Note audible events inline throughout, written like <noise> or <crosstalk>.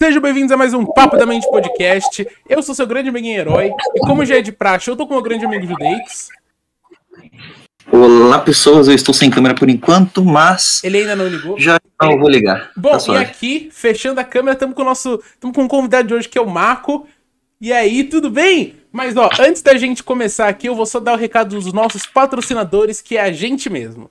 Sejam bem-vindos a mais um Papo da Mente Podcast. Eu sou seu grande amiguinho herói. E como já é de praxe, eu tô com o meu grande amigo Judeix. Olá, pessoas. Eu estou sem câmera por enquanto, mas. Ele ainda não ligou. Já não vou ligar. Bom, tá e aqui, fechando a câmera, estamos com o nosso. Estamos com um convidado de hoje que é o Marco. E aí, tudo bem? Mas, ó, antes da gente começar aqui, eu vou só dar o recado dos nossos patrocinadores, que é a gente mesmo.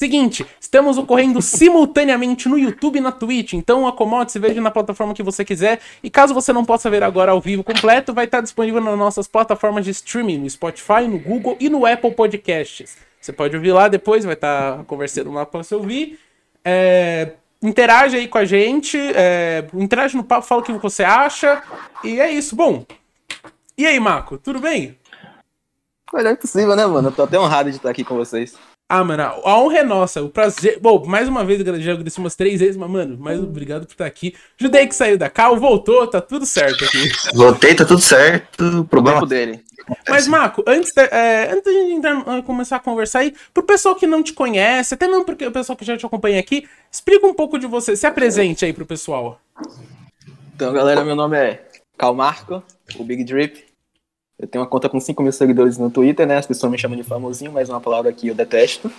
Seguinte, estamos ocorrendo simultaneamente no YouTube e na Twitch, então acomode-se, veja na plataforma que você quiser. E caso você não possa ver agora ao vivo completo, vai estar disponível nas nossas plataformas de streaming, no Spotify, no Google e no Apple Podcasts. Você pode ouvir lá depois, vai estar conversando lá para você ouvir. É, interage aí com a gente, é, interage no papo, fala o que você acha. E é isso. Bom, e aí, Marco, tudo bem? Melhor possível, né, mano? Eu tô até honrado de estar aqui com vocês. Ah, mano, a honra é nossa. O prazer. Bom, mais uma vez eu já agradeci umas três vezes, mas, mano, mais obrigado por estar aqui. Judei que saiu da cal, voltou, tá tudo certo aqui. Voltei, tá tudo certo. O problema dele. Mas, Marco, antes de, é, antes de entrar, começar a conversar aí, pro pessoal que não te conhece, até mesmo pro pessoal que já te acompanha aqui, explica um pouco de você. Se apresente aí pro pessoal. Então, galera, meu nome é Cal Marco, o Big Drip. Eu tenho uma conta com 5 mil seguidores no Twitter, né? As pessoas me chamam de famosinho, mas uma palavra que eu detesto.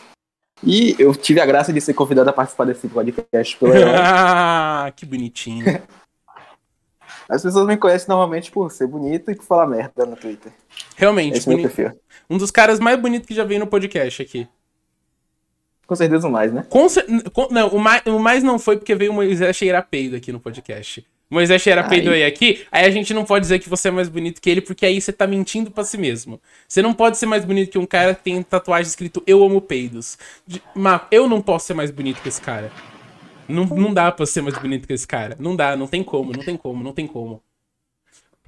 E eu tive a graça de ser convidado a participar desse podcast pelo Ah, <laughs> que bonitinho. As pessoas me conhecem normalmente por ser bonito e por falar merda no Twitter. Realmente, Esse bonito. É um dos caras mais bonitos que já veio no podcast aqui. Com certeza o mais, né? Com, com não, o mais, o mais não foi porque veio o Moisés cheirar peido aqui no podcast. Moisés cheira peido aí aqui, aí a gente não pode dizer que você é mais bonito que ele, porque aí você tá mentindo para si mesmo. Você não pode ser mais bonito que um cara que tem tatuagem escrito Eu amo peidos. Mas eu não posso ser mais bonito que esse cara. Não, não dá pra ser mais bonito que esse cara. Não dá, não tem como, não tem como, não tem como.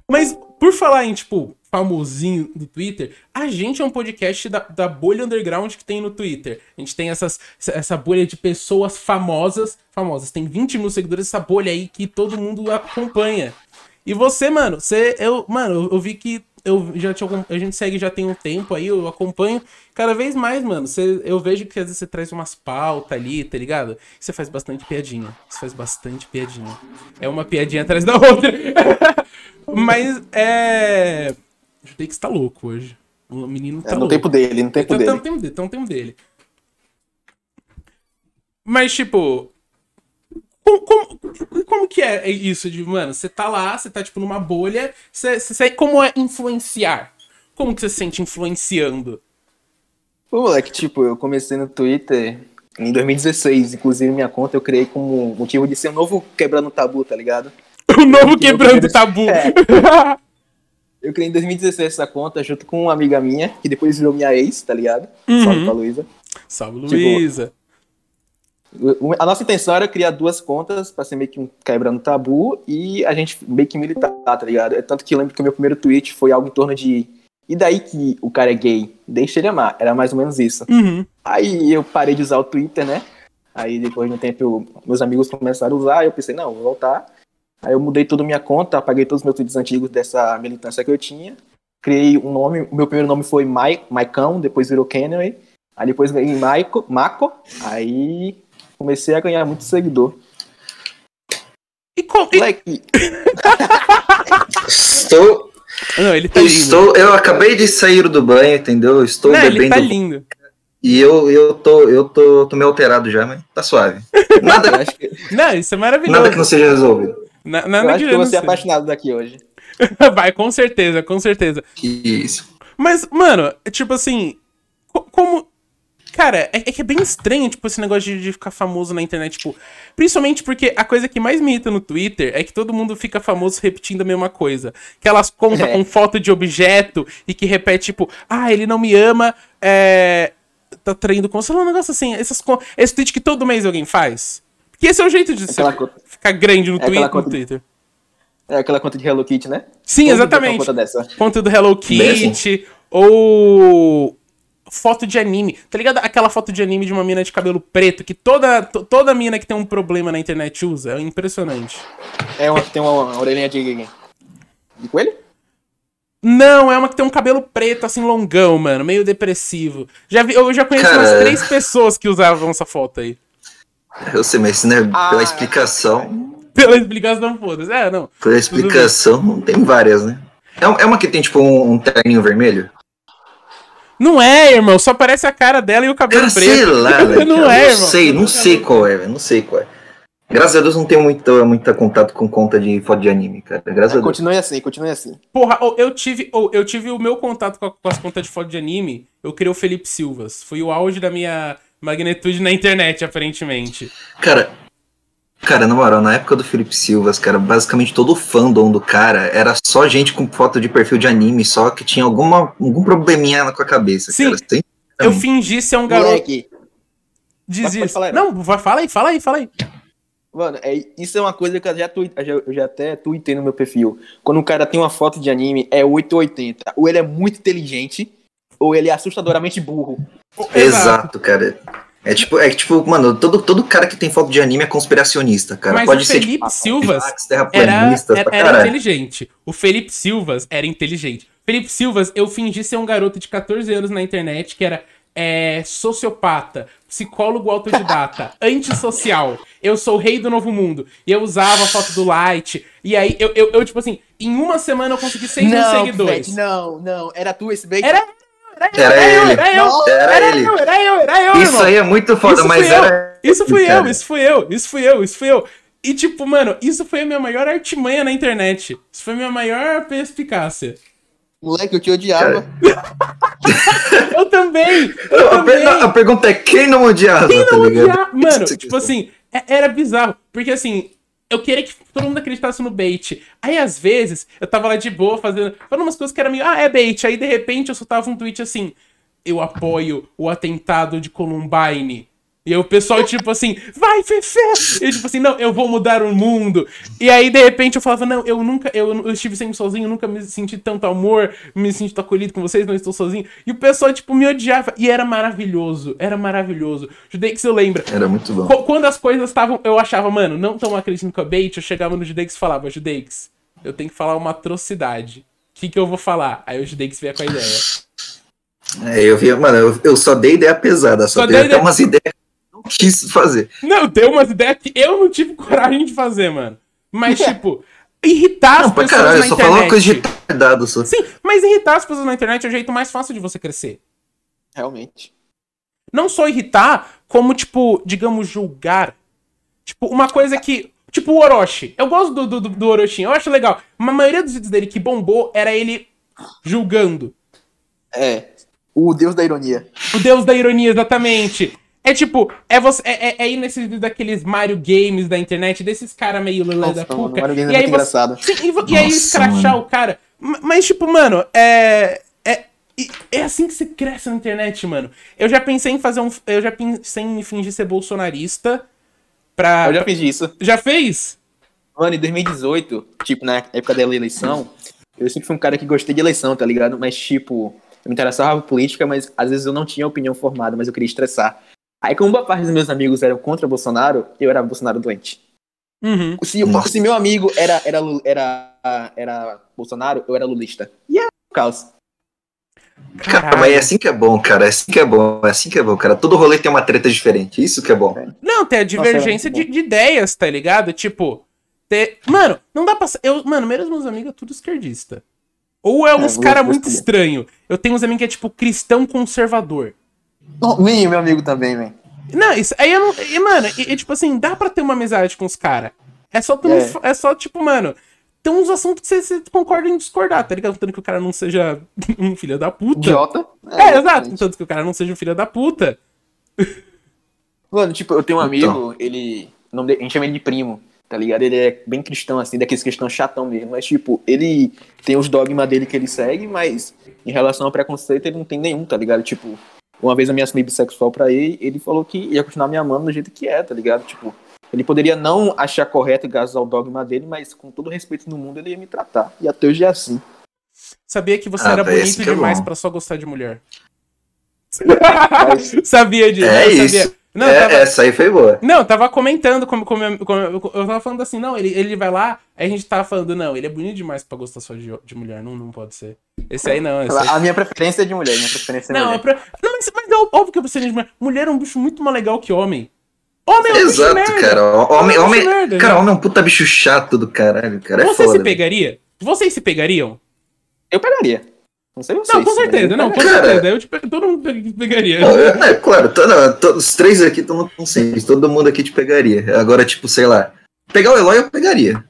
Mas, por falar em, tipo, famosinho do Twitter, a gente é um podcast da, da bolha underground que tem no Twitter. A gente tem essas, essa bolha de pessoas famosas. Famosas, tem 20 mil seguidores, essa bolha aí que todo mundo acompanha. E você, mano, você. Eu, mano, eu, vi que eu já te, a gente segue já tem um tempo aí, eu acompanho cada vez mais, mano. Você, eu vejo que às vezes você traz umas pautas ali, tá ligado? Você faz bastante piadinha. Você faz bastante piadinha. É uma piadinha atrás da outra. <laughs> Mas é. Judei que está louco hoje. O menino tá é, no louco. tempo dele, no tempo tá, dele. Tá no tempo dele, tá no tempo dele. Mas, tipo. Como, como, como que é isso de, mano, você tá lá, você tá, tipo, numa bolha, você, você, como é influenciar? Como que você se sente influenciando? Pô, moleque, tipo, eu comecei no Twitter em 2016, inclusive minha conta eu criei como motivo de ser um novo quebrando tabu, tá ligado? <laughs> O novo quebrando tabu. É. <laughs> <laughs> Eu criei em 2016 essa conta junto com uma amiga minha, que depois virou minha ex, tá ligado? Uhum. Salve pra Luísa. Salve, tipo, Luísa. a nossa intenção era criar duas contas pra ser meio que um quebrando tabu e a gente meio que militar, tá ligado? É tanto que eu lembro que o meu primeiro tweet foi algo em torno de. E daí que o cara é gay? Deixa ele amar. Era mais ou menos isso. Uhum. Aí eu parei de usar o Twitter, né? Aí depois de um tempo eu, meus amigos começaram a usar, eu pensei, não, vou voltar. Aí eu mudei toda a minha conta, apaguei todos os meus tweets antigos dessa militância que eu tinha. Criei um nome, o meu primeiro nome foi Mike, Maicão, depois virou Kenway. Aí depois ganhei Maico, Maco, aí comecei a ganhar muito seguidor. E como. Like... <laughs> Estou. Não, ele tá Estou, lindo. eu acabei de sair do banho, entendeu? Estou Não, bebendo. Ele tá lindo. E eu, eu, tô, eu tô, tô meio alterado já, mas tá suave. <laughs> Nada. Não, isso é maravilhoso. Nada que não seja resolvido. Na, nada eu acho que vou ser apaixonado daqui hoje. <laughs> Vai, com certeza, com certeza. Isso. Mas, mano, tipo assim, como. Cara, é, é, que é bem estranho, tipo, esse negócio de, de, ficar famoso na internet, tipo. Principalmente porque a coisa que mais me irrita no Twitter é que todo mundo fica famoso repetindo a mesma coisa. Que elas contam é. com foto de objeto e que repete, tipo, ah, ele não me ama, é. Tá traindo com. Sei lá, um negócio assim. Essas, esse tweet que todo mês alguém faz. Que esse é o jeito de ser, ficar grande no, é Twitter, no Twitter. É aquela conta de Hello Kitty, né? Sim, Todo exatamente. Conta, dessa. conta do Hello Kitty. Ou foto de anime. Tá ligado? Aquela foto de anime de uma mina de cabelo preto que toda, toda mina que tem um problema na internet usa. É impressionante. É uma que tem uma, uma orelhinha de. de coelho? Não, é uma que tem um cabelo preto, assim, longão, mano. Meio depressivo. Já vi, eu já conheço Cara... umas três pessoas que usavam essa foto aí. Eu sei, mas né, ah, pela explicação. Pela explicação, foda-se. É, não. Pela explicação, tem várias, né? É, é uma que tem, tipo, um, um terninho vermelho? Não é, irmão. Só parece a cara dela e o cabelo Cara, preto. sei lá, <laughs> velho. não é, Não irmão. sei, não sei qual é, velho. Não sei qual é. Graças a Deus não tenho muito, muito contato com conta de foto de anime, cara. Graças a Deus. Continue assim, continue assim. Porra, ô, eu tive, ô, eu tive o meu contato com, a- com as contas de foto de anime. Eu criei o Felipe Silvas. Foi o auge da minha magnitude na internet, aparentemente. Cara, cara, na moral, na época do Felipe Silvas, cara, basicamente todo o fandom do cara era só gente com foto de perfil de anime, só que tinha alguma, algum probleminha com a cabeça, Sim. cara. Sem- Eu fingi ser um garoto. Moleque, Diz Pode- pode isso. falar, Não, vai, fala aí, fala aí, fala aí. Mano, é, isso é uma coisa que eu já, tui- eu já, eu já até tuitei no meu perfil. Quando o cara tem uma foto de anime, é 880. Ou ele é muito inteligente, ou ele é assustadoramente burro. Exato, cara. É tipo, é tipo, mano, todo, todo cara que tem foto de anime é conspiracionista, cara. Mas Pode o ser Felipe tipo, Silvas Max, Era, era, era inteligente. O Felipe Silvas era inteligente. Felipe Silvas, eu fingi ser um garoto de 14 anos na internet que era é, sociopata, psicólogo autodidata, <laughs> antissocial. Eu sou o rei do novo mundo. E eu usava a foto do Light. E aí, eu, eu, eu, tipo assim, em uma semana eu consegui 6 mil seguidores. Não, não. Era tu esse bait? Era, era, eu, Era era eu, ele. era eu, Era era ele. eu, era eu, era eu, Isso irmão. aí é muito foda, Isso mas era. Isso fui eu, isso fui eu, isso fui eu, isso fui eu. E tipo, mano, isso foi a minha maior artimanha na internet. Isso foi a minha maior perspicácia. Moleque, eu te odiava. <laughs> Eu também! Eu A, per- também! a pergunta é quem não odiava, Quem tá não ligado? odiava? <laughs> Mano, que tipo assim, é- era bizarro. Porque assim, eu queria que todo mundo acreditasse no bait. Aí, às vezes, eu tava lá de boa, fazendo. Falando umas coisas que era meio. Ah, é bait. Aí, de repente, eu soltava um tweet assim. Eu apoio o atentado de Columbine. E aí o pessoal, tipo assim, vai, Fefe! E eu, tipo assim, não, eu vou mudar o mundo. E aí, de repente, eu falava, não, eu nunca, eu, eu estive sempre sozinho, nunca me senti tanto amor, me senti tão acolhido com vocês, não estou sozinho. E o pessoal, tipo, me odiava. E era maravilhoso, era maravilhoso. Judei que você lembra. Era muito bom. Qu- Quando as coisas estavam, eu achava, mano, não tão acreditando com a bait, eu chegava no Judeix e falava, Judeix, eu tenho que falar uma atrocidade. O que, que eu vou falar? Aí o Judeix veio com a ideia. É, eu via, mano, eu, eu só dei ideia pesada, só, Só dei dei até ideia- umas ideias quis fazer. Não, tem umas ideias que eu não tive coragem de fazer, mano. Mas, tipo, irritar as Não, pra pessoas caralho, na eu só falava uma internet. coisa de retardado só. Sim, mas irritar as pessoas na internet é o jeito mais fácil de você crescer. Realmente. Não só irritar, como, tipo, digamos, julgar. Tipo, uma coisa que. Tipo o Orochi. Eu gosto do, do, do- do Orochi, eu acho legal. Mas a maioria dos vídeos dele que bombou era ele julgando. É. O deus da ironia. O deus da ironia, exatamente. É tipo, é você é, é, é ir nesses vídeos daqueles Mario Games da internet, desses caras meio lelé da Nossa, mano, Games e é aí muito você. Sim, e, vo- e aí Nossa, escrachar mano. o cara. Mas, tipo, mano, é. É, e- é assim que se cresce na internet, mano. Eu já pensei em fazer um. Eu já pensei em me fingir ser bolsonarista. Pra. Eu já fiz isso. Já fez? Mano, em 2018, tipo, na época da eleição, eu sempre fui um cara que gostei de eleição, tá ligado? Mas, tipo, eu me interessava por política, mas às vezes eu não tinha opinião formada, mas eu queria estressar. Aí, como boa parte dos meus amigos eram contra Bolsonaro, eu era Bolsonaro doente. Uhum. Se, Nossa. se meu amigo era, era, era, era Bolsonaro, eu era lulista. E é o caos. Cara, mas é assim que é bom, cara. É assim que é bom. É assim que é bom, cara. Todo rolê tem uma treta diferente. Isso que é bom. Não, tem a divergência muito de, de ideias, tá ligado? Tipo, ter... Mano, não dá pra. Eu, mano, meus meus amigos é tudo esquerdista. Ou é uns vou- cara vou muito estranho. Eu tenho uns amigos que é tipo cristão conservador. Oh, Minho, meu amigo também, velho. Não, isso aí eu não. E, mano, e, e, tipo assim, dá pra ter uma amizade com os caras. É só tu É. É só, tipo, mano. Tem uns assuntos que você, concorda em discordar, tá ligado? Tanto que o cara não seja <laughs> um filho da puta. Idiota. É, exato. Tanto que o cara não seja um filho da puta. Mano, tipo, eu tenho um amigo, Então. ele. o nome dele- a gente chama ele de primo, tá ligado? Ele é bem cristão, assim, daqueles cristãos chatão mesmo. Mas, tipo, ele tem os dogmas dele que ele segue, mas em relação ao preconceito, ele não tem nenhum, tá ligado? Tipo, uma vez eu me assumi bissexual pra ele, ele falou que ia continuar me amando do jeito que é, tá ligado? Tipo, ele poderia não achar correto graças ao dogma dele, mas com todo o respeito no mundo, ele ia me tratar. E até hoje é assim. Sabia que você Ah, era velho, bonito é demais bom. pra só gostar de mulher. <laughs> Mas, sabia disso. É eu isso. Não, É, tava, Essa aí foi boa. não, eu tava comentando como, como, eu- como eu, tava falando assim, não, ele, ele vai lá, aí a gente tava falando, não, ele é bonito demais pra gostar só de, de mulher, não, não pode ser. Esse aí não, esse aí. a minha preferência é de mulher, minha preferência é Não, mulher. pra- não mas, mas é óbvio que eu preciso de mulher. Mulher é um bicho muito mais legal que homem. Homem é um bicho Exato, merda. cara. Homem, é um homem, bicho merda, cara, né? homem é um puta bicho chato do caralho, cara. É Você foda. se pegaria? Vocês se pegariam? Eu pegaria. Não sei vocês. Não, com certeza, não, com. Cara- certeza. Eu te pe- todo mundo pe- pegaria. <laughs> Não, é, claro, to- não, to- os três aqui estão no consenso. Todo mundo aqui te pegaria. Agora, tipo, sei lá. Pegar o Eloy eu pegaria.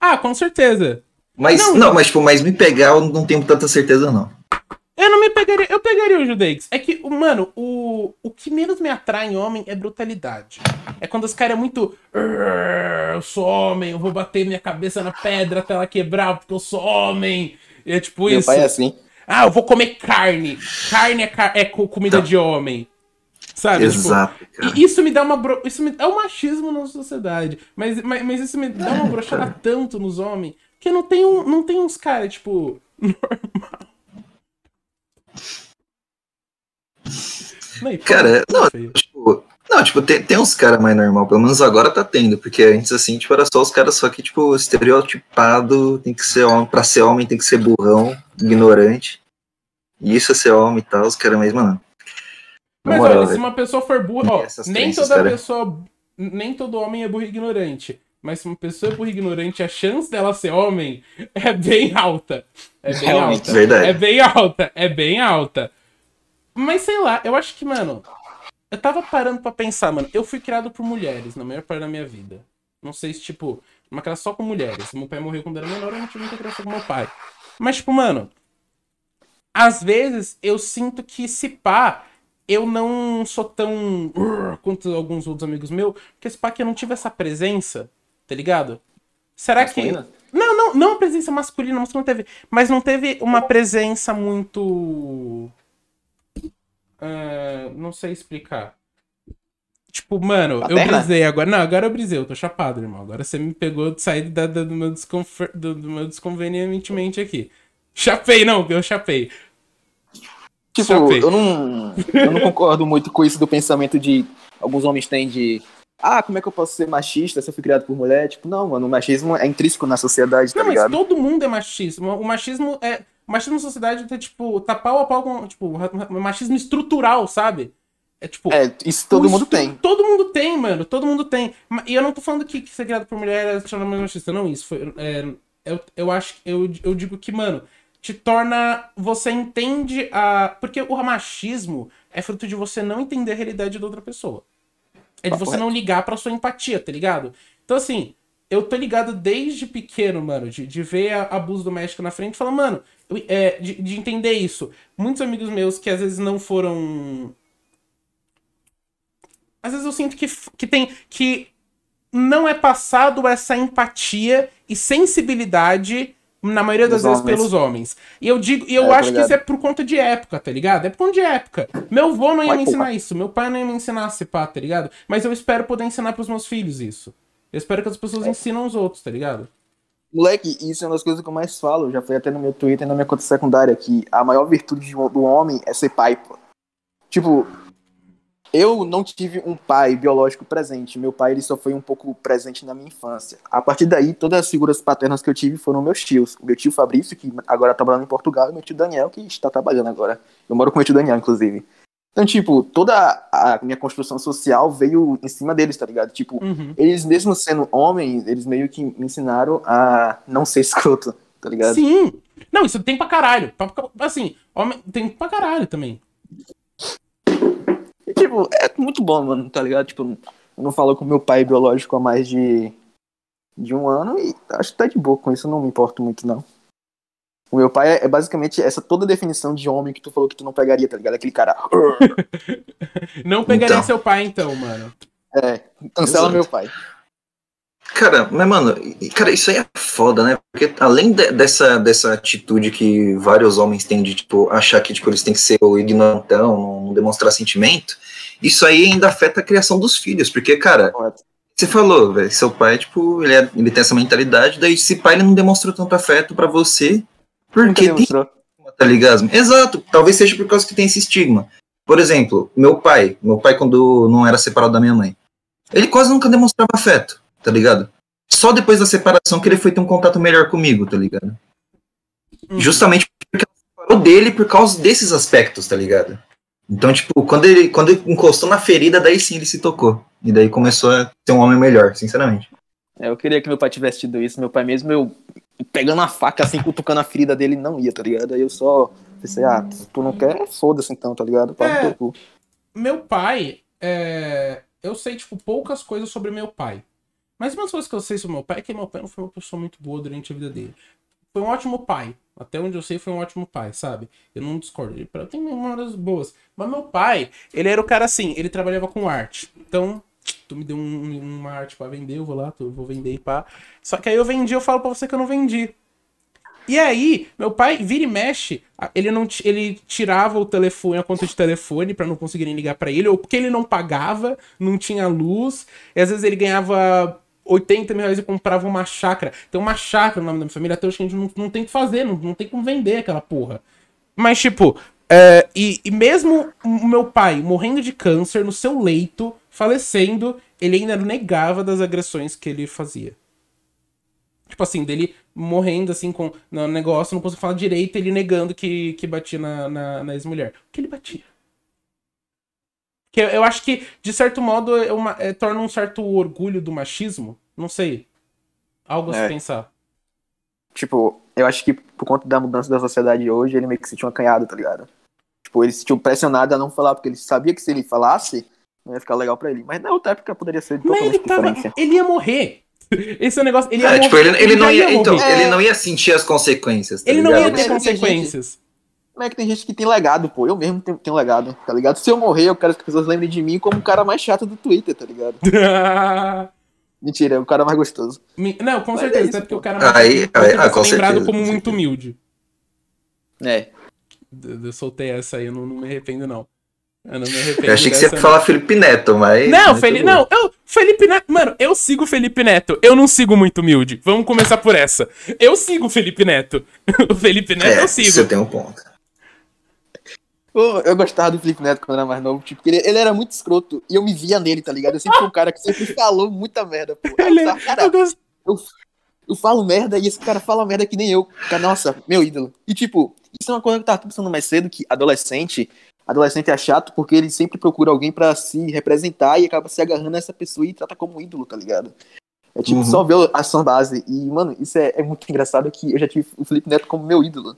Ah, com certeza. Mas, Não. não, mas, tipo, mas me pegar eu não tenho tanta certeza, não. Eu não me pegaria. Eu pegaria o Judeix. É que, o- mano, o, o que menos me atrai em homem é brutalidade. É quando os caras é muito. "Arr, Eu sou homem, eu vou bater minha cabeça na pedra até ela quebrar, porque eu sou homem. E é tipo Meu isso. pai é assim. Ah, eu vou comer carne. Carne é, ca- é co- comida de homem. Sabe? Tipo, Exato. E isso me dá uma. Bro... Isso me... É o machismo na sociedade. Mas, mas, mas isso me dá uma <laughs> brochada tanto nos homens que não tem, um, não tem uns caras, tipo. Normal. Não, Cara, não. Tipo, não, tipo, tem, tem uns caras mais normal, pelo menos agora tá tendo, porque antes, assim, tipo, era só os caras só que, tipo, estereotipado, tem que ser homem, pra ser homem tem que ser burrão, ignorante. E isso é ser homem e tal, os caras, mano. Na Mas moral, olha, se uma pessoa for burra. Ó, nem toda cara. pessoa. Nem todo homem é burro e ignorante. Mas se uma pessoa é burra e ignorante, a chance dela ser homem <laughs> é bem alta. É bem Realmente. alta. Verdade. É bem alta. É bem alta. Mas sei lá, eu acho que, mano. Eu tava parando pra pensar, mano. Eu fui criado por mulheres na maior parte da minha vida. Não sei se, tipo, uma criança só com mulheres. Meu pai morreu quando era menor, eu não tive muita criança com meu pai. Mas, tipo, mano. Às vezes eu sinto que se pá, eu não sou tão. Quanto alguns outros amigos meus, porque se pá que eu não tive essa presença, tá ligado? Será Masculina? que. Não, não, não a presença masculina, masculina teve. Mas não teve uma presença muito. ah, não sei explicar. Tipo, mano, eu Paterna? brisei agora. Não, agora eu brisei, eu tô chapado, irmão. Agora você me pegou de sair da, da- do, meu desconfer, do, do meu desconvenientemente aqui. Chapei, não, eu chapei. Tipo, Chapei. eu não, eu não concordo muito com isso do pensamento de alguns homens têm de ah, como é que eu posso ser machista se eu fui criado por mulher? Tipo, não, mano, o machismo é intrínseco na sociedade, tá Não, mas ligado? todo mundo é machismo. O machismo é. O machismo na sociedade é, tipo, tá pau a pau com. Tipo, machismo estrutural, sabe? É tipo. É, isso todo mundo tem. Todo mundo tem, mano. Todo mundo tem. E eu não tô falando que, que ser criado por mulher é chamar mais machista. Não, isso foi. é, eu, eu acho. Eu, eu digo que, mano, te torna. Você entende a. Porque o machismo é fruto de você não entender a realidade da outra pessoa. É de você não ligar pra sua empatia, tá ligado? Então, assim, eu tô ligado desde pequeno, mano, de, de ver a- abuso doméstico na frente e falar, mano, eu- é, de, de entender isso. Muitos amigos meus que às vezes não foram. Às vezes eu sinto que, que tem. que não é passado essa empatia e sensibilidade, na maioria das Dos vezes, homens. pelos homens. E eu digo, e eu É, acho que isso é por conta de época, tá ligado? É por conta de época. Meu avô não ia Vai, me ensinar isso, meu pai não ia me ensinar a ser pá, tá ligado? Mas eu espero poder ensinar pros meus filhos isso. Eu espero que as pessoas É. ensinam os outros, tá ligado? Moleque, isso é uma das coisas que eu mais falo, já foi até no meu Twitter e na minha conta secundária, que a maior virtude de do homem é ser pai, pô. Tipo, eu não tive um pai biológico presente. Meu pai ele só foi um pouco presente na minha infância. A partir daí, todas as figuras paternas que eu tive foram meus tios. O meu tio Fabrício, que agora tá trabalhando em Portugal, e meu tio Daniel, que está trabalhando agora. Eu moro com meu tio Daniel, inclusive. Então, tipo, toda a minha construção social veio em cima deles, tá ligado? Tipo, Uhum. eles mesmo sendo homens, eles meio que me ensinaram a não ser escroto, tá ligado? Sim! Não, isso tem pra caralho. Assim, homem, tem pra caralho também. E, tipo, é muito bom, mano, tá ligado? Tipo, eu não falo com meu pai biológico há mais de, de um ano e acho que tá de boa com isso, eu não me importo muito, não. O meu pai é, é basicamente essa toda definição de homem que tu falou que tu não pegaria, tá ligado? Aquele cara. <laughs> Não pegaria Então. seu pai, então, mano. É, cancela Exato. meu pai. Cara, mas, mano, cara, isso aí é foda, né? Porque além de- dessa, dessa atitude que vários homens têm de, tipo, achar que, tipo, eles têm que ser o ignorantão, não, demonstrar sentimento, isso aí ainda afeta a criação dos filhos, porque, cara, você falou, velho, seu pai, tipo, ele, é- ele tem essa mentalidade, daí esse pai ele não demonstrou tanto afeto pra você, porque tem tá ligado? Exato, talvez seja por causa que tem esse estigma. Por exemplo, meu pai, meu pai quando não era separado da minha mãe, ele quase nunca demonstrava afeto, tá ligado? Só depois da separação que ele foi ter um contato melhor comigo, tá ligado? Uhum. Justamente porque ela separou dele por causa desses aspectos, tá ligado? Então, tipo, quando ele, quando ele encostou na ferida, daí sim ele se tocou. E daí começou a ser um homem melhor, sinceramente. É, eu queria que meu pai tivesse tido isso. Meu pai mesmo, eu pegando a faca, assim, cutucando a ferida dele, não ia, tá ligado? Aí eu só pensei, ah, se tu não quer, foda-se então, tá ligado? É. Meu pai, é... eu sei, tipo, poucas coisas sobre meu pai. Mas uma das coisas que eu sei sobre meu pai é que meu pai não foi uma pessoa muito boa durante a vida dele. Foi um ótimo pai. Até onde eu sei, foi um ótimo pai, sabe? Eu não discordo. Ele eu tenho memórias boas. Mas meu pai, ele era o cara assim, ele trabalhava com arte. Então, tu me deu um- uma arte pra vender, eu vou lá, tu, vou vender e pá. Só que aí eu vendi, eu falo pra você que eu não vendi. E aí, meu pai vira e mexe, ele não ele tirava o telefone, a conta de telefone pra não conseguirem ligar pra ele, ou porque ele não pagava, não tinha luz, e às vezes ele ganhava 80 mil reais e comprava uma chácara. Tem uma chácara no nome da minha família, até hoje que a gente não, não tem o que fazer, não, não tem como vender aquela porra. Mas, tipo, é, e, e mesmo o meu pai morrendo de câncer no seu leito, falecendo, ele ainda negava das agressões que ele fazia. Tipo assim, dele morrendo assim com no negócio, não conseguia falar direito, ele negando que, que batia na, na, na ex-mulher. O que ele batia? Que eu, eu acho que, de certo modo, é uma, é, torna um certo orgulho do machismo. Não sei. Algo a se É. pensar. Tipo, eu acho que por conta da mudança da sociedade hoje, ele meio que se sentiu acanhado, tá ligado? Tipo, ele se sentiu pressionado a não falar, porque ele sabia que se ele falasse, não ia ficar legal pra ele. Mas na outra época poderia ser Mas ele tava. Ele ia morrer. <laughs> Esse é o negócio. Ele ia É, morrer. tipo, ele, ele não já ia, então, ele não ia sentir as consequências. tá Ele não ia ligado? ter consequências. Como é que tem gente que tem legado, pô? Eu mesmo tenho, tenho legado, tá ligado? Se eu morrer, eu quero que as pessoas lembrem de mim como o cara mais chato do Twitter, tá ligado? <laughs> Mentira, é o cara mais gostoso. Me- não, com Mas certeza, é isso, porque pô. o cara mais Aí- aí- vai ah, com lembrado certeza, como com muito certeza. humilde. É. Eu eu soltei essa aí, eu não, não me arrependo, não. Eu não me arrependo. Eu achei que você ia falar Felipe Neto, mas. Não, Felipe. Não, eu. Felipe Neto. Mano, eu sigo o Felipe Neto. Eu não sigo muito humilde. Vamos começar por essa. Eu sigo o Felipe Neto. <laughs> o Felipe Neto É, eu sigo. você tem um ponto. Eu gostava do Felipe Neto quando era mais novo, tipo, ele, ele era muito escroto e eu me via nele, tá ligado? Eu sempre fui um cara que sempre falou muita merda, pô. Eu <laughs> Ele é- cara, eu gosto- eu falo merda e esse cara fala merda que nem eu. Cara, nossa, meu ídolo. E tipo, isso é uma coisa que eu tava pensando mais cedo, que adolescente, adolescente é chato porque ele sempre procura alguém pra se representar e acaba se agarrando a essa pessoa e trata como ídolo, tá ligado? É tipo, Uhum. só ver a ação base. E, mano, isso é, é muito engraçado que eu já tive o Felipe Neto como meu ídolo.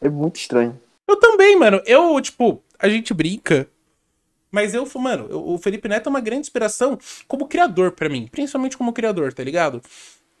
É muito estranho. Eu também, mano. Eu, tipo, a gente brinca. Mas eu, mano, eu- o Felipe Neto é uma grande inspiração como criador pra mim. Principalmente como criador, tá ligado?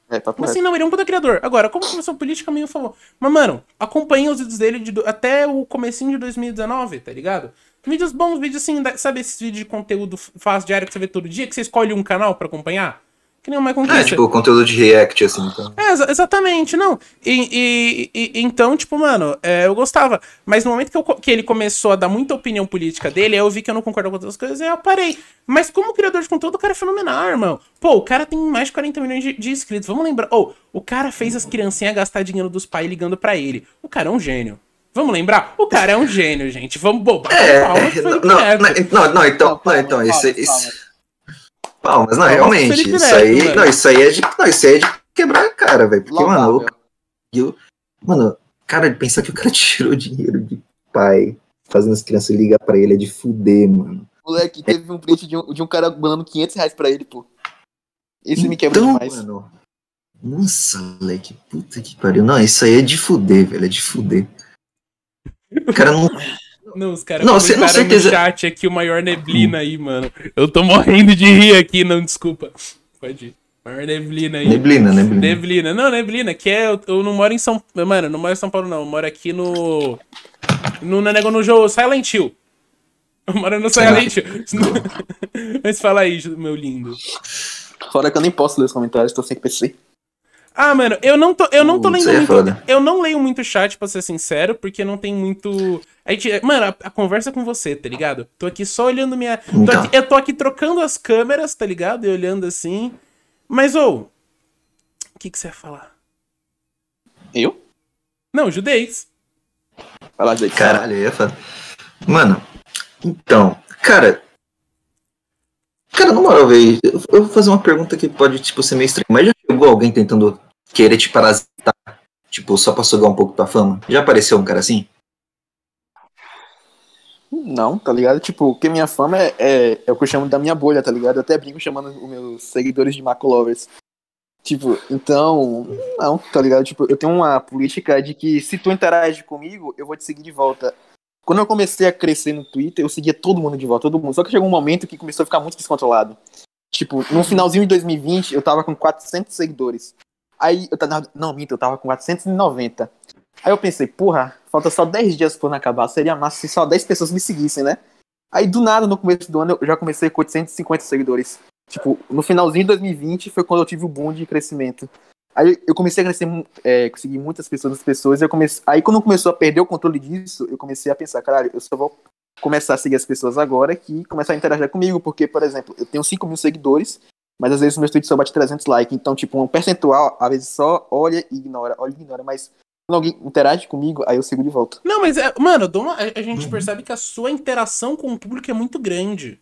É, papo Mas assim, não, ele é um puta criador. Agora, como começou a política, meio favor. Mas, mano, acompanha os vídeos dele de do- até o comecinho de 2019, tá ligado? Vídeos bons, vídeos assim, sabe esses vídeos de conteúdo fácil diário que você vê todo dia, que você escolhe um canal pra acompanhar? Que nem o Michael É, Conquista. tipo, conteúdo de react, assim, então. É, exa- exatamente, não. E, e- e- então, tipo, mano, é, eu gostava. Mas no momento que, eu que ele começou a dar muita opinião política dele, aí eu vi que eu não concordo com outras coisas e eu parei. Mas como criador de conteúdo, o cara é fenomenal, irmão. Pô, o cara tem mais de 40 milhões de, de inscritos. Vamos lembrar. Ô, o cara fez as criancinhas gastar dinheiro dos pais ligando pra ele. O cara é um gênio. Vamos lembrar? O cara é um gênio, gente. Vamos bobar. É, não, não, não, não, então, não, então, isso, palmas, isso, não, pro realmente, isso Neto, aí, velho. não, isso aí é de, não, isso aí é de quebrar a cara, velho, porque, mano, eu, mano, cara, pensar que o cara <laughs> tirou dinheiro de pai, fazendo as crianças ligar pra ele é de fuder, mano. Moleque, teve um print de um, de um cara mandando 500 reais pra ele, pô. Esse me quebra Então, demais. mano, nossa, moleque, puta que pariu, não, isso aí é de fuder, velho, é de fuder. O cara não, Não, os caras Não, você- não, comentaram no certeza. chat aqui o maior neblina aí, mano. Eu tô morrendo de rir aqui, não, desculpa. Pode ir. Maior neblina aí. neblina, neblina. Neblina. Não, neblina, que é. Eu, eu não moro em São Mano, eu não moro em São Paulo, não. Eu moro aqui no. No, no, nego- no jogo Silent Hill. Eu moro no Silent Hill. <laughs> Mas fala aí, meu lindo. Fora que eu nem posso ler os comentários, tô sem PC. Ah, mano, eu não tô, eu não tô Putz, lendo é muito. foda. Eu não leio muito chat, pra ser sincero, porque não tem muito. A gente, mano, a, a conversa é com você, tá ligado? Tô aqui só olhando minha. tô Então. aqui- eu tô aqui trocando as câmeras, tá ligado? E olhando assim. Mas, ô. O que que você ia falar? Eu? Não, judez. Lá, Zé. Caralho, eu ia falar. Mano, então, cara. Cara, na moral, velho, eu eu vou fazer uma pergunta que pode, tipo, ser meio estranha. Mas já chegou alguém tentando querer te parasitar? Tipo, só pra sugar um pouco tua fama? Já apareceu um cara assim? Não, tá ligado? Tipo, porque minha fama é, é, é o que eu chamo da minha bolha, tá ligado? Eu até brinco chamando os meus seguidores de Marco Lovers. Tipo, então, não, tá ligado? Tipo, eu tenho uma política de que se tu interage comigo, eu vou te seguir de volta. Quando eu comecei a crescer no Twitter, eu seguia todo mundo de volta, todo mundo. Só que chegou um momento que começou a ficar muito descontrolado. Tipo, no finalzinho de 2020, eu tava com 400 seguidores. Aí, eu tava, não, minto, eu tava com 490. Aí eu pensei, porra, falta só 10 dias pro ano acabar, seria massa se só 10 pessoas me seguissem, né? Aí, do nada, no começo do ano, eu já comecei com 850 seguidores. Tipo, no finalzinho de 2020 foi quando eu tive o boom de crescimento. Aí eu comecei a crescer, é, conseguir muitas pessoas, pessoas, eu comecei, aí quando começou a perder o controle disso, eu comecei a pensar, caralho, eu só vou começar a seguir as pessoas agora que começar a interagir comigo, porque, por exemplo, eu tenho 5 mil seguidores, mas às vezes meus tweets só bate 300 likes, então, tipo, um percentual, às vezes só olha e ignora, olha e ignora, mas quando alguém interage comigo, aí eu sigo de volta. Não, mas, é, mano, uma, a gente uhum. percebe que a sua interação com o público é muito grande.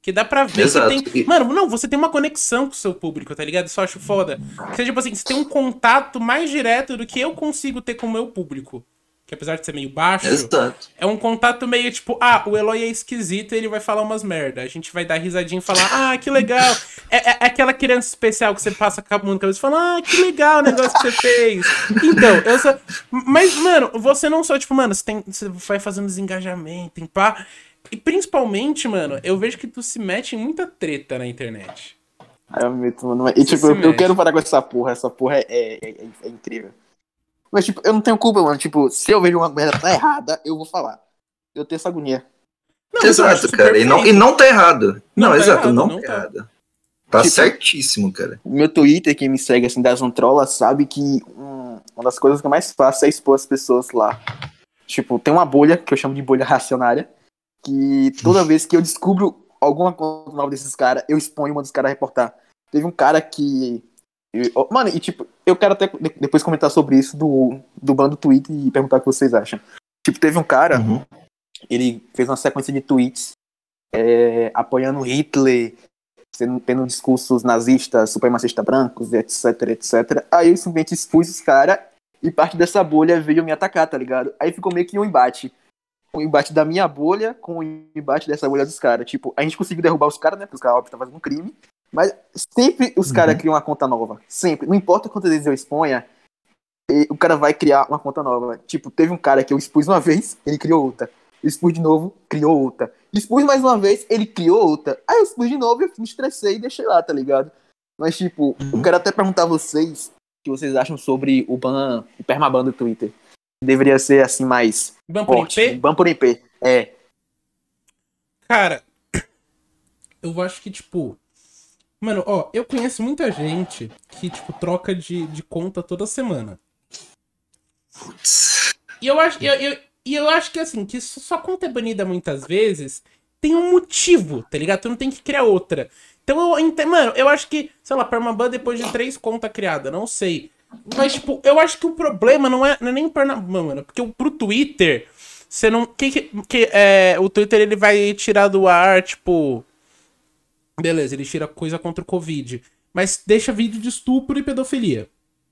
Que dá pra ver Exato. que tem. Mano, não, você tem uma conexão com o seu público, tá ligado? Isso eu acho foda. Que tipo assim, você tem um contato mais direto do que eu consigo ter com o meu público. Que apesar de ser meio baixo, Exato. é um contato meio tipo, ah, o Eloy é esquisito e ele vai falar umas merda. A gente vai dar risadinha e falar, ah, que legal. É, é, é aquela criança especial que você passa com a mão na cabeça e fala, ah, que legal o negócio que você fez. Então, eu sou. Mas, mano, você não só, tipo, mano, você, tem, você vai fazendo desengajamento, em pá. E principalmente, mano, eu vejo que tu se mete em muita treta na internet. Aí eu me meto, mano. E tipo, eu, eu, quero parar com essa porra. Essa porra é, é, é, é, incrível. Mas, tipo, eu não tenho culpa, mano. Tipo, se eu vejo uma merda tá errada, eu vou falar. Eu tenho essa agonia. Não, exato, cara. E não, e não tá errado. Não, não tá exato, errado, não, não tá, tá errado. Tá tipo, certíssimo, cara. Meu Twitter, quem me segue assim das Antrolas, sabe que hum, uma das coisas que eu mais faço é expor as pessoas lá. Tipo, tem uma bolha que eu chamo de bolha racionária que toda vez que eu descubro alguma coisa nova desses caras, eu exponho uma dos caras a reportar. Teve um cara que. Eu, mano, e tipo, eu quero até depois comentar sobre isso do, do bando tweet e perguntar o que vocês acham. Tipo, teve um cara, uhum. ele fez uma sequência de tweets é, apoiando Hitler, tendo discursos nazistas, supremacistas brancos, etc, etc. Aí eu simplesmente expus os caras e parte dessa bolha veio me atacar, tá ligado? Aí ficou meio que um embate o embate da minha bolha com o embate dessa bolha dos caras. Tipo, a gente conseguiu derrubar os caras, né? Porque os caras, óbvio, estão fazendo um crime. Mas sempre os uhum. caras criam uma conta nova. Sempre. Não importa quantas vezes eu exponha, o cara vai criar uma conta nova. Tipo, teve um cara que eu expus uma vez, ele criou outra. Eu expus de novo, criou outra. Expus mais uma vez, ele criou outra. Aí eu expus de novo e eu me estressei e deixei lá, tá ligado? Mas, tipo, uhum. eu quero até perguntar a vocês o que vocês acham sobre o ban, o permaban do Twitter deveria ser assim mais. Ban por forte. IP? Ban por IP. É. Cara, <coughs> eu acho que, tipo. Mano, ó, eu conheço muita gente que, tipo, troca de, de conta toda semana. E eu acho. Eu, eu, e eu acho que assim, que sua conta é banida muitas vezes, tem um motivo, tá ligado? Tu não tem que criar outra. Então, eu, mano, eu acho que, sei lá, permaban depois de três contas criadas, não sei. Mas, tipo, eu acho que o problema não é, não é nem Pernambuco, mano. Porque pro Twitter, você não. Que, que, que, é, o Twitter ele vai tirar do ar, tipo. Beleza, ele tira coisa contra o Covid. Mas deixa vídeo de estupro e pedofilia.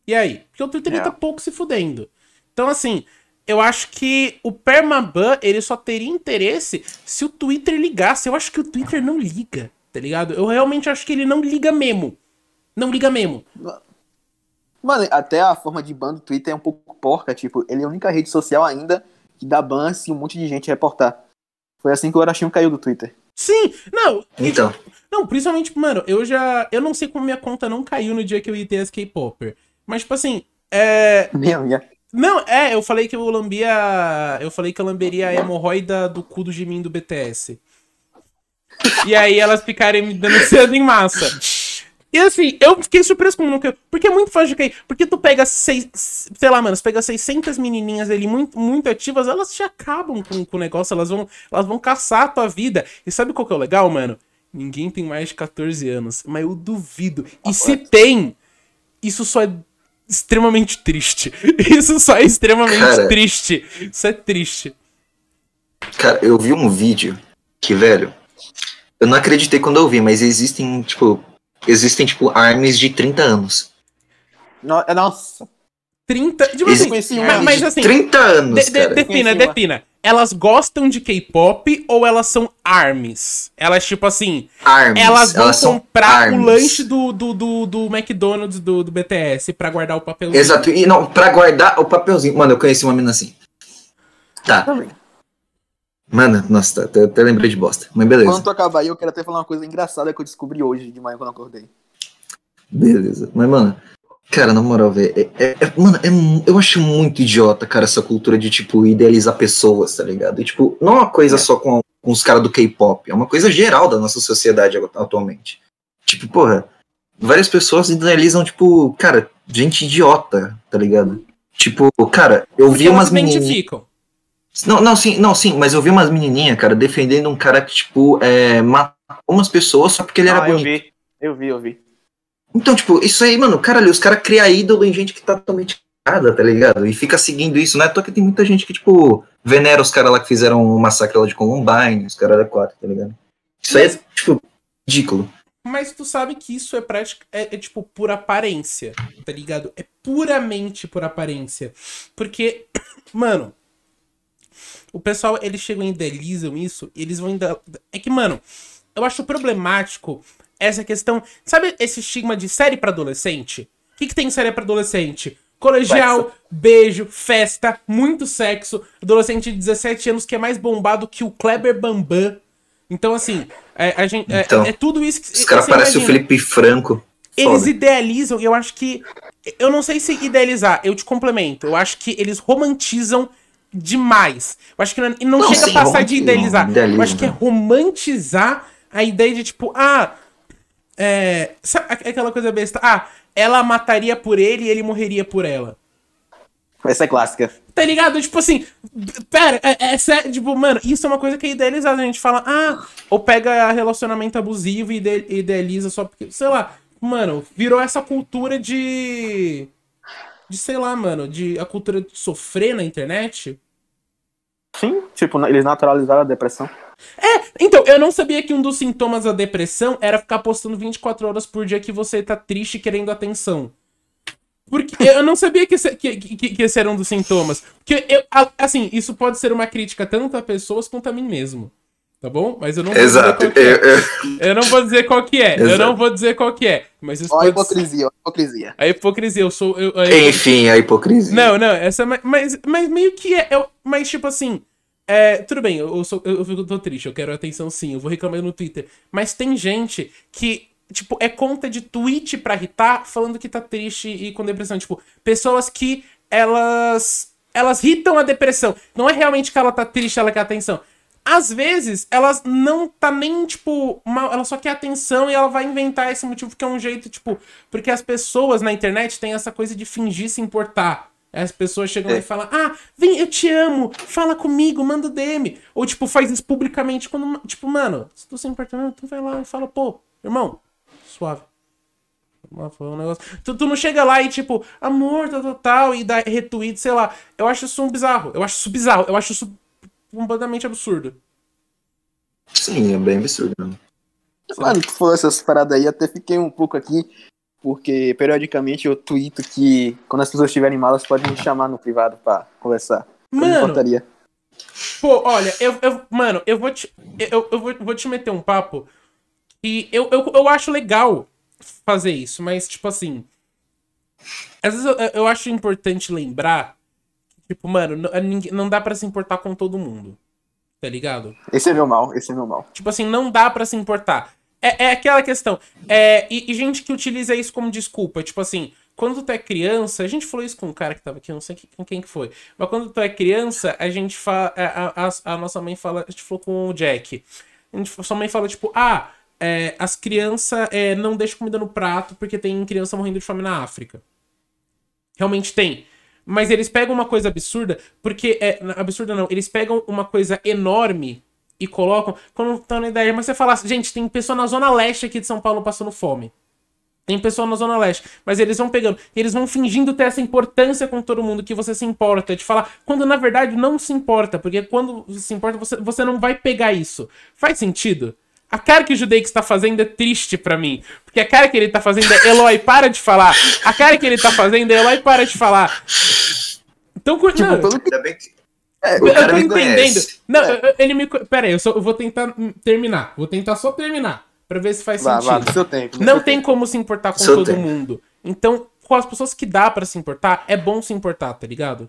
E aí? Porque o Twitter ele tá pouco se fudendo. Então, assim, eu acho que o permaban ele só teria interesse se o Twitter ligasse. Eu acho que o Twitter não liga, tá ligado? Eu realmente acho que ele não liga mesmo. Não liga mesmo. Mano, até a forma de ban do Twitter é um pouco porca, tipo, ele é a única rede social ainda que dá ban se um monte de gente reportar. Foi assim que o Orachinho caiu do Twitter. Sim, não. Então. Não, principalmente, mano, eu já. Eu não sei como minha conta não caiu no dia que eu ia ter as K-Popper. Mas, tipo assim, é. Minha, minha. Não, é, eu falei que eu lambia. Eu falei que eu lamberia a hemorroida do cu do Jimin do BTS. e aí elas ficarem me denunciando em massa. E assim, eu fiquei surpreso com nunca. Porque é muito fácil de cair. Porque tu pega, seis, sei lá, mano, você pega 600 menininhas ali muito, muito ativas, elas te acabam com, com o negócio, elas vão, elas vão caçar a tua vida. E sabe qual que é o legal, mano? Ninguém tem mais de 14 anos. Mas eu duvido. E se tem, isso só é extremamente triste. <laughs> Isso só é extremamente cara, triste. Isso é triste. Cara, eu vi um vídeo que, velho, eu não acreditei quando eu vi, mas existem, tipo, existem, tipo, armes de 30 anos. No, é, nossa. 30. Tipo assim, conheci um mas, mas assim. 30 anos, de- de- cara. defina, defina. Elas gostam de K-pop ou elas são armies? Elas, tipo assim, Arms. elas vão são comprar o arms. lanche do, do, do, do McDonald's do, do BTS pra guardar o papelzinho. Exato. E não, pra guardar o papelzinho. Mano, eu conheci uma mina assim. Tá. Mano, nossa, até, até lembrei de bosta. Mas beleza. Quando tu acabar aí, eu quero até falar uma coisa engraçada que eu descobri hoje de manhã quando eu acordei. Beleza. Mas, mano, cara, na moral, velho. É, é- é- mano, é eu acho muito idiota, cara, essa cultura de, tipo, idealizar pessoas, tá ligado? E, tipo, não é uma coisa só com, com os caras do K-pop. É uma coisa geral da nossa sociedade atu- atualmente. Tipo, porra, várias pessoas idealizam, tipo, cara, gente idiota, tá ligado? Tipo, cara, eu Porque vi umas identificam. Não, não, sim, não, sim, mas eu vi umas menininhas, cara, defendendo um cara que, tipo, é, matou umas pessoas só porque ele era ah, eu bonito. vi, eu vi, eu vi. Então, tipo, isso aí, mano, caralho, os caras criam ídolo em gente que tá totalmente errada, tá ligado? E fica seguindo isso, né? Tô que tem muita gente que, tipo, venera os caras lá que fizeram o massacre lá de Columbine, os caras da 4, tá ligado? Isso aí é, tipo, ridículo. Mas tu sabe que isso é prática, é, é, tipo por aparência, tá ligado? É puramente por aparência. Porque, <clears throat> mano, o pessoal, eles chegam e idealizam isso, e eles vão ainda. É que, mano, eu acho problemático essa questão. Sabe esse estigma de série pra adolescente? O que, que tem em série pra adolescente? Colegial, beijo, festa, muito sexo. Adolescente de 17 anos que é mais bombado que o Kleber Bambam. Então, assim, é, a gente, é- Então, é, tudo isso que Os caras parecem o. Felipe Franco. Eles Foda. idealizam, eu acho que. Eu não sei se idealizar, eu te complemento. Eu acho que eles romantizam demais. Eu acho que não, e não, Não, chega sim, a passar de idealizar. eu acho que é romantizar a ideia de tipo, ah. É, sabe aqu- aquela coisa besta? Ah, ela mataria por ele e ele morreria por ela. Essa é clássica. Tá ligado? Tipo assim, pera, é, é sério, tipo, mano, isso é uma coisa que é idealizada. A gente fala, ah, ou pega relacionamento abusivo e ide- idealiza só porque, sei lá, mano, virou essa cultura de. De, sei lá, mano, de a cultura de sofrer na internet. Sim, tipo, eles naturalizaram a depressão. Então, eu não sabia que um dos sintomas da depressão era ficar postando 24 horas por dia que você tá triste querendo atenção. Porque eu não sabia que esse, que, que, que esse era um dos sintomas. Porque, eu, assim, isso pode ser uma crítica tanto a pessoas quanto a mim mesmo. Tá bom? Mas eu não vou Exato. dizer qual que é. Eu- eu- Eu não vou dizer qual que é. Eu Exato. não vou dizer qual que é. Mas isso Ó a pode hipocrisia, ó a hipocrisia. A hipocrisia, eu sou. Eu, a Enfim, a hipocrisia. não, não, essa é ma- mas, mas meio que é. eu- mas tipo assim. É, tudo bem, eu, eu sou, eu, eu tô triste, eu quero atenção sim, eu vou reclamar no Twitter. Mas tem gente que, tipo, é conta de tweet pra irritar, falando que tá triste e com depressão. Tipo, pessoas que elas. Elas irritam a depressão. Não é realmente que ela tá triste, ela quer atenção. Às vezes, elas não tá nem, tipo, mal, ela só quer atenção e ela vai inventar esse motivo que é um jeito, tipo, porque as pessoas na internet têm essa coisa de fingir se importar. As pessoas chegam É. e falam, ah, vem, eu te amo, fala comigo, manda DM. Ou, tipo, faz isso publicamente quando, tipo, mano, se tu se importa, não, tu vai lá e fala, pô, irmão, suave. Foi um negócio. Tu, tu não chega lá e, tipo, amor, tal, tal, tal, e dá retweet, sei lá. Eu acho isso um bizarro. Eu acho isso bizarro. Eu acho isso completamente absurdo. Sim, é bem absurdo. né? Mano, tu falou essas paradas aí, até fiquei um pouco aqui, porque periodicamente eu tweeto que quando as pessoas estiverem malas, podem me chamar no privado pra conversar. Eu Mano, importaria. Pô, olha, eu, eu- mano, eu vou te. Eu, eu vou, vou te meter um papo. E eu, eu, eu acho legal fazer isso, mas, tipo assim. Às vezes eu, eu acho importante lembrar. Tipo, mano, não, dá pra se importar com todo mundo. Tá ligado? Esse é meu mal, esse é meu mal. Tipo assim, não dá pra se importar. É, é aquela questão. É, e, e gente que utiliza isso como desculpa. Tipo assim, quando tu é criança, a gente falou isso com um cara que tava aqui, eu não sei quem, quem que foi. Mas quando tu é criança, a gente fala. A, a, a nossa mãe fala. A gente falou com o Jack. A gente, sua mãe fala, tipo, ah, é, as crianças é, não deixam comida no prato porque tem criança morrendo de fome na África. Realmente tem. Mas eles pegam uma coisa absurda, porque. É, absurda não, eles pegam uma coisa enorme e colocam. Quando estão na ideia, mas você fala gente, tem pessoa na zona leste aqui de São Paulo passando fome. Tem pessoa na zona leste. Mas eles vão pegando. Eles vão fingindo ter essa importância com todo mundo, que você se importa. De falar, quando na verdade não se importa. Porque quando se importa, você, você não vai pegar isso. Faz sentido? A cara que o Judeix tá fazendo é triste pra mim. Porque a cara que ele tá fazendo é Eloy, para de falar. A cara que ele tá fazendo é Eloy, para de falar. Então, tipo, não, pelo que- Ainda bem que. É, O eu cara tô me entendendo. conhece. Não, eu- ele me. Pera aí, eu, só, eu vou tentar terminar. Vou tentar só terminar. Pra ver se faz Vá, sentido. vá, seu tempo. Não seu tem tempo. como se importar com Seu todo tempo. mundo. Então, com as pessoas que dá pra se importar, é bom se importar, tá ligado?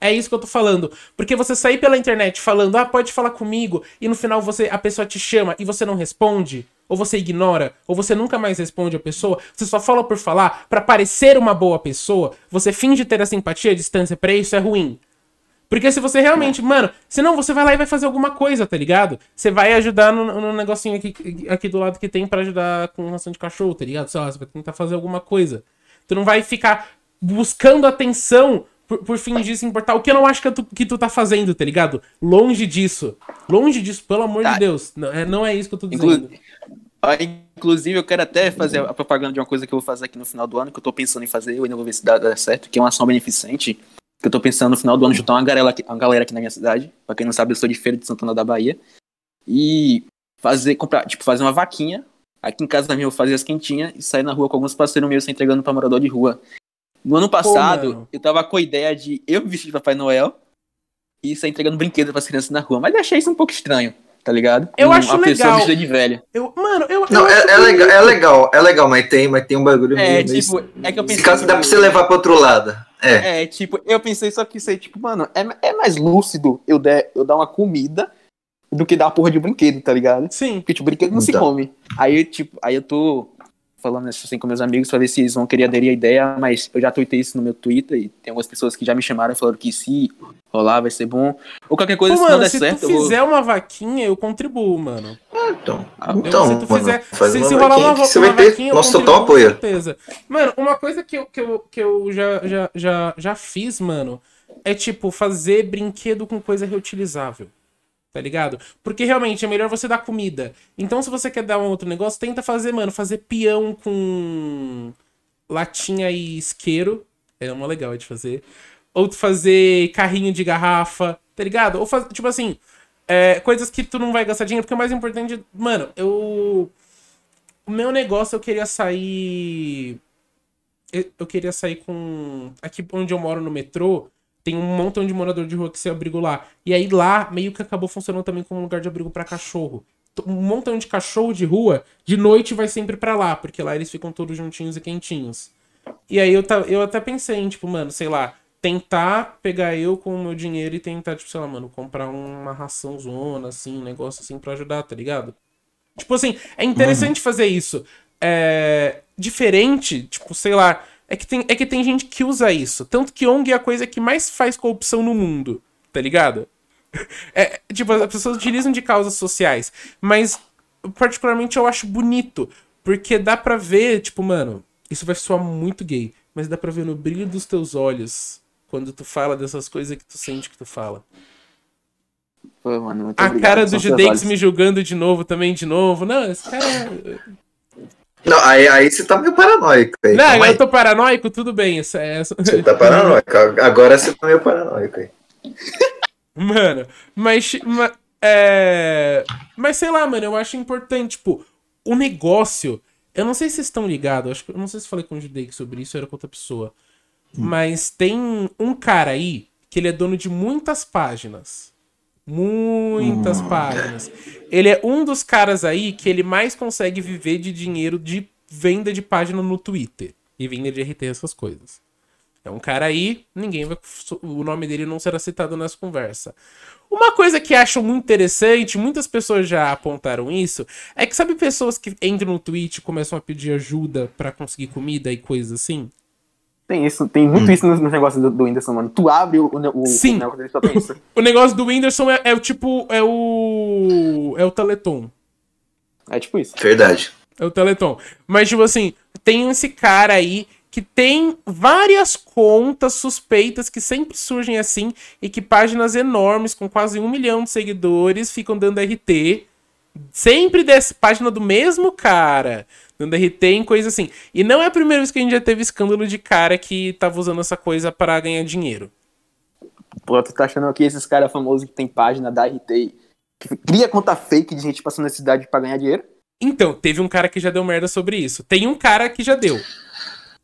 É isso que eu tô falando. Porque você sair pela internet falando, ah, pode falar comigo, e no final você a pessoa te chama e você não responde, ou você ignora, ou você nunca mais responde a pessoa, você só fala por falar pra parecer uma boa pessoa, você finge ter a simpatia, a distância pra isso é ruim. Porque se você realmente, mano, senão você vai lá e vai fazer alguma coisa, tá ligado? Você vai ajudar no, no negocinho aqui, aqui do lado que tem pra ajudar com ração de cachorro, tá ligado? Sei lá, você vai tentar fazer alguma coisa. Tu não vai ficar buscando atenção por, por fingir se importar. O que eu não acho que tu, que tu tá fazendo, tá ligado? Longe disso. Longe disso, pelo amor Tá. de Deus. Não é, não é isso que eu tô dizendo. Inclu- Inclusive, eu quero até fazer a propaganda de uma coisa que eu vou fazer aqui no final do ano, que eu tô pensando em fazer, eu ainda vou ver se dá, dá certo, que é uma ação beneficente, que eu tô pensando no final do ano juntar uma galera aqui, uma galera aqui na minha cidade. Pra quem não sabe, eu sou de Feira de Santana da Bahia. E fazer, comprar, tipo, fazer uma vaquinha. Aqui em casa minha eu fazia as quentinhas e sair na rua com alguns parceiros meus entregando pra morador de rua. No ano passado, mano. eu tava com a ideia de eu me vestir de Papai Noel e sair entregando brinquedos pras crianças na rua. Mas eu achei isso um pouco estranho, tá ligado? Eu uma acho pessoa legal. vestida de velha. Eu, mano, eu. Não, eu é, acho é legal, é legal, é legal, mas tem, mas tem um bagulho É, meio- tipo, é que eu pensei. Esse caso dá pra você levar pro outro lado. É. É, tipo, eu pensei só que isso aí, tipo, mano, é, é mais lúcido eu, der, eu dar uma comida do que dar uma porra de brinquedo, tá ligado? Sim. Porque, tipo, brinquedo não se Então. come. Aí, tipo, aí eu tô falando isso assim com meus amigos pra ver se eles vão querer aderir à ideia, mas eu já tuitei isso no meu Twitter e tem algumas pessoas que já me chamaram e falaram que se rolar vai ser bom. Ou qualquer coisa, Pô, se não mano, der se certo, tu eu vou... fizer uma vaquinha, eu contribuo, mano. Então, Ah, então se tu mano, fizer. faz se, uma se rolar vaquinha uma, você uma vai ter vaquinha, eu nosso contribuo, total apoio. Com certeza. Mano, uma coisa que eu, que eu, que eu já, já, já, já fiz, mano, é tipo fazer brinquedo com coisa reutilizável. Tá ligado? Porque realmente é melhor você dar comida. Então, se você quer dar um outro negócio, tenta fazer, mano, fazer peão com latinha e isqueiro. É uma legal de fazer. Ou fazer carrinho de garrafa, tá ligado? Ou fazer, tipo assim, é, coisas que tu não vai gastar dinheiro, porque o mais importante. Mano, eu. O meu negócio eu queria sair. Eu queria sair com. Aqui onde eu moro no metrô, tem um montão de morador de rua que se abrigo lá. E aí lá meio que acabou funcionando também como um lugar de abrigo pra cachorro. Um montão de cachorro de rua, de noite vai sempre pra lá, porque lá eles ficam todos juntinhos e quentinhos. E aí eu, ta- eu até pensei em, tipo, mano, sei lá, tentar pegar eu com o meu dinheiro e tentar, tipo, sei lá, mano, comprar uma ração zona, assim, um negócio assim pra ajudar, tá ligado? Tipo assim, é interessante fazer isso. É, diferente, tipo, sei lá, é que, tem, é que tem gente que usa isso. Tanto que ONG é a coisa que mais faz corrupção no mundo, tá ligado? É, tipo, as pessoas utilizam de causas sociais. Mas, particularmente, eu acho bonito. Porque dá pra ver, tipo, mano, isso vai soar muito gay. Mas dá pra ver no brilho dos teus olhos quando tu fala dessas coisas que tu sente que tu fala. Pô, mano, muito A obrigado, cara do Judex me julgando de novo, também de novo. Não, esse cara. Não, aí, aí você tá meio paranoico aí. Não, calma aí. eu tô paranoico, tudo bem. Isso é... Você tá paranoico. Agora você tá meio paranoico aí. <laughs> Mano, mas. ma- é... Mas sei lá, mano, eu acho importante, tipo, o negócio. Eu não sei se vocês estão ligados, acho que eu não sei se falei com o Judei sobre isso, era com outra pessoa. Mas tem um cara aí que ele é dono de muitas páginas. Muitas páginas. Ele é um dos caras aí que ele mais consegue viver de dinheiro de venda de página no Twitter. E venda de RT, essas coisas. É um cara aí, ninguém vai. O nome dele não será citado nessa conversa. Uma coisa que acho muito interessante, muitas pessoas já apontaram isso, é que sabe pessoas que entram no Twitch e começam a pedir ajuda pra conseguir comida e coisas assim? Tem isso, tem muito isso nos, nos negócios do, do Whindersson, mano. Tu abre o, o, o, Sim. o negócio dele só tem isso. <laughs> O negócio do Whindersson é, é o tipo. É o. É o Teleton. É tipo isso. Verdade. É o Teleton. Mas, tipo assim, tem esse cara aí que tem várias contas suspeitas que sempre surgem assim e que páginas enormes com quase um milhão de seguidores ficam dando RT. Sempre dessa página do mesmo cara. Dando RT em coisa assim. E não é a primeira vez que a gente já teve escândalo de cara que tava usando essa coisa para ganhar dinheiro. Pô, tu tá achando que esses caras famosos que tem página da RT que cria conta fake de gente passando necessidade pra ganhar dinheiro. Então, teve um cara que já deu merda sobre isso. Tem um cara que já deu.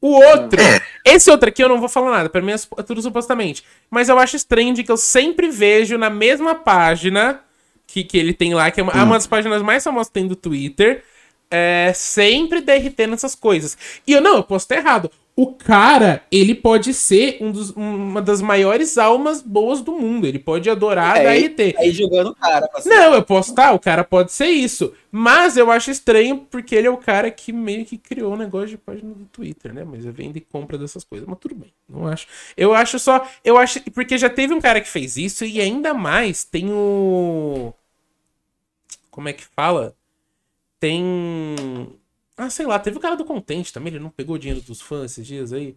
O outro, É. esse outro aqui eu não vou falar nada, pra mim é é tudo supostamente. Mas eu acho estranho de que eu sempre vejo na mesma página que, que ele tem lá, que é uma, é uma das páginas mais famosas que tem do Twitter, é, sempre DRT nessas coisas. E eu não, eu posso estar errado. O cara, ele pode ser um dos- uma das maiores almas boas do mundo. Ele pode adorar É, a DRT. Aí jogando o cara. Não, eu posso estar, o cara pode ser isso. Mas eu acho estranho porque ele é o cara que meio que criou o negócio de página do Twitter, né? Mas vende e compra dessas coisas. Mas tudo bem, não acho. Eu acho só. Eu acho. Porque já teve um cara que fez isso e ainda mais tem o. Como é que fala? Tem. Ah, sei lá, teve o cara do Contente também. Ele não pegou o dinheiro dos fãs esses dias aí?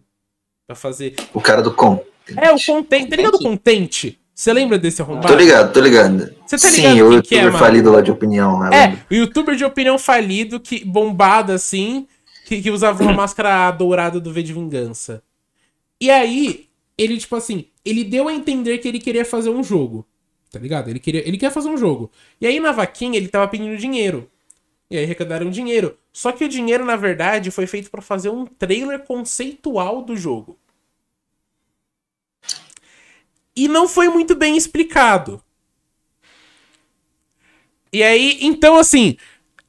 Pra fazer. O cara do com. É, o Contente. Tá ligado o Contente? Você lembra desse arrombado? Tô ligado, tô ligado. Você tá ligado Sim, o é, youtuber mano? falido lá de opinião, né? É, o youtuber de opinião falido, que bombado assim, que, que usava uma <coughs> máscara dourada do V de Vingança. E aí, ele, tipo assim, ele deu a entender que ele queria fazer um jogo. Tá ligado? Ele queria, ele quer fazer um jogo. E aí, na vaquinha, ele tava pedindo dinheiro. E aí arrecadaram dinheiro. Só que o dinheiro, na verdade, foi feito pra fazer um trailer conceitual do jogo. E não foi muito bem explicado. E aí, então assim,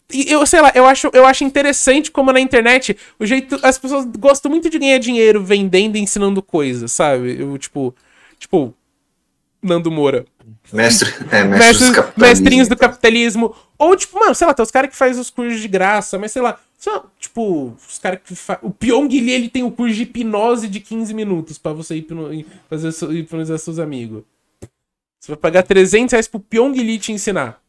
eu sei lá, eu acho, eu acho interessante como na internet o jeito as pessoas gostam muito de ganhar dinheiro vendendo e ensinando coisas, sabe? Eu tipo, tipo Nando Moura. Mestre, é, mestres, Mestres, do mestrinhos do capitalismo. Ou, tipo, mano, sei lá, tem os caras que fazem os cursos de graça, mas sei lá, só, tipo, os caras que. O Pyong Lee, ele tem o curso de hipnose de 15 minutos pra você hipno... fazer hipnotizar seus amigos. Você vai pagar 300 reais pro Pyong Lee te ensinar.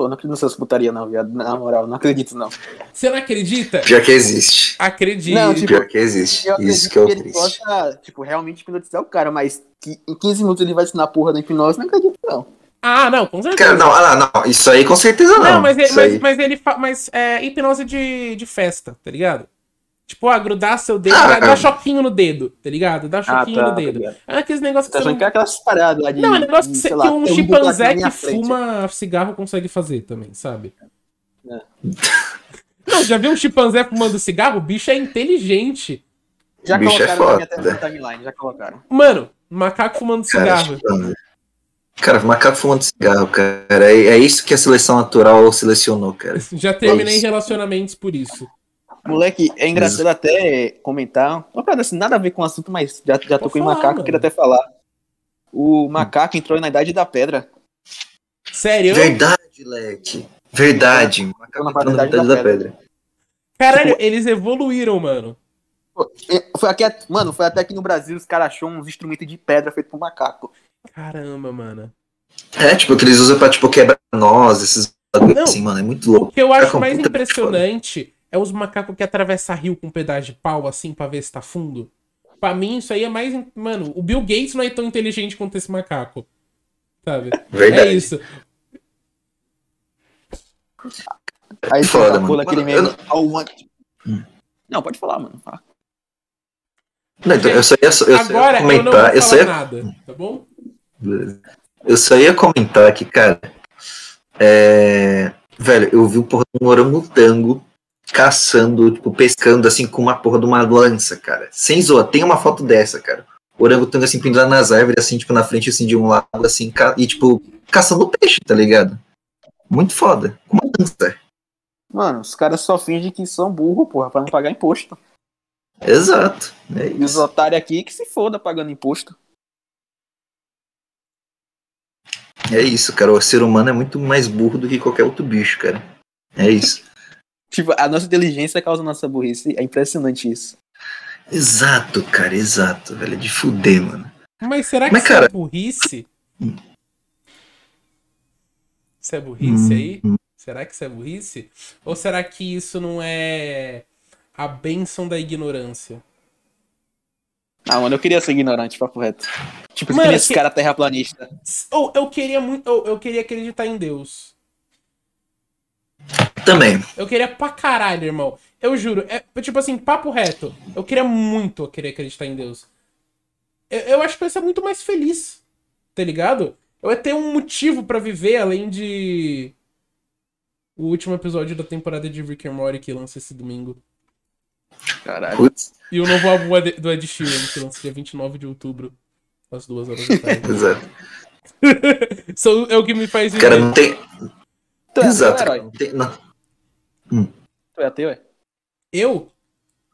Pô, não acredito nessas putaria não, viado. Na moral, não acredito não. Você não acredita? Pior que existe. Acredite. Não, tipo, Pior que existe. Eu Isso acredito que é o ele triste. possa, tipo, realmente hipnotizar o cara, mas que em 15 minutos ele vai ensinar a porra da hipnose, não acredito não. Ah, não, com certeza. Cara, não, ah, não, isso aí com certeza não. Não, mas, ele- mas, mas ele fa... mas é hipnose de, de festa, tá ligado? Tipo, ah, grudar seu dedo, Ah, dá, dá ah. choquinho no dedo, tá ligado? Dá choquinho no dedo. ligado. É aqueles negócios que Tá você não... que é aquelas paradas lá de. Não, é negócio que, você- sei que lá, um tem chimpanzé que fuma cigarro consegue fazer também, sabe? É. Não, já viu um chimpanzé fumando cigarro? O bicho é inteligente. Já Bicho é colocaram na minha foda. tela timeline, já colocaram. Mano, macaco fumando Cara, cigarro. Cara, macaco fumando cigarro, cara. É, é isso que a seleção natural selecionou, cara. Já terminei isso. relacionamentos por isso. Moleque, é engraçado até comentar. Uma parada assim, nada a ver com o assunto, mas já, já tocou em falar, macaco, mano. queria até falar. O macaco entrou na idade da pedra. Sério? Verdade, leque. Verdade. Macaco na entrando na idade da da pedra. Caralho, Tipo- eles evoluíram, mano. É, Foi aqui, mano, foi até aqui no Brasil os caras achou uns instrumentos de pedra feito por macaco. Caramba, mano. É, tipo, que eles usam pra, tipo, quebrar nós, esses Não. assim, mano. É muito O louco. que eu acho Macaco mais impressionante é os macacos que atravessam rio com um pedaço de pau, assim, pra ver se tá fundo. Pra mim, isso aí é mais. Mano, o Bill Gates não é tão inteligente quanto esse macaco. Sabe? Verdade. É isso. Aí Foda, tem mano. aquele Mano, eu meme. "I want-" Hum. Não, pode falar, mano. Fala. Não, então, eu só ia, eu só ia Agora eu não vou comentar. Eu só falar ia, nada, tá bom? eu só ia comentar que, cara. É, velho, eu vi o porra de um orangotango caçando, tipo, pescando assim com uma porra de uma lança, cara. Sem zoa, tem uma foto dessa, cara. O orangotango assim pendurado nas árvores, assim, tipo, na frente assim, de um lado, assim, e tipo, caçando peixe, tá ligado? Muito foda. Com uma lança. Mano, os caras só fingem que são burro, porra, pra não pagar imposto. Exato. É E os otários aqui que se foda pagando imposto. É isso, cara. O ser humano é muito mais burro do que qualquer outro bicho, cara. É isso. Tipo, a nossa inteligência causa a nossa burrice. É impressionante isso. Exato, cara, exato, velho. É de fuder, mano. Mas será que Mas, isso é cara- burrice? Isso é burrice aí? Hum, Será que isso é burrice? Ou será que isso não é a bênção da ignorância? Ah, mano, eu queria ser ignorante, papo reto. Tipo, Mano, que nem esses que- caras terraplanista. Ou eu queria muito. ou eu queria acreditar em Deus. Também. Eu queria pra caralho, irmão. Eu juro. É, tipo assim, papo reto. Eu queria muito querer acreditar em Deus. Eu, eu acho que eu ia ser muito mais feliz. Tá ligado? Eu ia ter um motivo pra viver além de. O último episódio da temporada de Rick and Morty que lança esse domingo. Caralho. Putz, E o novo álbum é do Ed Sheeran, que lança dia 29 de outubro, às duas horas da tarde. <laughs> exato. São- é o que me faz. Cara, não tem. Tu é Exato. não tem- não. Tu é ateu, é? Eu?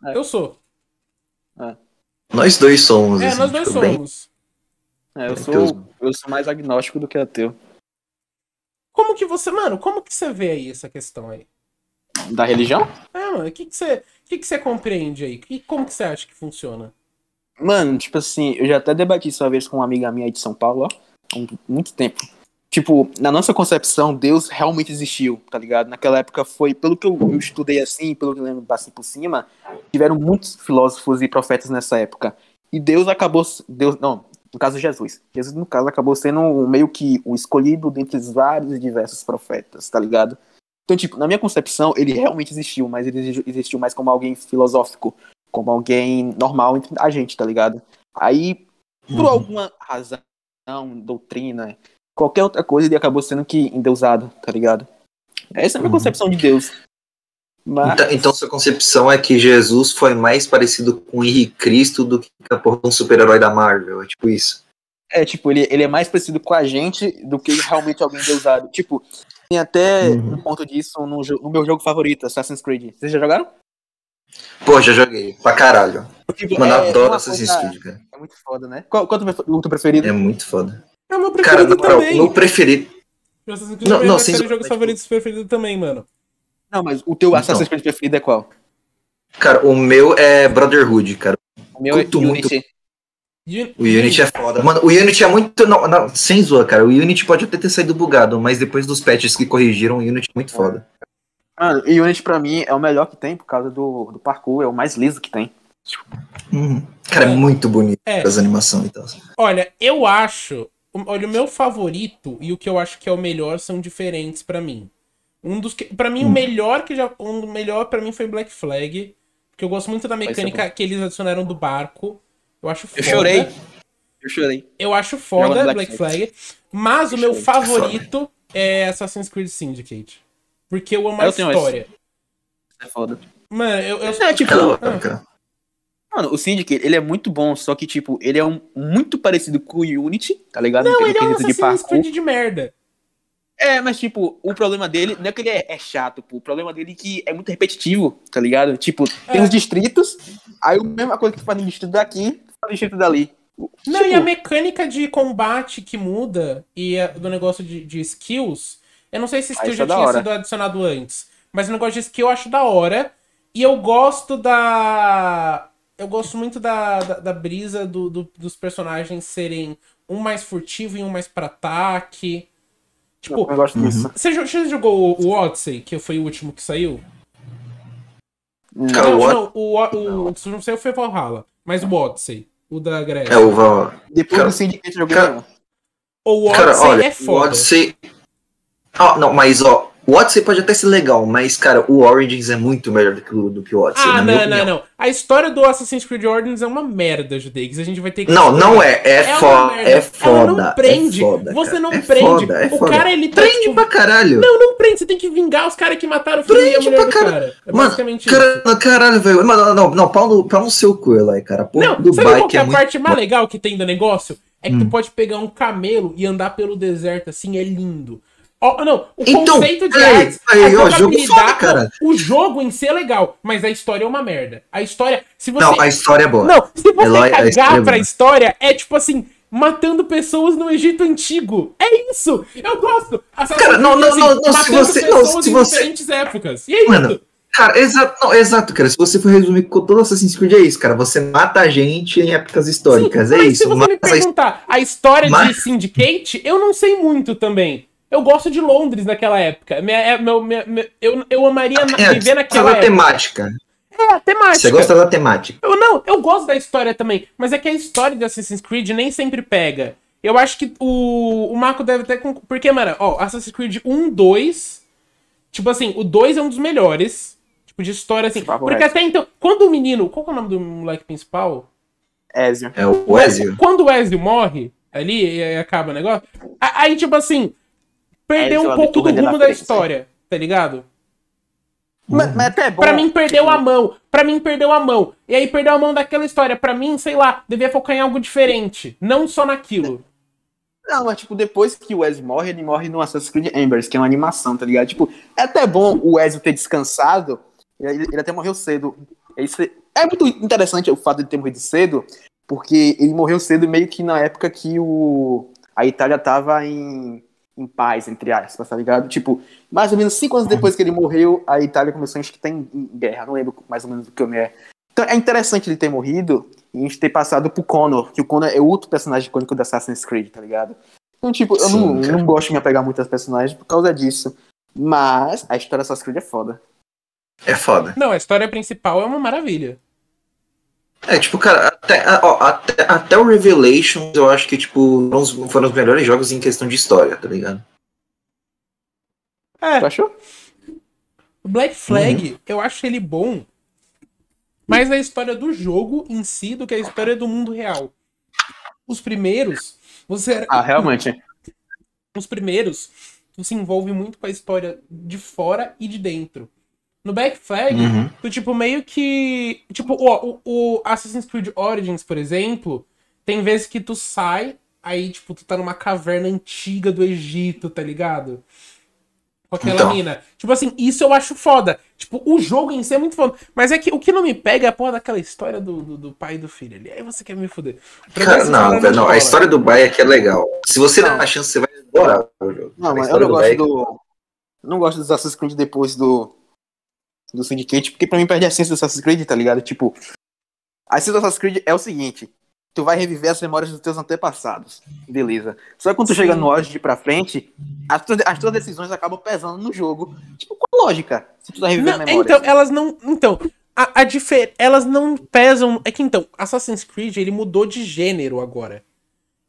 É. Eu sou. Nós dois somos. É, assim, nós dois tipo, bem- somos. É, eu sou, eu sou mais agnóstico do que ateu. Como que você. Mano, como que você vê aí essa questão aí? Da religião? É, mano, o que, que, você, o que, que você compreende aí? E como que você acha que funciona? Mano, tipo assim, eu já até debati isso uma vez com uma amiga minha aí de São Paulo, ó. Há muito tempo. Tipo, na nossa concepção, Deus realmente existiu, tá ligado? Naquela época foi, pelo que eu, eu estudei assim, pelo que eu lembro assim por cima, tiveram muitos filósofos e profetas nessa época. E Deus acabou. Deus, não, no caso Jesus. Jesus, no caso, acabou sendo meio que o escolhido dentre os vários e diversos profetas, tá ligado? Então, tipo, na minha concepção, ele realmente existiu, mas ele exi- existiu mais como alguém filosófico, como alguém normal entre a gente, tá ligado? Aí, por Uhum. alguma razão, doutrina, qualquer outra coisa, ele acabou sendo que endeusado, tá ligado? Essa é a minha Uhum. concepção de Deus. Mas, Então, então sua concepção é que Jesus foi mais parecido com o Henrique Cristo do que de um super-herói da Marvel. É tipo isso. é, tipo, ele, ele é mais parecido com a gente do que realmente alguém endeusado. Tipo, tem até Uhum. um ponto disso no, no meu jogo favorito, Assassin's Creed. Vocês já jogaram? Pô, já joguei. Pra caralho. Tipo, Mano, é adoro Assassin's Creed, cara. É muito foda, né? Qual, qual é o teu preferido? É muito foda. É o meu Cara, preferido na moral, também. o meu preferido. Assassin's Creed Não, não, é sem jogo tipo- favorito preferido também, mano. Não, mas o teu Então. Assassin's Creed preferido é qual? Cara, o meu é Brotherhood, cara. O meu é muito. Unity. O Unity é foda. Mano, o Unity é muito. Não, não, sem zoa, cara. O Unity pode até ter saído bugado, mas depois dos patches que corrigiram, o Unity é muito foda. Mano, e Unity pra mim é o melhor que tem por causa do, do parkour, é o mais liso que tem. Uhum. Cara, é muito bonito É. as animações e tal. Olha, eu acho. Olha, o meu favorito e o que eu acho que é o melhor são diferentes pra mim. Um dos que, para mim o Hum. melhor que já um do melhor para mim foi Black Flag, porque eu gosto muito da mecânica que eles adicionaram do barco. Eu acho foda. Eu chorei. Eu chorei. Eu acho foda Black, Black Flag, mas o Eu meu chorei. favorito é Assassin's Creed Syndicate. Porque eu amo a Eu tenho história. É foda. Mano, eu, eu É, tipo, Ah. Mano, o Syndicate, ele é muito bom, só que, tipo, ele é um, muito parecido com o Unity, tá ligado? Não, No ele é um de Assassin's. Creed de merda. É, mas, tipo, o problema dele não é que ele é, é chato, pô. O problema dele é que é muito repetitivo, tá ligado? Tipo, tem É. os distritos, aí a mesma coisa que tu faz no distrito daqui, tu faz no distrito dali. Não, Tipo, e a mecânica de combate que muda e a- do negócio de, de skills. Eu não sei se Ah, skill isso já é tinha sido adicionado antes. Mas o negócio de skill eu acho da hora. E eu gosto da. Eu gosto muito da, da, da brisa do, do- dos personagens serem um mais furtivo e um mais pra ataque. eu Tipo, gosto Uhum. disso. você, jo- você jogou o Odyssey, que foi o último que saiu? Cara, não, o não, o, o, o que não saiu foi Valhalla. Mas o Odyssey, o da Grécia. É o Val. Depois Cara, do Syndicate eu joguei cara, nenhum. O Cara, Odyssey olha, é o foda. Odyssey. Ah, não, mas ó, o Odyssey pode até ser legal, mas, cara, o Origins é muito melhor do que o, do que o Odyssey. Ah, não, não, não. A história do Assassin's Creed Origins é uma merda, Judeix. A gente vai ter que. Não, não é. É, uma fo é foda. Ela não prende. É foda, você cara. não é prende. Foda, é o cara, ele tá, Prende tipo, pra caralho. Não, não prende. Você tem que vingar os caras que mataram o filho e a Prende mulher pra caralho. cara. É Mano, basicamente isso. Cara, caralho, velho. Mano, não, não, pau no, pau no seu cu, Eloy, cara. Porra Não, do sabe qual que é é a muito. parte mais legal que tem do negócio? É que tu Hum. pode pegar um camelo e andar pelo deserto assim, é lindo. Ó, não, o Então, conceito de aí, artes, aí, ó, jogo foda, cara. o jogo em si é legal, mas a história é uma merda. A história, se você Não, a história é boa. Não, se você Eloy, a história cagar é pra boa. história, é tipo assim, matando pessoas no Egito Antigo. É isso! Eu gosto! Assassin's Cara, não, não, não, não, se você- não, se você- diferentes épocas. E é isso! Mano, Cara, exato, não, exato, cara. Se você for resumir com todo Assassin's Creed, é isso, cara. Você mata a gente em épocas históricas. Sim, é mas isso. se você me perguntar a história de Mas- Syndicate, eu não sei muito também. Eu gosto de Londres naquela época. Minha, é, minha- minha- eu, eu amaria na- É, viver você naquela gosta da época. temática. É, a temática. Você gosta da temática. Eu não, eu gosto da história também, mas é que a história de Assassin's Creed nem sempre pega. Eu acho que o, o Marco deve ter. conc- Porque, mano, ó, Assassin's Creed 1, 2. Tipo assim, o 2 é um dos melhores. Tipo, de história assim. Porque até então, quando o menino. Qual que é o nome do moleque principal? Ezio. É o Ezio. Quando o Ezio morre, ali e acaba o negócio. Aí, tipo assim, perdeu um pouco do rumo da história, tá ligado? Mas, mas até é bom. Pra mim, perdeu a mão. Pra mim, perdeu a mão. E aí, perdeu a mão daquela história. Pra mim, sei lá, devia focar em algo diferente. Não só naquilo. Não, mas tipo, depois que o Wes morre, ele morre no Assassin's Creed Embers, que é uma animação, tá ligado? Tipo, é até bom o Wes ter descansado, ele, ele até morreu cedo. Isso é- é muito interessante o fato de ter morrido cedo, porque ele morreu cedo meio que na época que o, a Itália tava em, em paz, entre aspas, tá ligado? Tipo, mais ou menos cinco anos depois que ele morreu, a Itália começou a estar em, em guerra, não lembro mais ou menos do que eu me é. Então é interessante ele ter morrido e a gente ter passado pro Connor, que o Connor é outro personagem icônico do Assassin's Creed, tá ligado? Então, tipo, eu Sim, não, cara. não gosto de me apegar muito aos personagens por causa disso. Mas a história do Assassin's Creed é foda. É foda. Não, a história principal é uma maravilha. É, tipo, cara, até, ó, até, até o Revelations eu acho que, tipo, foram os, foram os melhores jogos em questão de história, tá ligado? É, Tu achou? o Black Flag, eu acho ele bom. Mais a história do jogo em si do que a história do mundo real. Os primeiros, você Ah, realmente. os primeiros, se envolve muito com a história de fora e de dentro. No Black Flag, Uhum. tu, tipo, meio que. Tipo, o, o Assassin's Creed Origins, por exemplo, tem vezes que tu sai, aí, tipo, tu tá numa caverna antiga do Egito, tá ligado? Com aquela Então. mina. Tipo assim, isso eu acho foda. Tipo, o jogo em si é muito foda. Mas é que o que não me pega é a porra daquela história do, do, do pai e do filho ali. Aí você quer me fuder. Pra Cara, não, velho, não. A história do Baia aqui é legal. Se você der Não. uma chance, você vai adorar o jogo. Não, mas eu não gosto Baia- do. eu Não gosto dos Assassin's Creed depois do. Do Syndicate, porque pra mim perde a essência do Assassin's Creed, tá ligado? Tipo, a essência do Assassin's Creed é o seguinte: tu vai reviver as memórias dos teus antepassados. Beleza. Só que quando tu Sim. chega no Origin pra frente, as tuas, as tuas decisões acabam pesando no jogo. Tipo, qual a lógica? Se tu tá revivendo memórias. então, elas não. Então, a, a difer... elas não pesam. É que então, Assassin's Creed ele mudou de gênero agora.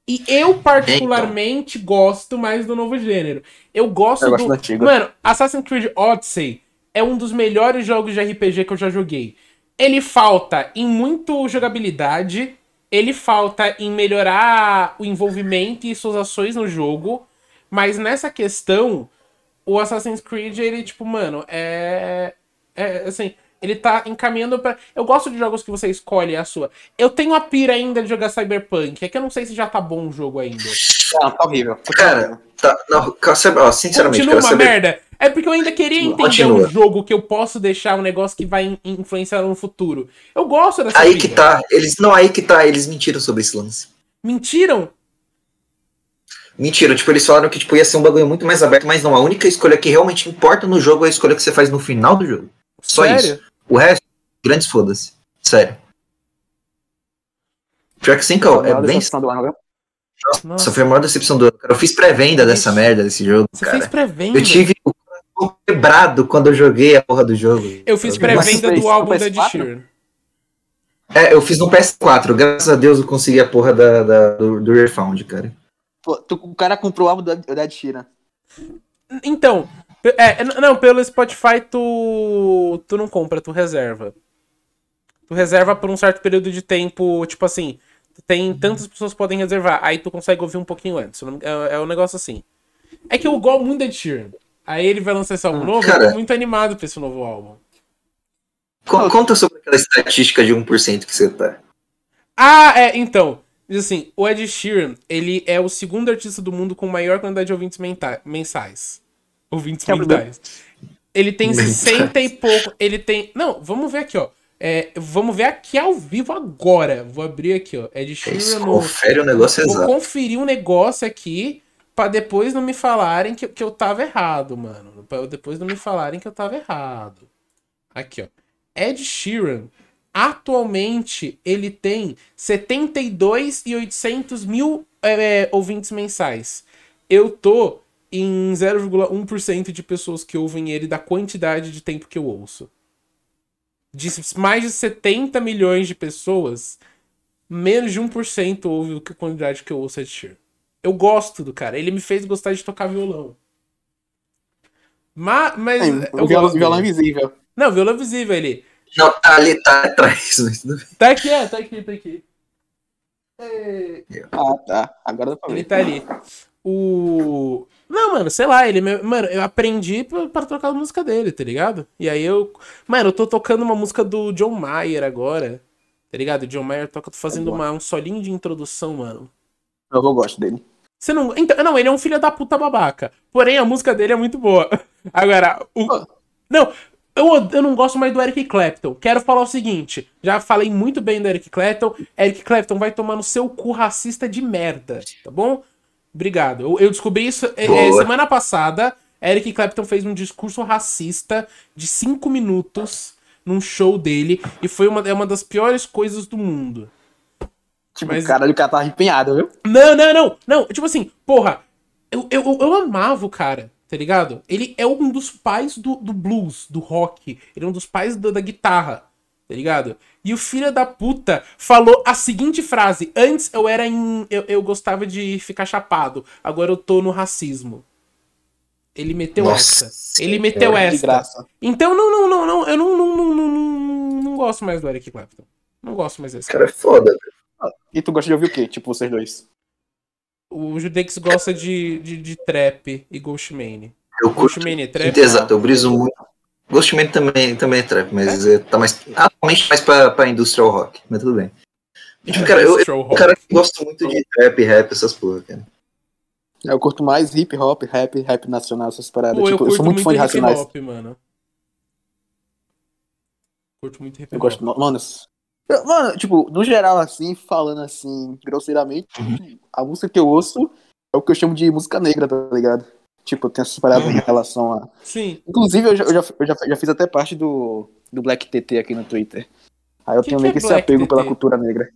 E eu, particularmente, gosto mais do novo gênero. Eu gosto Eu do. gosto do antigo. Mano, Assassin's Creed Odyssey é um dos melhores jogos de RPG que eu já joguei. Ele falta em muito jogabilidade. Ele falta em melhorar o envolvimento e suas ações no jogo. Mas nessa questão, o Assassin's Creed, ele, tipo, mano, é. É assim. Ele tá encaminhando pra. Eu gosto de jogos que você escolhe a sua. Eu tenho a pira ainda de jogar Cyberpunk. É que eu não sei se já tá bom o jogo ainda. Não, tá horrível. Cara, tá, não, cara, sabe, ó, sinceramente, Continua uma saber. merda. É porque eu ainda queria entender Continua. um jogo que eu posso deixar um negócio que vai in- influenciar no futuro. Eu gosto dessa Aí pira. que tá, eles. Não, aí que tá, eles mentiram sobre esse lance. Mentiram? Mentira, tipo, eles falaram que tipo, ia ser um bagulho muito mais aberto, mas não, a única escolha que realmente importa no jogo é a escolha que você faz no final do jogo. Só Sério? isso. O resto, grandes foda-se. Sério. Pior que sim, Cal, é Maior bem. Nossa, Nossa, foi a maior decepção do ano, cara. Eu fiz pré-venda dessa merda desse jogo, você cara. fez pré-venda? Eu tive o coração quebrado quando eu joguei a porra do jogo. Eu fiz pré-venda do álbum da Ed PS4? Sheeran. É, eu fiz no PS4. Graças a Deus eu consegui a porra da, da- do, do Refound, cara. Pô, tu- o cara comprou o álbum da, da Ed Sheeran. Então, pe- é, não, pelo Spotify tu tu não compra, tu reserva. Tu reserva por um certo período de tempo, tipo assim, tem tantas pessoas que podem reservar, aí tu consegue ouvir um pouquinho antes. É, é um negócio assim. É que eu gosto muito da Ed Sheeran. Aí ele vai lançar esse álbum novo, eu cara. tô muito animado pra esse novo álbum. Con- Conta sobre aquela estatística de 1% que você tá. Ah, é, então. Diz assim, o Ed Sheeran, ele é o segundo artista do mundo com maior quantidade de ouvintes mensais. Ouvintes É primeiro. mentais. Ele tem Mensais. 60 e pouco. Ele tem. Não, vamos ver aqui, ó. É, vamos ver aqui ao vivo agora. Vou abrir aqui, ó. Ed É Sheeran isso, no. confere o negócio Vou exato. conferir um negócio aqui pra depois não me falarem que, que eu tava errado, mano. Pra depois não me falarem que eu tava errado. Aqui, ó. Ed Sheeran, atualmente, ele tem 72 e 800 mil é, ouvintes mensais. Eu tô em 0,1% de pessoas que ouvem ele da quantidade de tempo que eu ouço. De mais de 70 milhões de pessoas, menos de 1% ouve a quantidade que eu ouço Ed Sheeran. Eu gosto do cara. Ele me fez gostar de tocar violão. Ma- mas É, eu o violão, violão dele. invisível. Não, violão visível ele. Não, tá ali, tá atrás. mas. Tá aqui, é, tá aqui, tá aqui. É, Ah, tá. Agora dá pra Ele ver. tá ali. O. Não, mano, sei lá, ele. me- Mano, eu aprendi pra, pra tocar a música dele, tá ligado? E aí eu. Mano, eu tô tocando uma música do John Mayer agora. Tá ligado? O John Mayer toca, tô fazendo uma, um solinho de introdução, mano. Eu vou gosto dele. Você não. Então, não, ele é um filho da puta babaca. Porém, a música dele é muito boa. <laughs> Agora, o. Não, eu, eu não gosto mais do Eric Clapton. Quero falar o seguinte: já falei muito bem do Eric Clapton. Eric Clapton vai tomar no seu cu racista de merda, tá bom? Obrigado. Eu, eu descobri isso é, é, semana passada. Eric Clapton fez um discurso racista de cinco minutos num show dele. E foi uma, é uma das piores coisas do mundo. Tipo, Mas- caralho, o cara tava empenhado, viu? Não, não, não. Não, tipo assim, porra, eu, eu, eu, eu amava o cara, tá ligado? Ele é um dos pais do, do blues, do rock. Ele é um dos pais da, da guitarra, tá ligado? E o filho da puta falou a seguinte frase: Antes eu era em. Eu, eu gostava de ficar chapado, agora eu tô no racismo. Ele meteu Nossa essa. Ele meteu essa. graça. Então, não, não, não, não. Eu não, não, não, não, não, não gosto mais do Eric Clapton. Não gosto mais desse Esse cara é foda. E tu gosta de ouvir o quê? Tipo, vocês dois. O Judex gosta de, de, de trap e Ghostmane. Eu curto. Ghostmane é trap? Exato, eu briso muito. Ghostman também, também é trap, mas é, tá mais. Atualmente mais pra, pra industrial rock, mas tudo bem. Tipo, cara, eu, eu um cara que gosta muito de trap, rap, essas porra, cara. Eu curto mais hip hop, rap, rap nacional, essas paradas. Pô, eu tipo, eu, curto sou muito fã de hip Racionais. hop, mano. Curto muito hip Eu hop. gosto, mano. eu- Mano, tipo, no geral, assim, falando assim, grosseiramente, Uhum. a música que eu ouço é o que eu chamo de música negra, tá ligado? Tipo, eu tenho essas paradas Uhum. em relação a. Sim. Inclusive, eu já, eu já, eu já, já fiz até parte do, do Black TT aqui no Twitter. Aí eu Que tenho que meio é que esse Black apego TT? pela cultura negra.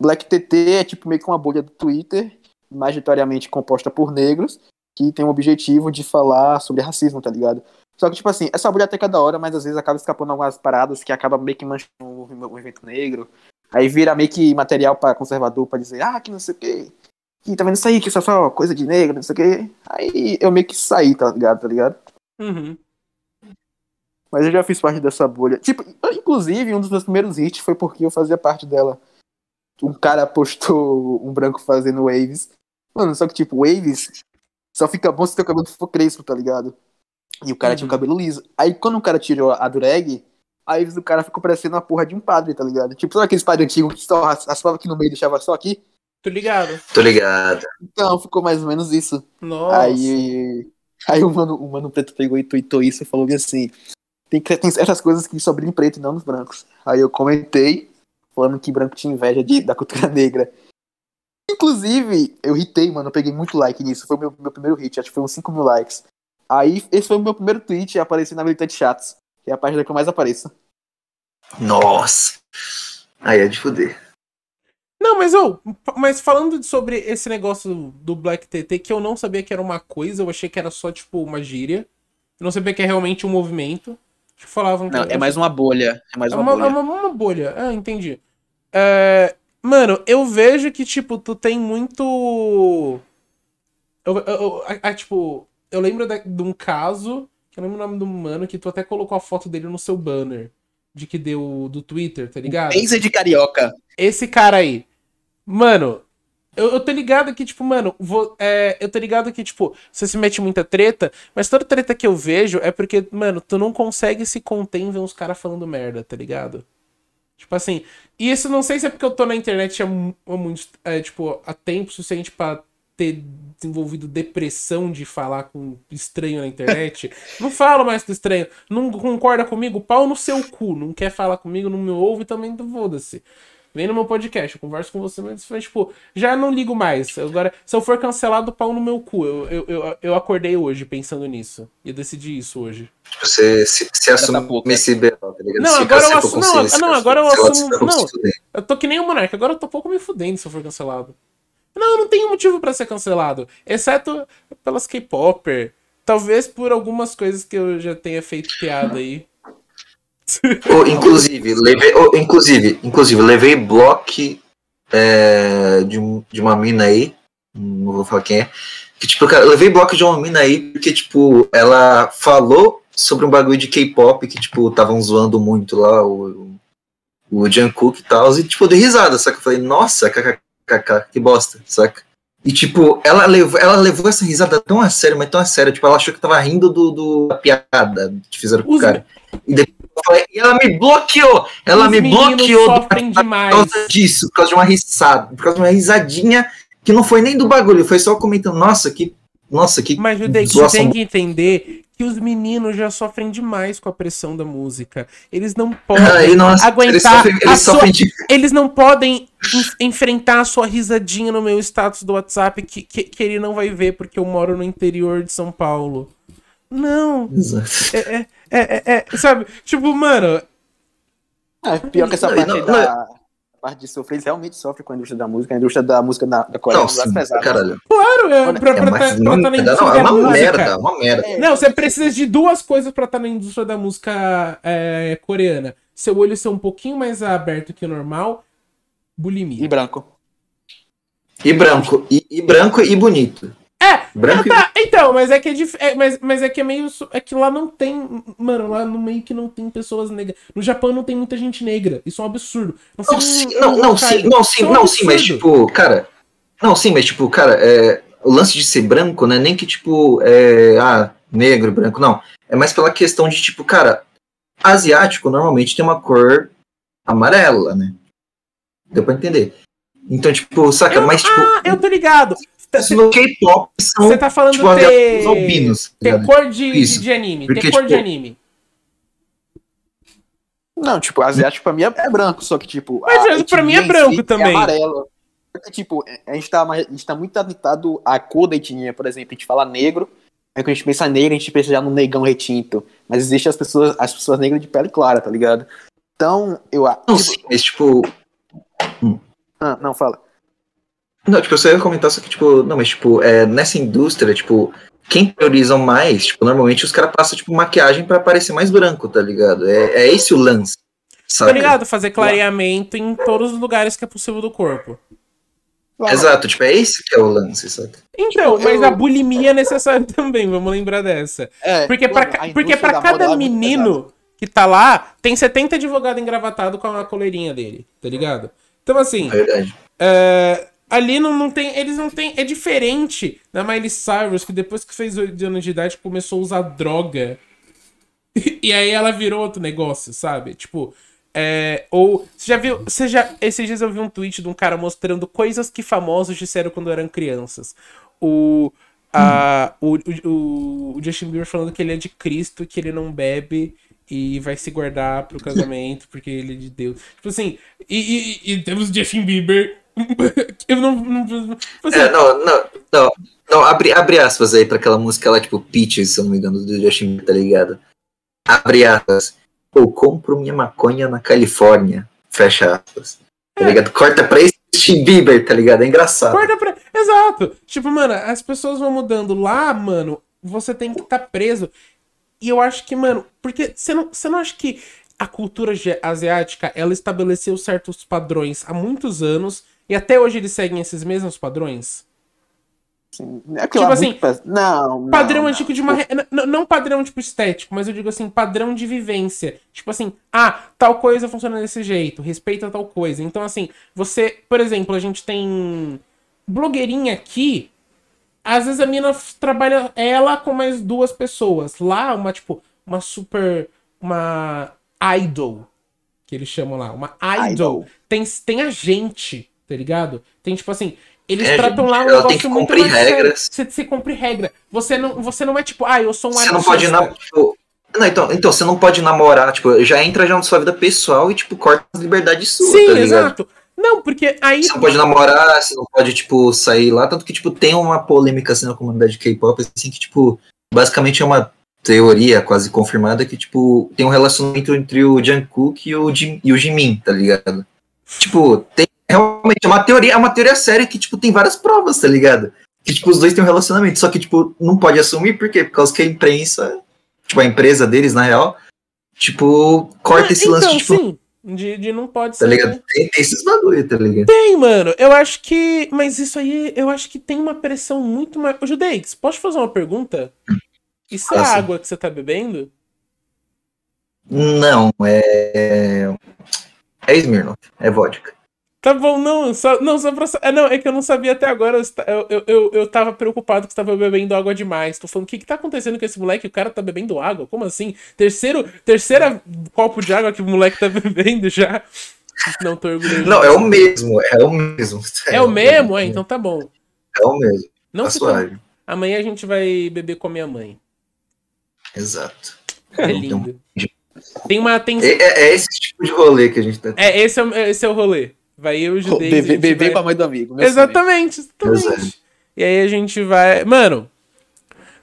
Black TT é tipo meio que uma bolha do Twitter, majoritariamente composta por negros, que tem o objetivo de falar sobre racismo, tá ligado? Só que, tipo assim, essa bolha até cada hora, mas às vezes acaba escapando algumas paradas que acaba meio que manchando o o evento negro. Aí vira meio que material pra conservador pra dizer, ah, que não sei o quê. Que tá vendo isso aí, que isso é só coisa de negro, não sei o quê. Aí eu meio que saí, tá ligado? Tá ligado? Uhum. Mas eu já fiz parte dessa bolha. Tipo, inclusive, um dos meus primeiros hits foi porque eu fazia parte dela. Um cara postou um branco fazendo waves. Mano, só que, tipo, waves só fica bom se teu cabelo for crespo, tá ligado? E o cara tinha o Uhum. cabelo liso. Aí, quando o cara tirou a dureg, a waves do cara ficou parecendo uma porra de um padre, tá ligado? Tipo, sabe aqueles padres antigos que só raspava aqui no meio e deixava só aqui? Tô ligado. Tô ligado. Então, ficou mais ou menos isso. Nossa. Aí, aí o, mano, o Mano Preto pegou e tweetou isso e falou bem assim: tem, tem certas coisas que só brilham em preto e não nos brancos. Aí eu comentei, falando que branco tinha inveja de, da cultura negra. Inclusive, eu hitei, mano, eu peguei muito like nisso. Foi o meu, meu primeiro hit, acho que foi uns 5 mil likes. Aí, esse foi o meu primeiro tweet a aparecer na Militante Chatos, que é a página que eu mais apareço. Nossa. Aí é de fuder. Não, mas ô, mas falando sobre esse negócio do Black TT, que eu não sabia que era uma coisa, eu achei que era só, tipo, uma gíria. Eu não sabia que é realmente um movimento. Acho que falavam que uma bolha. É mais É uma, é uma, uma bolha. Ah, entendi. É, mano, eu vejo que, tipo, tu tem muito. Eu, eu- eu- a- a- tipo, eu lembro da- de um caso, que eu lembro o nome do mano, que tu até colocou a foto dele no seu banner. De que deu do Twitter, tá ligado? Taser de carioca. Esse cara aí. Mano, eu, eu tô ligado que, tipo, mano, vou- é, eu tô ligado que, tipo, você se mete muita treta, mas toda treta que eu vejo é porque, mano, tu não consegue se conter em ver uns caras falando merda, tá ligado? Tipo assim, e isso não sei se é porque eu tô na internet há, há muito, é, tipo, há tempo suficiente pra ter desenvolvido depressão de falar com estranho na internet. <laughs> não falo mais com estranho. Não concorda comigo? Pau no seu cu. Não quer falar comigo, não me ouve também, foda-se. Vem no meu podcast, eu converso com você, mas tipo, já não ligo mais. Agora, se eu for cancelado, pau no meu cu. Eu, eu, eu, eu acordei hoje pensando nisso. E eu decidi isso hoje. Você se, se assume pouco, esse BO, tá ligado? Não, Se agora eu assumo- não, não, agora eu assumo- não. Eu tô que nem o Monark, agora eu tô pouco me fudendo se eu for cancelado. Não, eu não tenho motivo pra ser cancelado. Exceto pelas K-Popper. Talvez por algumas coisas que eu já tenha feito piada aí. Ô, inclusive, levei, ô, inclusive, inclusive, levei bloco é, de, de uma mina aí, não vou falar quem é, que tipo, cara, levei bloco de uma mina aí porque, tipo, ela falou sobre um bagulho de K-pop que, tipo, estavam zoando muito lá, o, o Jungkook e tal, e, tipo, eu dei risada, que eu falei, nossa, kkk, que bosta, saca? E, tipo, ela levou, ela levou essa risada tão a sério, mas tão a sério. Tipo, ela achou que tava rindo do, do da piada que fizeram com o cara. E, depois e ela me bloqueou! Ela Os me bloqueou do- por causa disso, por causa de uma risada, por causa de uma risadinha que não foi nem do bagulho, foi só comentando, nossa, que. Nossa, que. Mas, Judei, você tem que entender que os meninos já sofrem demais com a pressão da música. Eles não podem <laughs> aguentar eles sofrem, eles sua- de Eles não podem en- enfrentar a sua risadinha no meu status do WhatsApp que, que, que ele não vai ver porque eu moro no interior de São Paulo. Não. Exato. É, é, é, é, é, sabe? Tipo, mano, É, pior que essa Não, parte não, da parte de sofrer, eles realmente sofrem com a indústria da música. A indústria da música da, da Coreia é Não, uma das sim, pesadas. caralho. claro, é, pra, É, pra, mais tá- pra tá na merda, indústria não, é uma música. merda, uma merda. É, Não, você precisa de duas coisas pra estar na indústria da música é, coreana. Seu olho ser um pouquinho mais aberto que o normal, bulimia. E branco. E branco, e, e branco e bonito. É, Branco tá, então, mas é que é, dif- é, mas, mas é que é meio. É que lá não tem. Mano, lá no meio que não tem pessoas negras. No Japão não tem muita gente negra. Isso é um absurdo. Não, Não, sim, não, não, sim, não, sim, é um não, sim, mas tipo, cara. Não, sim, mas tipo, cara, é, o lance de ser branco, né? Nem que tipo, é, ah, negro, branco, não. É mais pela questão de, tipo, cara, asiático normalmente tem uma cor amarela, né? Deu pra entender. Então, tipo, saca, Eu- mas tipo, Ah, eu tô ligado. Isso no K-pop são, Você tá falando tipo, ter. os albinos. tá Ter cor de, de, Isso. de anime. Porque, ter cor de tipo, anime. Não, tipo, asiático pra mim é, é branco, só que, tipo. Mas a pra mim é branco si também. É amarelo. Porque, tipo, a gente, tá, a gente tá muito adaptado à cor da etnia, por exemplo, a gente fala negro, aí quando a gente pensa negro, a gente pensa já no negão retinto. Mas existem as pessoas, as pessoas negras de pele clara, tá ligado? Então, eu acho. Não, sim, mas tipo, Ah, não, fala. Não, tipo, eu só ia comentar, só que, tipo, não, mas, tipo, é, nessa indústria, tipo, quem priorizam mais, tipo, normalmente os caras passam, tipo, maquiagem pra parecer mais branco, tá ligado? É, é esse o lance, Tá sabe? ligado? Fazer clareamento em todos os lugares que é possível do corpo. Exato, tipo, é esse que é o lance, sabe? Então, Tipo, mas eu- a bulimia é necessária <laughs> também, vamos lembrar dessa. É, Porque pra, mano, ca- a porque pra cada é menino que tá lá, tem 70 advogados engravatados com a coleirinha dele, tá ligado? Então, assim, Verdade. é, ali não, não tem. Eles não tem. É diferente da Miley Cyrus, que depois que fez 8 anos de idade começou a usar droga. E aí ela virou outro negócio, sabe? Tipo. é, ou. Você já viu. Você já, esses dias eu vi um tweet de um cara mostrando coisas que famosos disseram quando eram crianças. O. a- o, o, o Justin Bieber falando que ele é de Cristo, que ele não bebe e vai se guardar pro casamento porque ele é de Deus. Tipo assim, e, e- e temos Justin Bieber. <laughs> Eu não. não assim, É, não, não, não, não, abre, abre aspas aí pra aquela música lá, tipo, Peaches, se eu não me engano, do Justin Bieber, tá ligado? Abre aspas. Eu compro minha maconha na Califórnia, fecha aspas. Tá ligado? Corta pra esse Justin Bieber, tá ligado? É engraçado. Corta pra. Exato. Tipo, mano, as pessoas vão mudando lá, mano. Você tem que estar preso. E eu acho que, mano, porque você não, você não acha que a cultura asiática ela estabeleceu certos padrões há muitos anos e até hoje eles seguem esses mesmos padrões? Assim, é aquilo Tipo assim, muito Não, não. Padrão não. antigo de uma. re- n- n- Não padrão, tipo, estético, mas eu digo assim, padrão de vivência. Tipo assim, ah, tal coisa funciona desse jeito, respeita tal coisa. Então, assim, você, por exemplo, a gente tem blogueirinha aqui. Às vezes a mina trabalha ela com mais duas pessoas. Lá, uma, tipo, uma super. Uma idol, que eles chamam lá. Uma idol. Idol. Tem, tem a gente, tá ligado? Tem, tipo assim. Eles É, tratam lá um negócio que muito cumprir mais sério. regras. Você, você cumpre regra. Você não, você não é tipo, ah, eu sou um Você não pode nam- tipo, não, então, então, você não pode namorar, tipo, já entra já na sua vida pessoal e, tipo, corta as liberdades suas, Sim, tá exato. Não, porque aí. Você não pode namorar, você não pode, tipo, sair lá, tanto que, tipo, tem uma polêmica, assim, na comunidade K-pop, assim, que, tipo, basicamente é uma teoria quase confirmada que, tipo, tem um relacionamento entre o Jungkook e o, Jim, e o Jimin, tá ligado? Tipo, tem realmente é uma teoria, é uma teoria séria que, tipo, tem várias provas, tá ligado? Que, tipo, os dois têm um relacionamento, só que, tipo, não pode assumir, por quê? Por causa que a imprensa, tipo, a empresa deles, na real, tipo, corta esse lance, então, de, tipo, sim. De, de não pode tá ser. ligado? Tem, tem esses bagulho, tá ligado? Tem, mano. Eu acho que. Mas isso aí, eu acho que tem uma pressão muito mais. Ô, Judeix, posso te fazer uma pergunta? Isso é água que você tá bebendo? Não, é. É Smirnoff, é vodka. Tá bom, não, só, não, só pra. É, não, é que eu não sabia até agora. Eu, eu, eu, eu tava preocupado que você tava bebendo água demais. Tô falando, o que que tá acontecendo com esse moleque? O cara tá bebendo água? Como assim? Terceiro, terceira copo de água que o moleque tá <laughs> bebendo já. Não tô orgulhoso. Não, é o mesmo, é o mesmo. É, o mesmo? É, então tá bom. É o mesmo. Não Tá suave. Amanhã a gente vai beber com a minha mãe. Exato. <laughs> É Não, lindo. Tem uma. Tem... É, é- é esse tipo de rolê que a gente tá É, esse é, esse é o rolê. Vai eu e o Judei. Beber beber com a mãe do amigo. Exatamente, exatamente. Exato. E aí a gente vai. Mano.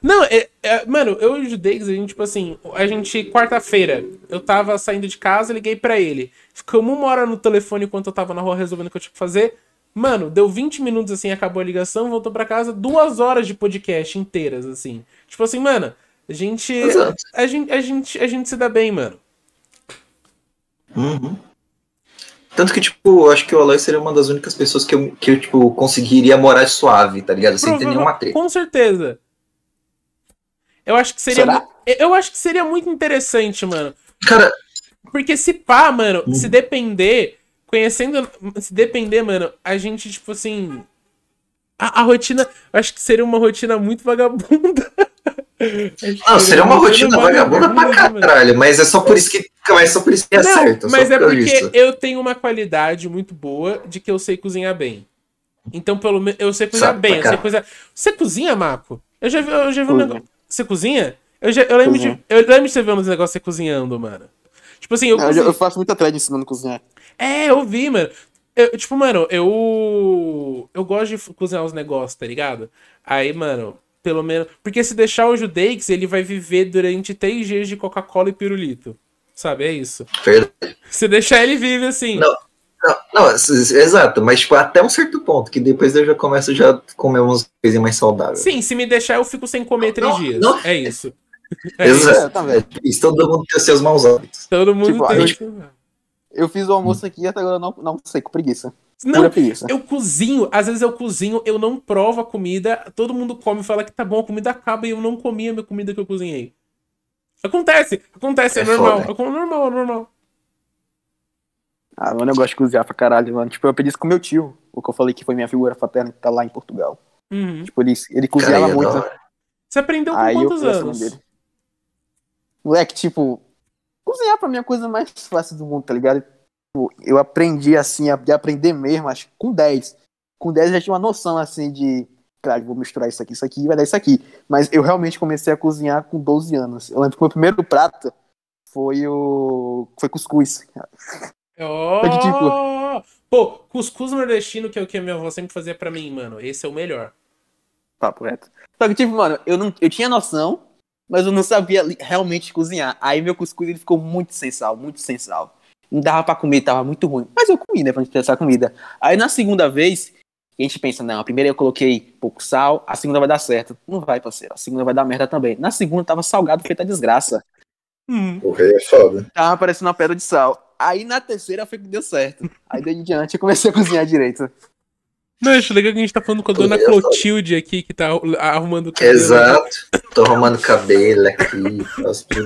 Não, é, é- mano, eu e o Judex, a gente, tipo assim, a gente, quarta-feira, eu tava saindo de casa, liguei pra ele. Ficamos uma hora no telefone enquanto eu tava na rua resolvendo o que eu tinha que fazer. Mano, deu 20 minutos assim, acabou a ligação, voltou pra casa, duas horas de podcast inteiras, assim. Tipo assim, mano, a gente. Exato. A gente, a gente, a gente se dá bem, mano. Uhum. Tanto que, tipo, eu acho que o Aloy seria uma das únicas pessoas que eu, que eu tipo, conseguiria morar suave, tá ligado? Sem ter nenhuma treta. Com certeza. Eu acho que seria. Será? Eu acho que seria muito interessante, mano. Cara, Porque se pá, mano, Uhum. se depender, conhecendo. Se depender, mano, a gente, tipo assim. A, a rotina. Eu acho que seria uma rotina muito vagabunda. <laughs> Que não, seria uma rotina vagabunda pra caralho, mas é só por isso que, mas é só por isso que é Não, certo. mas só é por porque isso. eu tenho uma qualidade muito boa de que eu sei cozinhar bem. Então, pelo menos, eu sei cozinhar Sabe bem. Eu sei cozinhar... Você cozinha, Marco? Eu já vi, eu já vi um negócio. Você cozinha? Eu, já, eu, lembro de, eu lembro de você ver uns negócios você cozinhando, mano. Tipo assim, eu, Não, eu, cozinho- eu faço muita thread ensinando a cozinhar. É, eu vi, mano. Eu, tipo, mano, eu. Eu gosto de cozinhar os negócios, tá ligado? Aí, mano, pelo menos. Porque se deixar o Judeix, ele vai viver durante três dias de Coca-Cola e pirulito. Sabe? É isso. Verdade. Se deixar ele vive assim. Não. Não, não, exato, mas tipo, até um certo ponto, que depois eu já começo já a comer umas coisinhas mais saudáveis. Sim, se me deixar, eu fico sem comer três Não, dias. não. É isso. <laughs> É. Exato. Isso, todo mundo tem os seus maus hábitos. Todo mundo Tipo, tem. isso. Eu fiz o almoço aqui e até agora eu não, não sei, com preguiça. Não, eu cozinho, às vezes eu cozinho, eu não provo a comida, todo mundo come e fala que tá bom, a comida acaba e eu não comi a minha comida que eu cozinhei. Acontece, acontece, é, É normal, foda. é normal, é normal. Ah, mano, eu gosto de cozinhar pra caralho, mano. Tipo, eu pedi isso com meu tio, o que eu falei que foi minha figura paterna que tá lá em Portugal. Uhum. Tipo, ele, ele cozinhava é muito. Você aprendeu com Aí quantos anos? dele. Moleque, tipo, cozinhar pra mim é a coisa mais fácil do mundo, tá ligado? Eu aprendi assim, a- de aprender mesmo, acho que com 10. Com 10 eu já tinha uma noção assim de, claro, vou misturar isso aqui, isso aqui, vai dar isso aqui. Mas eu realmente comecei a cozinhar com 12 anos. Eu lembro que o meu primeiro prato foi o. Foi cuscuz. Oh! tipo- Pô, cuscuz nordestino, que é o que a minha avó sempre fazia pra mim, mano. Esse é o melhor. Papo reto. Só que, tipo, mano, eu, não, eu tinha noção, mas eu não sabia realmente cozinhar. Aí meu cuscuz ele ficou muito sem sal, muito sem sal. Não dava pra comer, tava muito ruim. Mas eu comi, né, pra gente testar a comida. Aí na segunda vez, a gente pensa, não, a primeira eu coloquei pouco sal, a segunda vai dar certo. Não vai, parceiro. A segunda vai dar merda também. Na segunda tava salgado, feita desgraça. Hum. Porra, aí é foda. Tava parecendo uma pedra de sal. Aí na terceira foi que deu certo. Aí daí em diante eu comecei a cozinhar direito. Não, acho legal que a gente tá falando com a dona Clotilde aqui, que tá arrumando o cabelo. Exato. Tô arrumando cabelo aqui.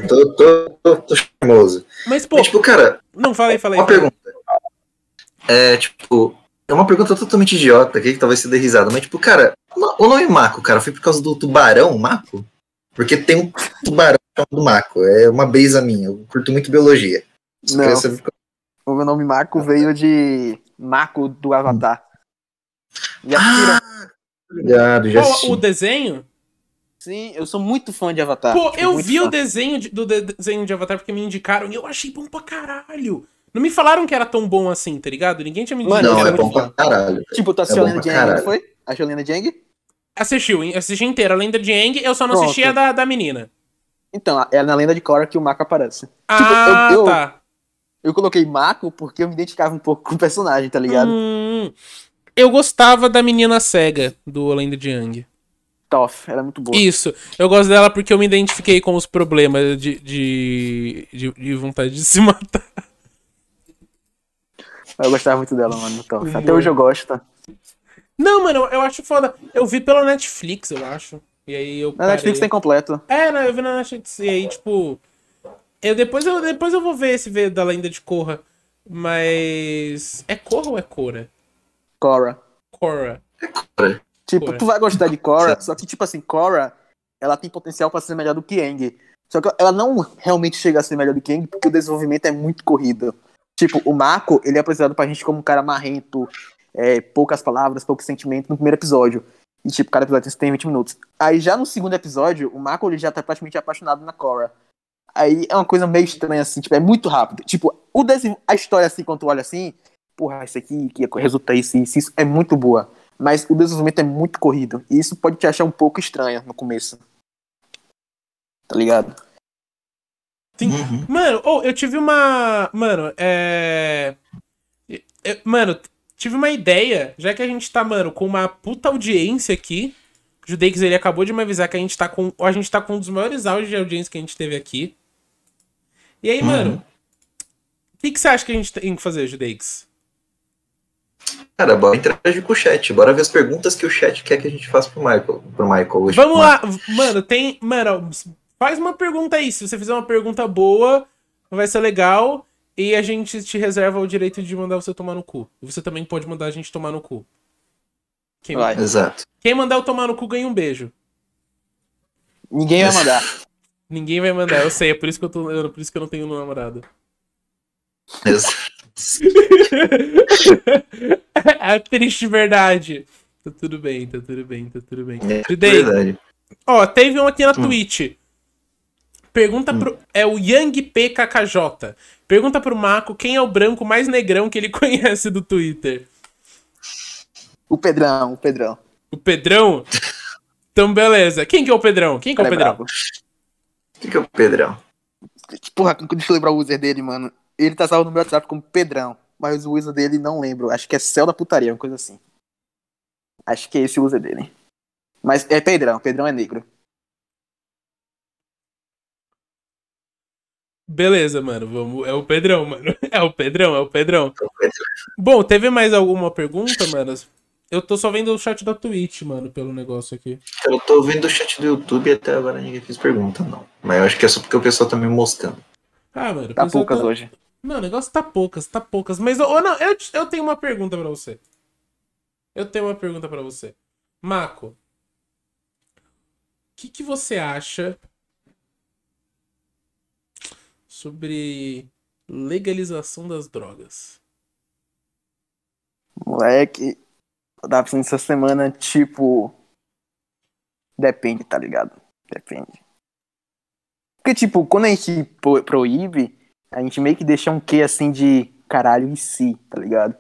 Tô, tô, tô, tô charmoso. Mas, pô, Mas, tipo, cara, não, fala aí, fala aí. uma fala pergunta. É, tipo, é uma pergunta totalmente idiota aqui, que talvez você dê risada, mas, tipo, cara, o nome Mako, cara, foi por causa do tubarão Mako? Porque tem um tubarão chamado Mako, é uma brisa minha, eu curto muito biologia. Não. O meu nome Marco veio de Marco do Avatar. Já assistiram? Ah, obrigado, já Pô, assisti. o desenho? Sim, eu sou muito fã de Avatar. Pô, Tipo, eu vi fã. o desenho de- do de- desenho de Avatar porque me indicaram e eu achei bom pra caralho. Não me falaram que era tão bom assim, tá ligado? Ninguém tinha me dito Mano, que Não, era é bom pra caralho. Tipo, tu assistiu É a Lenda de Aang, foi? Achou a Lenda de Aang? Assistiu, hein? assisti inteira. A lenda de Aang, eu só não Pronto. assistia da, da menina. Então, é na Lenda de Korra que o Mako aparece. Ah, eu- eu- tá. Eu coloquei Mako porque eu me identificava um pouco com o personagem, tá ligado? Hum, eu gostava da menina cega do A Lenda de Aang. Toff, era muito boa. Isso. Eu gosto dela porque eu me identifiquei com os problemas de, de, de, de vontade de se <laughs> matar. Eu gostava muito dela, mano. Toff. Até Humor. hoje eu gosto. Não, mano, eu, eu acho foda. Eu vi pela Netflix, eu acho. E aí eu. Na parei. Netflix tem completo. É, eu vi na Netflix. E aí, tipo. Eu, depois, eu, depois eu vou ver esse ver da lenda de Korra. Mas. É Korra ou é Cora? Korra. Korra. Tipo, Korra. tu vai gostar de Korra, só que, tipo assim, Korra, ela tem potencial pra ser melhor do que Aang. Só que ela não realmente chega a ser melhor do que Aang porque o desenvolvimento é muito corrido. Tipo, o Mako, ele é apresentado pra gente como um cara marrento, é, poucas palavras, pouco sentimento no primeiro episódio. E, tipo, cada episódio tem 20 minutos. Aí, já no segundo episódio, o Mako, ele já tá praticamente apaixonado na Korra. Aí, é uma coisa meio estranha, assim, tipo, é muito rápido. Tipo, o desen- a história, assim, quando tu olha assim, porra, isso aqui que resulta isso, isso, isso, é muito boa. Mas o desenvolvimento é muito corrido. E isso pode te achar um pouco estranho no começo. Tá ligado? Sim. Uhum. Mano, oh, eu tive uma. Mano, é. eu- Mano, tive uma ideia, já que a gente tá, mano, com uma puta audiência aqui. O Judeix, ele acabou de me avisar que a gente tá com. A gente tá com um dos maiores áudios de audiência que a gente teve aqui. E aí, Uhum. mano, o que, que você acha que a gente tem que fazer, Judeix? Cara, bora interagir com o chat. Bora ver as perguntas que o chat quer que a gente faça pro Michael, pro Michael hoje. Vamos lá, mano, tem. Mano, faz uma pergunta aí. Se você fizer uma pergunta boa, vai ser legal. E a gente te reserva o direito de mandar você tomar no cu. E você também pode mandar a gente tomar no cu. Quem, Vai. Exato. quem mandar eu tomar no cu ganha um beijo. Ninguém vai mandar. Ninguém vai mandar, eu sei, é por isso que eu tô. eu- Por isso que eu não tenho namorado. Exato. É a triste verdade. Tá tudo bem, tá tudo bem, tá tudo bem. É Judei, verdade. Ó, teve um aqui na Hum. Twitch. Pergunta pro. É o Yang PKKJ. Pergunta pro Marco quem é o branco mais negrão que ele <laughs> conhece do Twitter. O Pedrão, o Pedrão. O Pedrão? Então, beleza. Quem que é o Pedrão? Quem que é o é Pedrão? O que, é o Pedrão? Porra, deixa eu lembrar o user dele, mano. Ele tá salvo no meu WhatsApp como Pedrão. Mas o user dele não lembro. Acho que é Céu da Putaria, uma coisa assim. Acho que é esse o user dele. Mas é Pedrão, Pedrão é negro. Beleza, mano. Vamos... É o Pedrão, mano. É o Pedrão, é o Pedrão. É o Pedrão. Bom, teve mais alguma pergunta, mano? Eu tô só vendo o chat da Twitch, mano, pelo negócio aqui. Eu tô vendo o chat do YouTube e até agora ninguém fez pergunta, não. Mas eu acho que é só porque o pessoal tá me moscando. Ah, mano. Tá poucas tá- hoje. Não, o negócio tá poucas, tá poucas. Mas, ô, não, eu, eu tenho uma pergunta pra você. Eu tenho uma pergunta pra você. Mako, o que, que você acha sobre legalização das drogas? Moleque, tava pensando essa semana, tipo. Depende, tá ligado? Depende. Porque, tipo, quando a gente pro- proíbe, a gente meio que deixa um quê assim de caralho em si, tá ligado?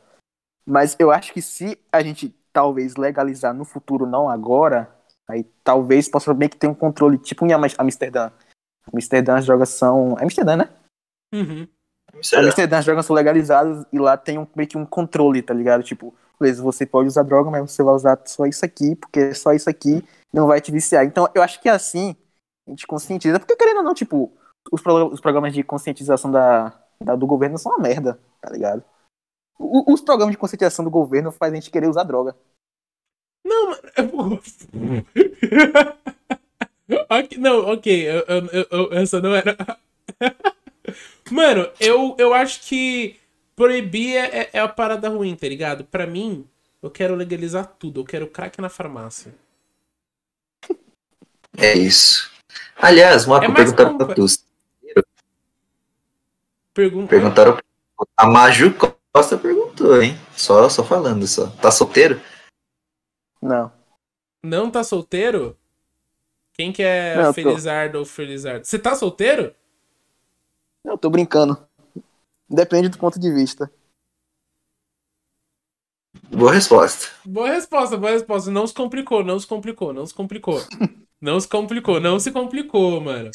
Mas eu acho que se a gente talvez legalizar no futuro, não agora, aí talvez possa meio que ter um controle, tipo em Am- Amsterdã. Amsterdã as drogas são. É Amsterdã, né? Uhum. Será? Amsterdã as drogas são legalizadas e lá tem um, meio que um controle, tá ligado? Tipo, beleza, você pode usar droga, mas você vai usar só isso aqui, porque só isso aqui não vai te viciar. Então, eu acho que assim, a gente conscientiza. Porque, querendo ou não, tipo, os, pro- os programas de conscientização da, da- do governo são uma merda, tá ligado? O- os programas de conscientização do governo fazem a gente querer usar droga. Não, mano. <laughs> Ok, não, ok. Eu, eu, eu- essa não era. <laughs> Mano, eu, eu acho que proibir é, é- é a parada ruim, tá ligado? Pra mim, eu quero legalizar tudo. Eu quero crack na farmácia. É isso. Aliás, Marco, É mais perguntaram pra tu. Pergunta. Perguntaram. A Maju Costa perguntou, hein? Só, só falando só. Tá solteiro? Não. Não tá solteiro? Quem que é Não, eu tô. Felizardo ou Felizardo? Você tá solteiro? Eu tô brincando. Depende do ponto de vista. Boa resposta. Boa resposta, boa resposta. Não se complicou, não se complicou, não se complicou. <laughs> Não se complicou, não se complicou, mano.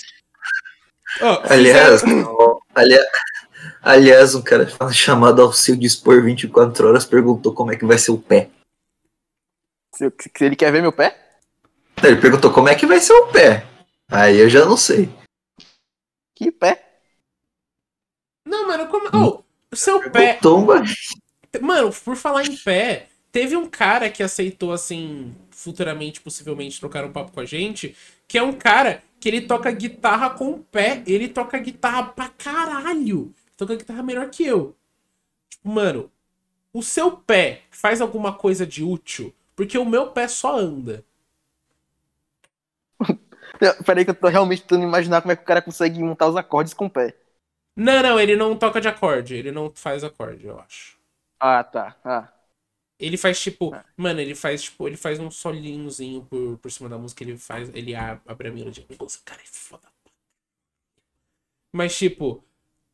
Ó, Aliás, fizeram- alia- aliás, um cara <laughs> chamado Alceu Dispor 24 horas perguntou como é que vai ser o pé. Se, eu- se ele quer ver meu pé? Ele perguntou como é que vai ser o pé. Aí eu já não sei. Que pé? Não, mano, como. Oh, o seu pé. Perguntou, um Mano, por falar em pé, teve um cara que aceitou, assim, futuramente, possivelmente, trocar um papo com a gente, que é um cara que ele toca guitarra com o pé. Ele toca guitarra pra caralho. Toca guitarra melhor que eu. Tipo, mano, o seu pé faz alguma coisa de útil? Porque o meu pé só anda. <laughs> Peraí que eu tô realmente tentando imaginar como é que o cara consegue montar os acordes com o pé. Não, não, ele não toca de acorde. Ele não faz acorde, eu acho. Ah, tá. Ah. Ele faz tipo. Ah. Mano, ele faz tipo. Ele faz um solinhozinho por, por cima da música. Ele faz. Ele a- abre a melodia. Nossa, cara, é foda. Mas, tipo.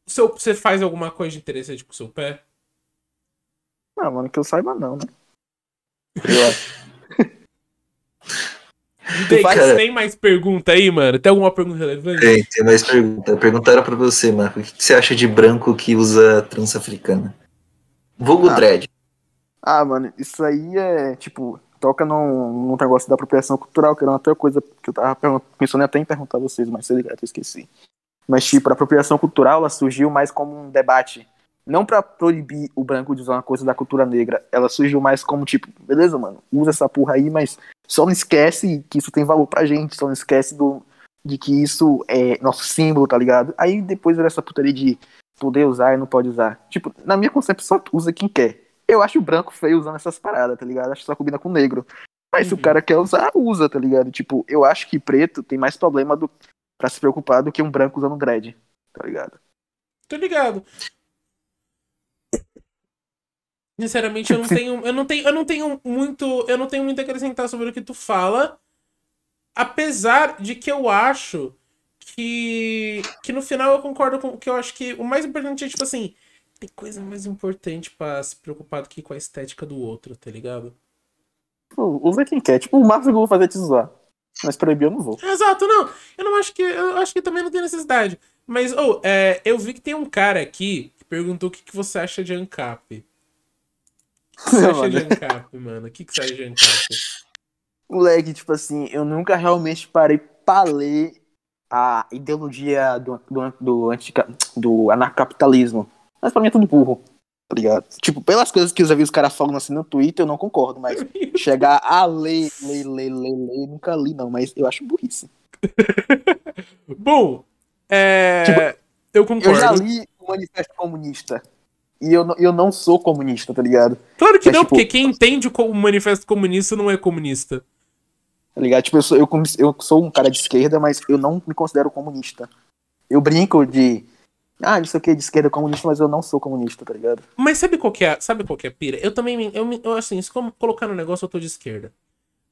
Seu, você faz alguma coisa de interessante com o seu pé? Não, mano, que eu saiba não, né? Eu acho. <laughs> Tem, tem mais pergunta aí, mano? Tem alguma pergunta relevante? Tem, tem mais pergunta. Perguntaram pra você, Marco. O que você acha de branco que usa trança africana? Vulgo Ah. dread. Ah, mano, isso aí é, tipo, toca num, num negócio da apropriação cultural, que era uma outra coisa que eu tava pensando até em perguntar a vocês, mas cedo, eu esqueci. Mas, tipo, a apropriação cultural, ela surgiu mais como um debate. Não pra proibir o branco de usar uma coisa da cultura negra. Ela surgiu mais como, tipo, beleza, mano, usa essa porra aí, mas só não esquece que isso tem valor pra gente, só não esquece do, de que isso é nosso símbolo, tá ligado? Aí depois era essa putaria de poder usar e não pode usar. Tipo, na minha concepção, usa quem quer. Eu acho o branco feio usando essas paradas, tá ligado? Acho que só combina com o negro. Mas se Uhum. o cara quer usar, usa, tá ligado? Tipo, eu acho que preto tem mais problema do, pra se preocupar do que um branco usando dread, tá ligado? Tô ligado. Sinceramente, eu não tenho, eu não tenho, eu não tenho muito, eu não tenho muito a acrescentar sobre o que tu fala, apesar de que eu acho que que no final eu concordo com o que eu acho que o mais importante é tipo assim, tem coisa mais importante pra se preocupar do que com a estética do outro, tá ligado? Pô, usa quem quer. Tipo, o máximo que eu vou fazer é te zoar. Mas proibir eu não vou. Exato, não. Eu não acho que. Eu acho que também não tem necessidade. Mas, oh, é, eu vi que tem um cara aqui que perguntou o que, que você acha de ANCAP. O que você <laughs> acha de Mano. ANCAP, mano? O que, que você acha de ANCAP? Moleque, tipo assim, eu nunca realmente parei pra ler a ideologia do, do, do, do anarcapitalismo. Mas pra mim é tudo burro, tá ligado? Tipo, pelas coisas que eu já vi os caras falando assim no Twitter, eu não concordo, mas <laughs> chegar a ler, ler, ler, ler, ler, nunca li não, mas eu acho burrice. <laughs> Bom, é. Tipo, eu Eu concordo. já li o Manifesto Comunista. E eu, não- eu não sou comunista, tá ligado? Claro que Mas, não, tipo- porque quem entende o manifesto comunista não é comunista. Tá ligado? Tipo, eu sou, eu, eu sou um cara de esquerda, mas eu não me considero comunista. Eu brinco de. Ah, não sei o que, de esquerda comunista, mas eu não sou comunista, tá ligado? Mas sabe qual que é, sabe qual que é a pira? Eu também, eu, eu assim, se como colocar no negócio, eu tô de esquerda.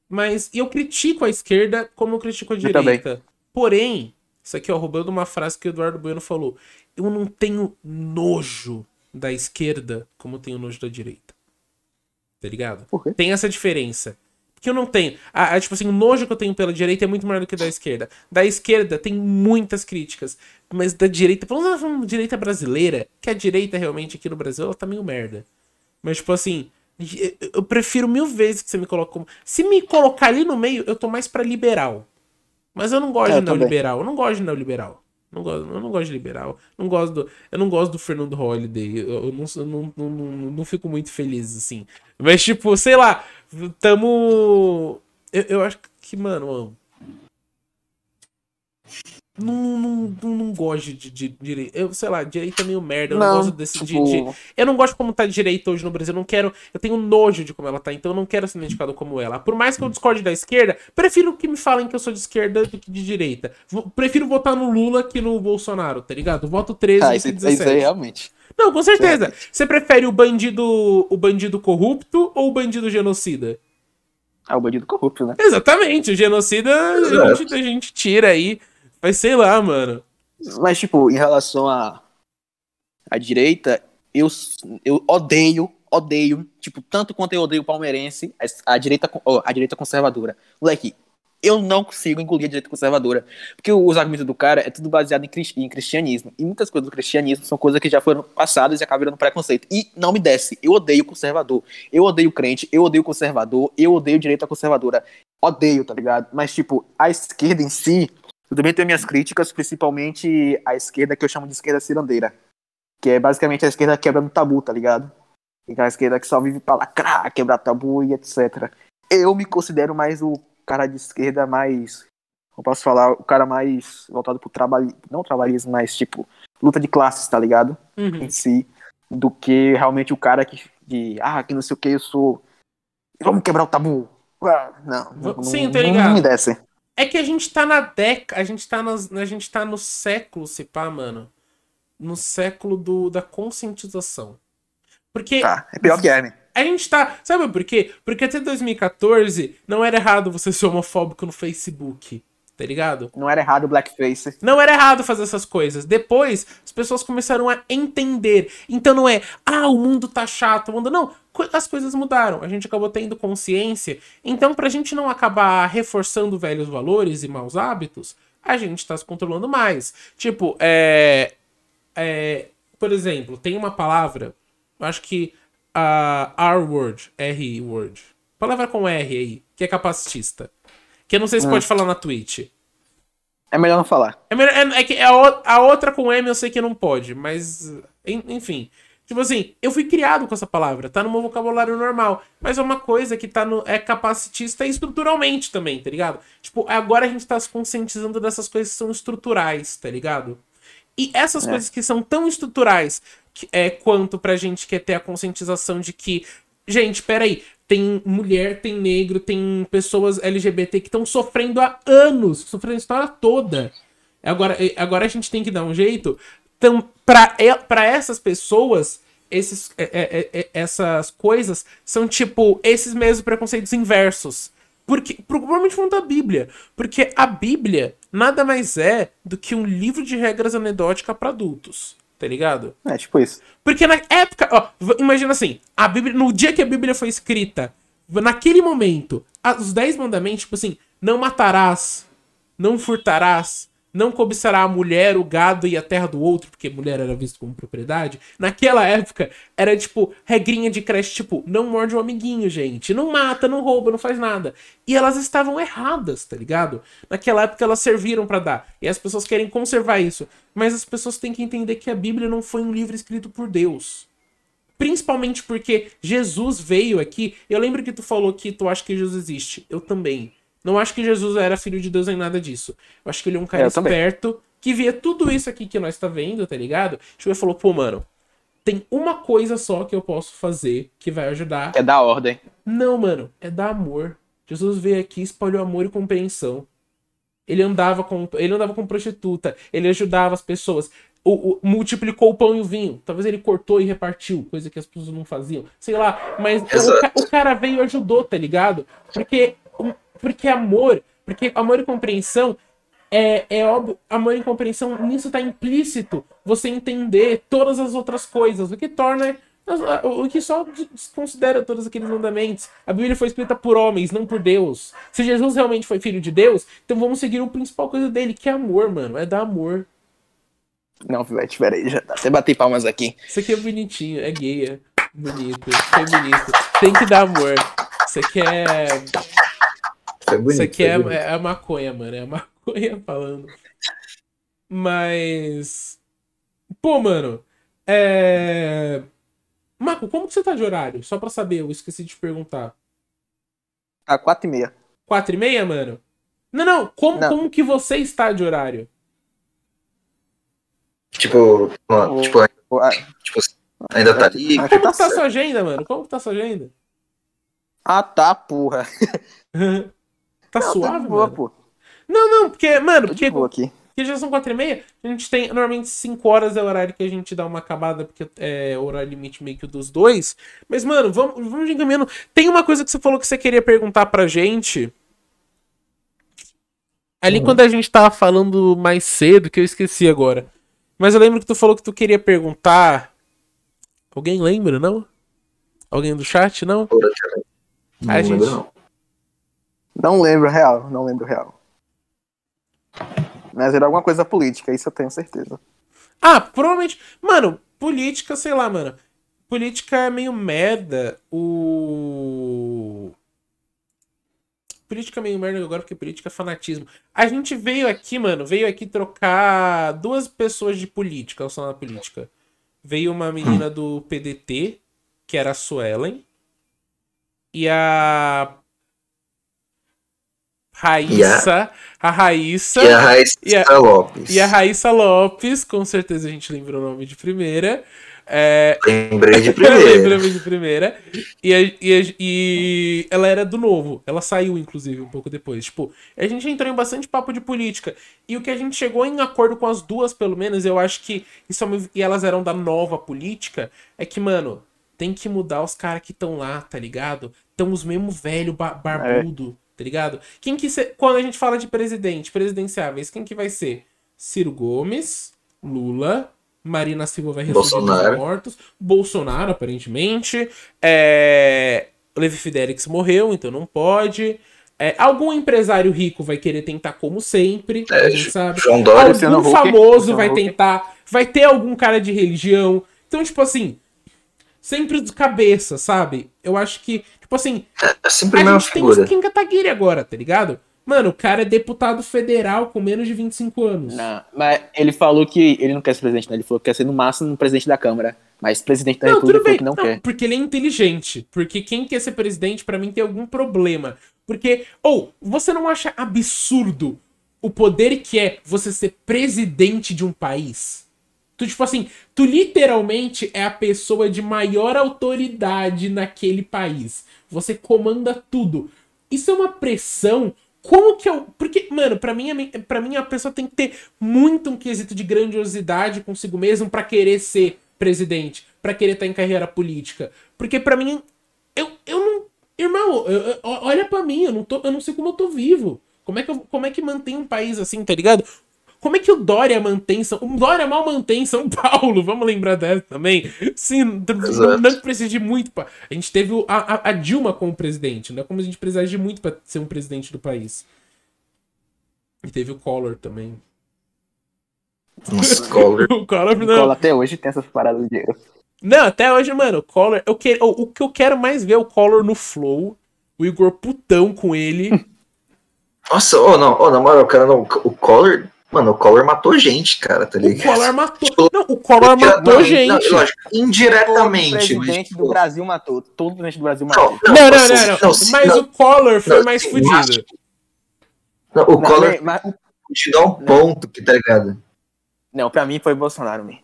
Mas eu critico a esquerda como eu critico a direita. Porém, isso aqui, ó, roubando uma frase que o Eduardo Bueno falou. Eu não tenho nojo da esquerda como eu tenho nojo da direita. Tá ligado? Por quê? Tem essa diferença. Porque eu não tenho. A, a, tipo assim, o nojo que eu tenho pela direita é muito maior do que da esquerda. Da esquerda tem muitas críticas. Mas da direita, pelo menos na direita brasileira, que a direita realmente aqui no Brasil, ela tá meio merda. Mas, tipo assim, eu- prefiro mil vezes que você me coloque como. Se me colocar ali no meio, eu tô mais pra liberal. Mas eu não gosto É, eu de neoliberal. Eu não gosto de neoliberal. Não gosto, eu não gosto de liberal. Não gosto do, eu não gosto do Fernando Holliday. Eu, eu não, eu não, não, não, não fico muito feliz, assim. Mas, tipo, sei lá, tamo. Eu, eu acho que, mano. Não, não, não, não gosto de, de, direita. Eu, sei lá, direita é meio merda. Eu não, gosto desse. de- tipo, de, eu não gosto de como tá direita hoje no Brasil. Eu não quero. Eu tenho nojo de como ela tá, então eu não quero ser identificado como ela. Por mais que eu discorde da esquerda, prefiro que me falem que eu sou de esquerda do que de direita. Prefiro votar no Lula que no Bolsonaro, tá ligado? Voto 13 Ah, isso, que isso aí 17. realmente. Não, com certeza. Você prefere o bandido o bandido corrupto ou o bandido genocida? Ah, o bandido corrupto, né? Exatamente, o genocida a gente, a gente tira aí. Mas sei lá, mano. Mas, tipo, em relação à à direita, eu, eu odeio, odeio, tipo, tanto quanto eu odeio o palmeirense, a, a direita, a direita conservadora. Moleque, eu não consigo engolir a direita conservadora. Porque os argumentos do cara é tudo baseado em, em cristianismo. E muitas coisas do cristianismo são coisas que já foram passadas e acabam virando preconceito. E não me desce. Eu odeio conservador. Eu odeio crente. Eu odeio conservador. Eu odeio direita conservadora. Odeio, tá ligado? Mas, tipo, a esquerda em si, eu também tenho minhas críticas, principalmente a esquerda que eu chamo de esquerda cirandeira. Que é basicamente a esquerda quebrando tabu, tá ligado? Aquela esquerda que só vive pra lacrar, quebrar tabu e etc. Eu me considero mais o cara de esquerda mais. Eu posso falar, o cara mais voltado pro trabalho. Não trabalhismo, mas tipo, luta de classes, tá ligado? Uhum. Em si. do que realmente o cara que, de, ah, que não sei o que, eu sou. Vamos quebrar o tabu. Ah, Não, não, Sim, não, não ligado. me desce. É que a gente tá na década. A gente tá, nas, a gente tá no século, se pá, mano. No século do, da conscientização. Porque Tá, é pior que é, né? a gente tá. Sabe por quê? Porque até 2014 não era errado você ser homofóbico no Facebook. Tá ligado? Não era errado o blackface. Não era errado fazer essas coisas. Depois, as pessoas começaram a entender. Então não é, ah, o mundo tá chato, o mundo. Não, as coisas mudaram. A gente acabou tendo consciência. Então, pra gente não acabar reforçando velhos valores e maus hábitos, a gente tá se controlando mais. Tipo, é. é por exemplo, tem uma palavra, acho que a R-word, R-word, palavra com R aí, que é capacitista. Que eu não sei se Hum. pode falar na Twitch. É melhor não falar. É, melhor- é- é que a, o- a outra com M eu sei que não pode, mas. en- Enfim. Tipo assim, eu fui criado com essa palavra, tá no meu vocabulário normal. Mas é uma coisa que tá no. É capacitista estruturalmente também, tá ligado? Tipo, agora a gente tá se conscientizando dessas coisas que são estruturais, tá ligado? E essas É. coisas que são tão estruturais que- é, quanto pra gente quer ter a conscientização de que. Gente, peraí. Tem mulher, tem negro, tem pessoas LGBT que estão sofrendo há anos, sofrendo a história toda. Agora, agora a gente tem que dar um jeito. Então, pra, pra essas pessoas, esses, é- é- é- essas coisas são tipo esses mesmos preconceitos inversos. Porque, provavelmente falando da Bíblia. Porque a Bíblia nada mais é do que um livro de regras anedóticas pra adultos. Tá ligado? É, tipo isso. Porque na época, ó, imagina assim, a Bíblia, no dia que a Bíblia foi escrita, naquele momento, os dez mandamentos, tipo assim, não matarás, não furtarás, não cobiçará a mulher, o gado e a terra do outro, porque mulher era visto como propriedade. Naquela época, era tipo, regrinha de creche, tipo, não morde o amiguinho, gente, não mata, não rouba, não faz nada. E elas estavam erradas, tá ligado? Naquela época elas serviram pra dar. E as pessoas querem conservar isso. Mas as pessoas têm que entender que a Bíblia não foi um livro escrito por Deus. Principalmente porque Jesus veio aqui. Eu lembro que tu falou que tu acha que Jesus existe. Eu também. Não acho que Jesus era filho de Deus nem nada disso. Eu acho que ele é um cara É, eu também. esperto que via tudo isso aqui que nós tá vendo, tá ligado? Chegou e falou, pô, mano, tem uma coisa só que eu posso fazer que vai ajudar. É da ordem. Não, mano, é dar amor. Jesus veio aqui, espalhou amor e compreensão. Ele andava com, ele andava com prostituta, ele ajudava as pessoas, o, o- multiplicou o pão e o vinho. Talvez ele cortou e repartiu, coisa que as pessoas não faziam. Sei lá, mas o, o cara veio e ajudou, tá ligado? Porque, porque amor, porque amor e compreensão é, é óbvio, amor e compreensão, nisso tá implícito você entender todas as outras coisas, o que torna. O que só desconsidera todos aqueles mandamentos. A Bíblia foi escrita por homens, não por Deus. Se Jesus realmente foi filho de Deus, então vamos seguir o principal coisa dele, que é amor, mano. É dar amor. Não, Vivete, peraí, já até bati palmas aqui. Isso aqui é bonitinho, é gay, é bonito, feminista. Tem que dar amor. Isso aqui é. Foi bonito. Isso aqui é, é, é maconha, mano. É maconha <laughs> falando. Mas. Pô, mano. É. Marco, como que você tá de horário? Só pra saber, eu esqueci de te perguntar. A 4 e meia. Quatro e meia, mano? Não, não. Como, Não. como que você está de horário? Tipo, ó, O- tipo, ah, tipo, ainda tá ali. Como tá que tá sua agenda, mano? Como que tá a sua agenda? Ah, tá, porra. <laughs> tá Não, suave, tá de boa, mano? pô. Não, não, porque, mano, porque aqui. Porque já são quatro e meia, a gente tem, normalmente 5 horas é o horário que a gente dá uma acabada, porque é o horário limite meio que dos dois. Mas, mano, vamos, vamos encaminhando. Tem uma coisa que você falou que você queria perguntar pra gente. Ali quando a gente tava falando mais cedo, que eu esqueci agora. Mas eu lembro que tu falou que tu queria perguntar. Alguém lembra, não? Alguém do chat, não? A gente- não. Não lembro real, não lembro real. Mas era alguma coisa política, isso eu tenho certeza. Ah, provavelmente. Mano, política, sei lá, mano. Política é meio merda. O. Política é meio merda agora, porque política é fanatismo. A gente veio aqui, mano, veio aqui trocar duas pessoas de política, só na política. Veio uma menina do PDT, que era a Suelen. E a. Raíssa. A Raíssa. E a Raíssa E a- Lopes. E a Raíssa Lopes, com certeza a gente lembrou o nome de primeira. É, Lembrei de <laughs> primeira. lembro de primeira. E, a- e, a- e ela era do novo. Ela saiu, inclusive, um pouco depois. Tipo, a gente entrou em bastante papo de política. E o que a gente chegou em acordo com as duas, pelo menos, eu acho que. Isso é e elas eram da nova política. É que, mano, tem que mudar os caras que estão lá, tá ligado? Estão os mesmo velho ba- barbudo, tá ligado? Quem que ser, quando a gente fala de presidente, presidenciáveis, quem que vai ser? Ciro Gomes, Lula, Marina Silva vai Bolsonaro. mortos, Bolsonaro, aparentemente, é... Levi Fidelix morreu, então não pode. É, algum empresário rico vai querer tentar como sempre, É, a gente sabe. João Dória, Algum famoso Luciano vai tentar. Vai ter algum cara de religião. Então, tipo assim, sempre de cabeça, sabe? Eu acho que, tipo assim, É sempre a gente tem figura. o Kim Kataguiri agora, tá ligado? Mano, o cara é deputado federal com menos de 25 anos. Não, mas ele falou que ele não quer ser presidente, né? Ele falou que quer ser no máximo um presidente da Câmara. Mas presidente da Não, República tudo falou bem. que não, Não, quer. porque ele é inteligente. Porque quem quer ser presidente, pra mim, tem algum problema. Porque, ou, você não acha absurdo o poder que é você ser presidente de um país? Tu, tipo assim, tu literalmente é a pessoa de maior autoridade naquele país. Você comanda tudo. Isso é uma pressão. Como que eu. Porque, mano, pra mim, pra mim a pessoa tem que ter muito um quesito de grandiosidade consigo mesmo pra querer ser presidente, pra querer estar em carreira política. Porque pra mim, eu, eu não. Irmão, eu- eu- olha pra mim, eu não, tô, eu não sei como eu tô vivo. Como é, que eu- como é que mantém um país assim, tá ligado? Como é que o Dória mantém São... O Dória mal mantém São Paulo, <laughs> vamos lembrar dessa também. Sim, não, Exato. não precisa de muito pra... A gente teve o- a, a- a Dilma como presidente, não é como a gente precisaria de muito pra ser um presidente do país. E teve o Collor também. Nossa, Collor. <laughs> O Collor não... Cola até hoje tem essas paradas de. Não, até hoje, mano, o Collor. Eu que... o, o que eu quero mais ver é o Collor no Flow. O Igor putão com ele. <laughs> Nossa, oh, não, oh, na moral, cara, não, o Collor. Mano, o Collor matou gente, cara, tá O ligado? Collor matou. Tipo, Não, o Collor Não, matou não, gente. Não, lógico, Todo indiretamente. mas, presidente tipo, do Brasil matou. Todo presidente do Brasil matou. Não, Não, não, assim, não, não. Mas não, o Collor foi não, mais sim, fudido. mas- não, o Não, Collor mas- mas- te dá um ponto, que tá ligado? não, pra mim foi Bolsonaro, man.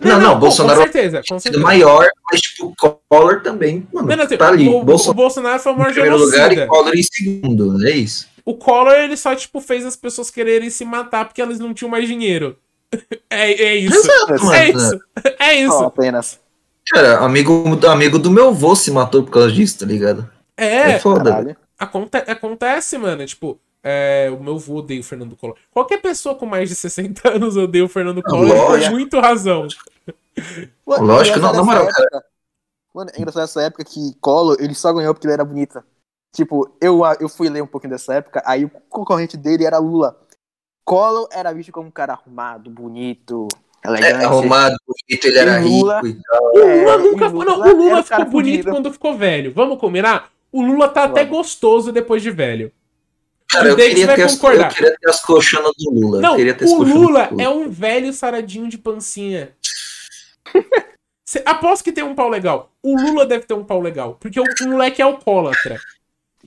Não, não, pô, Bolsonaro Com certeza, com certeza. maior, mas tipo, o Collor também, mano, Não, não, assim, tá ali. o, o Bolsonaro Bolsonaro foi o em maior primeiro lugar genocida. e Collor em segundo, é isso. O Collor, ele só, tipo, fez as pessoas quererem se matar porque elas não tinham mais dinheiro. <laughs> É, é isso. Exato. É isso. <laughs> É Só isso. apenas. Cara, amigo, amigo do meu avô se matou por causa disso, tá ligado? É, É, foda. Caralho. aconte acontece, mano. Tipo, é, o meu avô odeia o Fernando Collor. Qualquer pessoa com mais de 60 anos odeia o Fernando Collor por lógico. muito razão. Mano, Lógico, não, na moral, época- Mano, é engraçado essa época que Collor, ele só ganhou porque ele era bonita. Tipo, eu, eu fui ler um pouquinho dessa época, aí o concorrente dele era Lula. Collor era visto como um cara arrumado, bonito, É, elegante. arrumado, bonito, ele era Lula- rico e tal. O É, Lula nunca. Lula não, o Lula ficou bonito fudido. quando ficou velho. Vamos combinar? O Lula tá até gostoso depois de velho. Cara, eu queria, vai as, eu queria ter as colchonas do Lula. Não, o Lula do é um velho saradinho de pancinha. Cê, aposto que tem um pau legal. O Lula deve ter um pau legal. Porque o, o moleque é alcoólatra.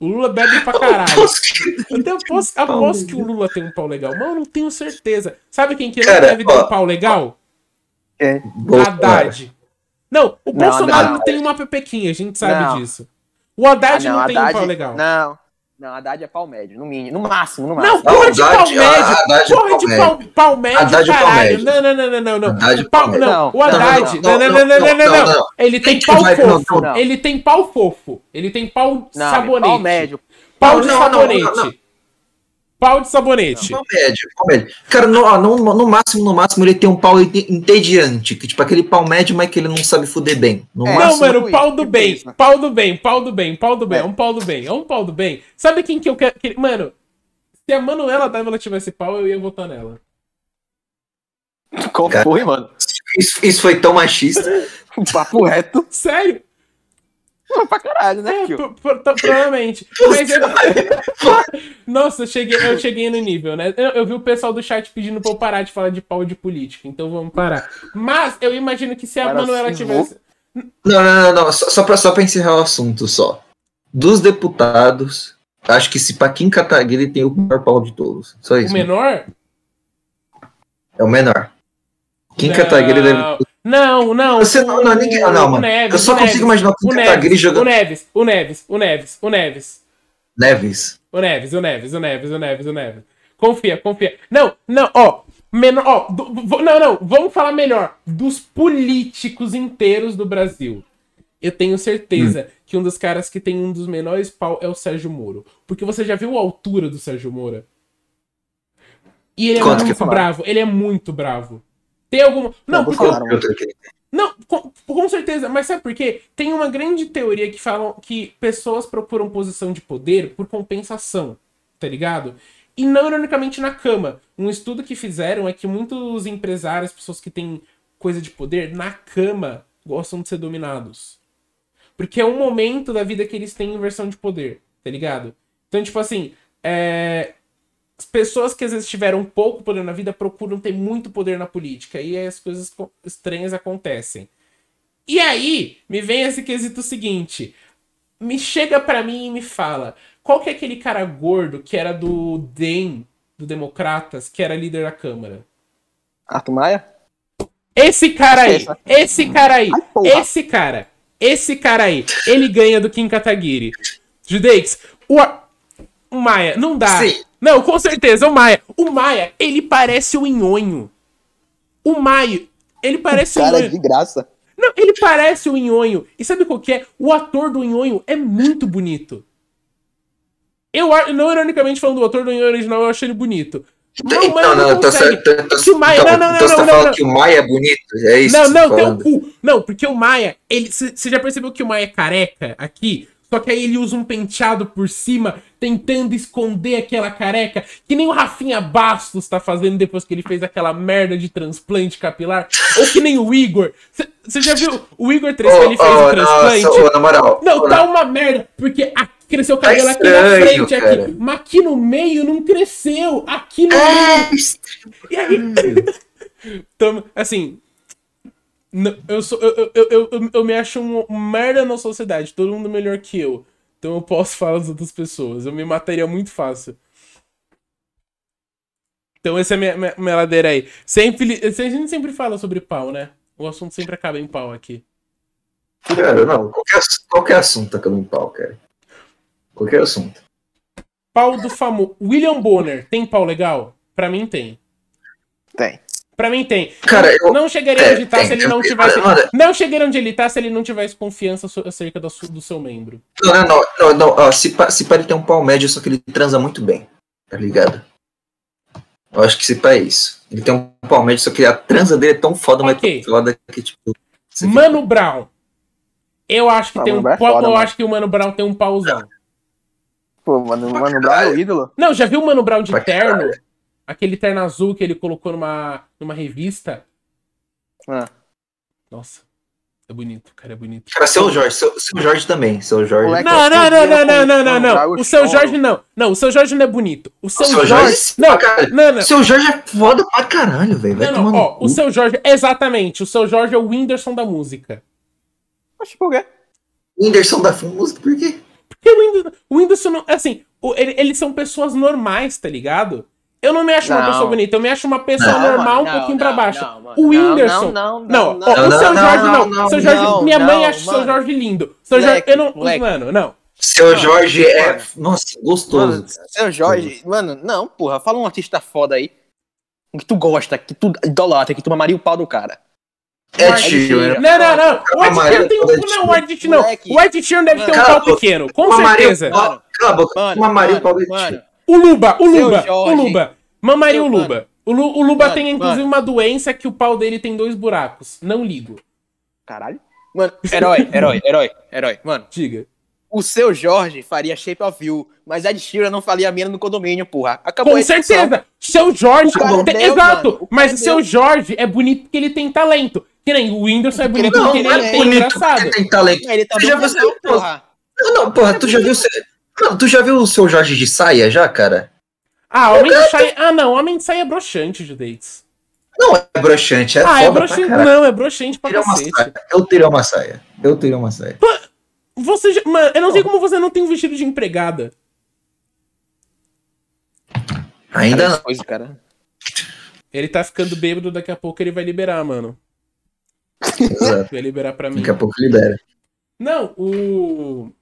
O Lula bebe pra caralho. <laughs> Eu até aposto, que o Lula tem um pau legal. Mas eu não tenho certeza. Sabe quem que não Cara, deve ter ó. um pau legal? Bolsonaro. Haddad. Não, o Não, Bolsonaro Haddad. não tem uma pepequinha, a gente sabe Não. disso. O Haddad Ah, não, tem um Haddad- pau legal. Não, não, Haddad é pau médio, no mínimo, no máximo, no Não, máximo. porra de pau Haddad- médio. Haddad é Porra de médio. pau, pau médio, Haddad é pau caralho. Não, não, não, não, não, não. Haddad é não, o Não, Haddad. não, Não, não, não, não, não, não, não, não. não. Ele tem pau não, fofo. não. Ele tem pau fofo. Ele tem pau Não, sabonete. pau médio. Pau Não, de não, não, sabonete. Não, não. Pau de sabonete. Pau médio, pau médio. Cara, no, no, no máximo, no máximo, ele tem um pau ente- entediante. Que, tipo, aquele pau médio, mas que ele não sabe fuder bem. No É. Não, máximo. mano, tipo pau do bem, isso. pau do bem, pau do bem, pau do bem, é É. um pau do bem, é um pau do bem. Sabe quem que eu quero? que- Mano, se a Manuela Dávila tivesse pau, eu ia votar nela. Qual Cara. foi, mano? Isso, isso foi tão machista. Um <laughs> papo reto. Sério? Pô, pra caralho, né, É, provavelmente. <laughs> Mas eu... Nossa, eu cheguei, eu cheguei no nível, né? Eu, eu vi o pessoal do chat pedindo pra eu parar de falar de pau de política, então vamos parar. Mas eu imagino que se a Cara, Manuela se tivesse. Não, não, não, não. Só, só, pra, só pra encerrar o assunto, só. Dos deputados, acho que se Paquim Kataguiri tem o maior pau de todos. Só O isso. menor? É o menor. Kim. Kataguiri deve. Não, não. Você não, não, ninguém. Não, o mano. Neves, eu só o consigo Neves, imaginar o o Kim Neves, Kataguiri o jogando. Neves, o Neves, o Neves, o Neves. Neves. O Neves, o Neves, o Neves, o Neves, o Neves. Confia, confia. Não, não, ó. Menor, ó, do- não, não, vamos falar melhor. Dos políticos inteiros do Brasil. Eu tenho certeza que um dos caras que tem um dos menores pau é o Sérgio Moro. Porque você já viu a altura do Sérgio Moro? E ele é Quanto muito falaram? bravo. Ele é muito bravo. Tem alguma. Não, Não, porque. aqui. Não, com, com certeza, mas sabe por quê? Tem uma grande teoria que falam que pessoas procuram posição de poder por compensação, tá ligado? E não ironicamente na cama. Um estudo que fizeram é que muitos empresários, pessoas que têm coisa de poder, na cama gostam de ser dominados. Porque é um momento da vida que eles têm inversão de poder, tá ligado? Então, tipo assim, é, pessoas que às vezes tiveram pouco poder na vida procuram ter muito poder na política. E aí as coisas co- estranhas acontecem. E aí, me vem esse quesito seguinte. Me chega pra mim e me fala. Qual que é aquele cara gordo que era do DEM, do Democratas, que era líder da Câmara? Arthur Maia? Esse cara aí, esse cara aí, Ai, esse cara, esse cara aí, ele ganha do Kim Kataguiri. Judeix, o, A- o Maia, não dá. Sim. Não, com certeza, o Maia. O Maia, ele parece o Inhonho. O Maio, ele parece o Cara, Inhonho. de graça. Não, ele parece o Inhonho. E sabe qual que é? O ator do Inhonho é muito bonito. Eu, não ironicamente falando do ator do Inhonho original, eu achei ele bonito. Não, mas Não, não, não, tô consegue. certo. tô- tô- o Maia- então, não, não, então não, você tá não, falando não. que o Maia é bonito? É isso Não, não, tem tá o falando? cu. Não, porque o Maia, ele. Você já percebeu que o Maia é careca aqui? Só que aí ele usa um penteado por cima, tentando esconder aquela careca, que nem o Rafinha Bastos tá fazendo depois que ele fez aquela merda de transplante capilar. <laughs> Ou que nem o Igor. Você já viu o Igor 3 que ele fez o Ô, transplante? nossa, ô, na moral. Não, ô, tá uma merda, porque aqui cresceu o cabelo aqui na estranho, frente, cara. aqui. Mas aqui no meio não cresceu. Aqui no meio. É, E aí. <laughs> Então, assim. Não- eu, sou, eu, eu, eu, eu, eu me acho um, merda na sociedade, todo mundo melhor que eu. Então eu posso <laughs> falar das outras pessoas. Eu me mataria muito fácil. Então essa é a minha, minha, minha ladeira aí. Sempre, a gente sempre fala sobre pau, né? O assunto sempre acaba em pau aqui. Cara, não, qualquer, qualquer assunto acaba em pau, cara. Qualquer assunto. Pau do famoso. William Bonner, tem pau legal? Pra mim tem. Tem. Pra mim tem. Cara, não, eu- não chegaria é, onde tá tem, se ele eu- não eu- tivesse. mano- Não chegaria onde ele tá se ele não tivesse confiança acerca su- do seu membro. Não, não, não, não, não, ó, se, pa, se pá, ele tem um pau médio, só que ele transa muito bem, tá ligado? Eu acho que se pá é isso. Ele tem um pau médio, só que a transa dele é tão foda, mas Ok. tão foda que, tipo. você fica- Mano Brown. Eu acho que Ah, tem um Mano é pau. foda, eu mano. acho que o Mano Brown tem um pauzão. Pô, mano, mano, Brown é o ídolo. Não, já viu o Mano Brown de Pra terno? caralho. Aquele terno azul que ele colocou numa, numa revista? Ah, Nossa. É bonito, cara, é bonito. Cara, seu Jorge, seu, seu Jorge também, seu Jorge. Não, não, não, não, não, não, não, não. O seu. Jorge não. Não, o seu Jorge não é bonito. O seu, O seu Jorge. Jorge, sim, Não, caralho. não, não. Seu Jorge é foda pra caralho, velho. Não, não, ó, o seu Jorge, exatamente, o seu Jorge é o Whindersson da música. acho por quê? Whindersson da música, por quê? Porque o Whindersson, o Whindersson não, assim, o- ele- eles são pessoas normais, tá ligado? Eu não me acho uma Não. pessoa bonita, eu me acho uma pessoa Não, normal um Não, pouquinho não, pra baixo. não, o Whindersson. Não, Não, não, não, o não, seu não, Jorge não. não, não, seu Jorge, não, minha mãe não, acha o seu. Jorge lindo. Seu Jorge, eu não, mano, não. Seu Jorge é. mano. Nossa, gostoso. Mano, seu Jorge, mano, não, porra, fala um artista foda aí. Que tu gosta, que tu idolatra, que tu mamaria o pau do cara. É tio, né? Não, não, não. O Ed Maria Sheeran tem um. toda Não, o Ed Sheeran não. O Ed Sheeran deve ter um pau pequeno, com certeza. pau- Cala a boca. Mamaria o pau do tio. O Luba, o Luba, o. Luba. Mamaria o Luba. O, Lu- o Luba Mano, tem inclusive mano. uma doença que o pau dele tem dois buracos. Não ligo. Caralho. Mano, herói, herói, herói, herói. Mano, Diga. o seu Jorge faria Shape of You, mas Ed Sheeran não faria a mina no condomínio, porra. Acabou Com certeza. Seu Jorge. Tem- deu, exato. mano. O Mas o seu deu. Jorge é bonito porque ele tem talento. Que nem o Whindersson é bonito Não, porque ele é, é tem bonito engraçado. porque tem talento. Ele tá já seu- porra. Não, não, porra, tu já viu. Seu... Não, tu já viu o seu Jorge de saia já, cara? Ah, homem de saia. Ah, não. Homem de saia é broxante, Judeitz. Não é broxante, é ah, é broxante. Não, é broxante pra uma cacete. saia. Eu teria uma saia. Eu teria uma saia. Você já... Mano, eu não sei como você não tem um vestido de empregada. Ainda não. Coisa, cara. Ele tá ficando bêbado, daqui a pouco ele vai liberar, mano. Exato. Vai liberar pra mim. Daqui a pouco libera. Não, o.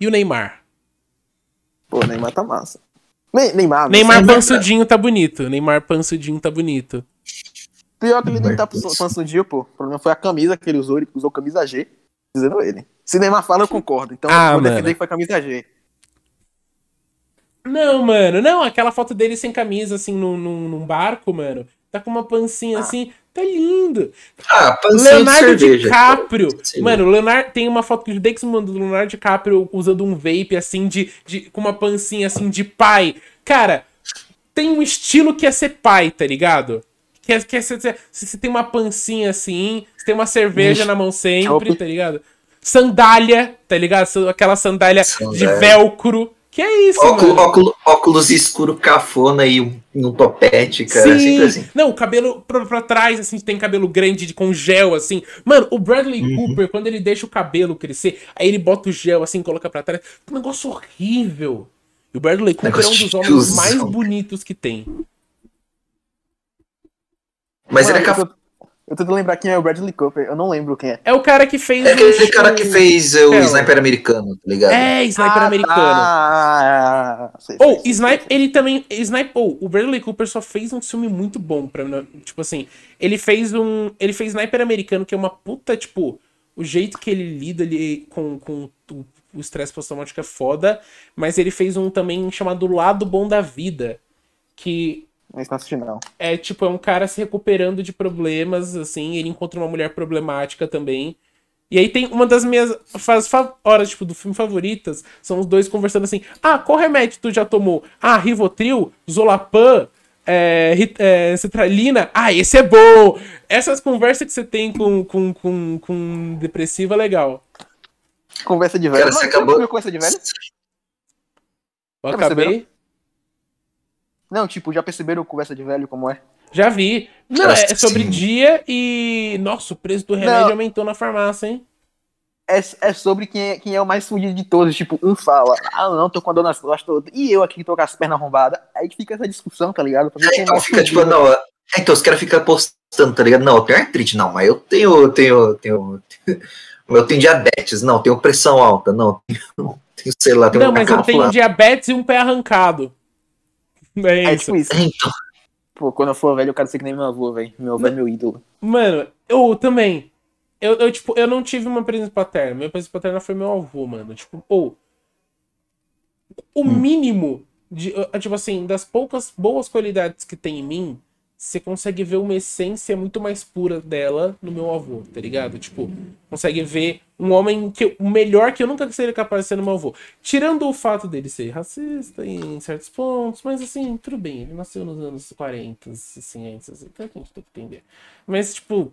E o Neymar? Pô, Neymar tá massa. Ne- Neymar, Neymar você- pansudinho tá bonito. Neymar pansudinho tá bonito. Pior que ele nem tá pansudinho, pô. O problema foi a camisa que ele usou, ele usou camisa G, dizendo ele. Se Neymar fala, eu concordo. Então Ah, eu vou mano. defender que foi camisa G. Não, mano, não, aquela foto dele sem camisa, assim, num, num, num barco, mano. Tá com uma pancinha assim, tá lindo. Ah, pancinha Leonardo de cerveja. DiCaprio. Sim. Mano, o Leonardo tem uma foto que o Dex mandou do Leonardo DiCaprio usando um vape assim de, de com uma pancinha assim de pai. Cara, tem um estilo que é ser pai, tá ligado? Que é, que é ser, ser- se você tem uma pancinha assim, você tem uma cerveja Ixi, na mão sempre, tá ligado? Sandália, tá ligado? Aquela sandália de Sandália. velcro. Que é isso, Óculos, mano? óculos, óculos escuro cafona e um, um topete, cara. É Sim. assim. Não, o cabelo pra, pra trás, assim, tem cabelo grande de, com gel, assim. Mano, o Bradley Uhum. Cooper, quando ele deixa o cabelo crescer, aí ele bota o gel, assim, coloca pra trás. Um negócio horrível. E o Bradley Cooper Negócio é um dos homens mais bonitos que tem. Mas Mano, ele é cafona. Eu, tô, tentando lembrar quem é o Bradley Cooper, eu não lembro quem é. É o cara que fez. É aquele o- cara que fez o Hell. sniper americano, tá ligado? É, sniper Ah, americano. Sei, Ou, sei, sei, Snipe, sei. ele também. Snipe, ou, o Bradley Cooper só fez um filme muito bom pra mim. Tipo assim, ele fez um. Ele fez Sniper americano, que é uma puta, tipo. O jeito que ele lida ali com, com o o estresse pós-traumático é foda. Mas ele fez um também chamado Lado Bom da Vida. Que Esse não assisti, não. é tipo, é um cara se recuperando de problemas, assim, ele encontra uma mulher problemática também. E aí tem uma das minhas faz, fa- horas, tipo, do filme favoritas, são os dois conversando assim, ah, qual remédio tu já tomou? Ah, Rivotril, Zolapam, é, é, Citralina, ah, esse é bom! Essas conversas que você tem com, com, com, com depressivo é legal. Conversa de velho. Cara, você acabou- você viu conversa de velho? Eu acabei? Não, tipo, já perceberam conversa de velho como é? já vi. Não, é sobre sim. dia e... Nossa, o preço do remédio Não. aumentou na farmácia, hein? É, é sobre quem é, quem é o mais fudido de todos. Tipo, um fala, ah não, tô com a dor nas costas, outro, e eu aqui que tô com as pernas arrombadas. Aí fica essa discussão, tá ligado? Pra ver quem é Então fica tipo, não, é, então os caras ficam postando, tá ligado? Não, eu tenho artrite, não, mas eu tenho, eu tenho, eu tenho, <laughs> eu tenho diabetes, não, tenho pressão alta, não, tenho, <laughs> tenho sei lá, tenho Não, mas eu tenho diabetes e um pé arrancado. É É isso. tipo isso. Então, Pô, quando eu for velho, eu quero ser que nem meu avô, velho. Meu avô é meu ídolo. Mano, eu também. Eu, eu, tipo, eu não tive uma presença paterna. Minha presença paterna foi meu avô, mano. Tipo, ou. o mínimo de. Tipo assim, das poucas boas qualidades que tem em mim, você consegue ver uma essência muito mais pura dela no meu avô, tá ligado? Tipo, consegue ver um homem que o melhor que eu nunca seria capaz de ser no meu avô. Tirando o fato dele ser racista em certos pontos, mas assim, tudo bem, ele nasceu nos anos 40, assim, antes, assim, então a gente tem que entender. Mas, tipo,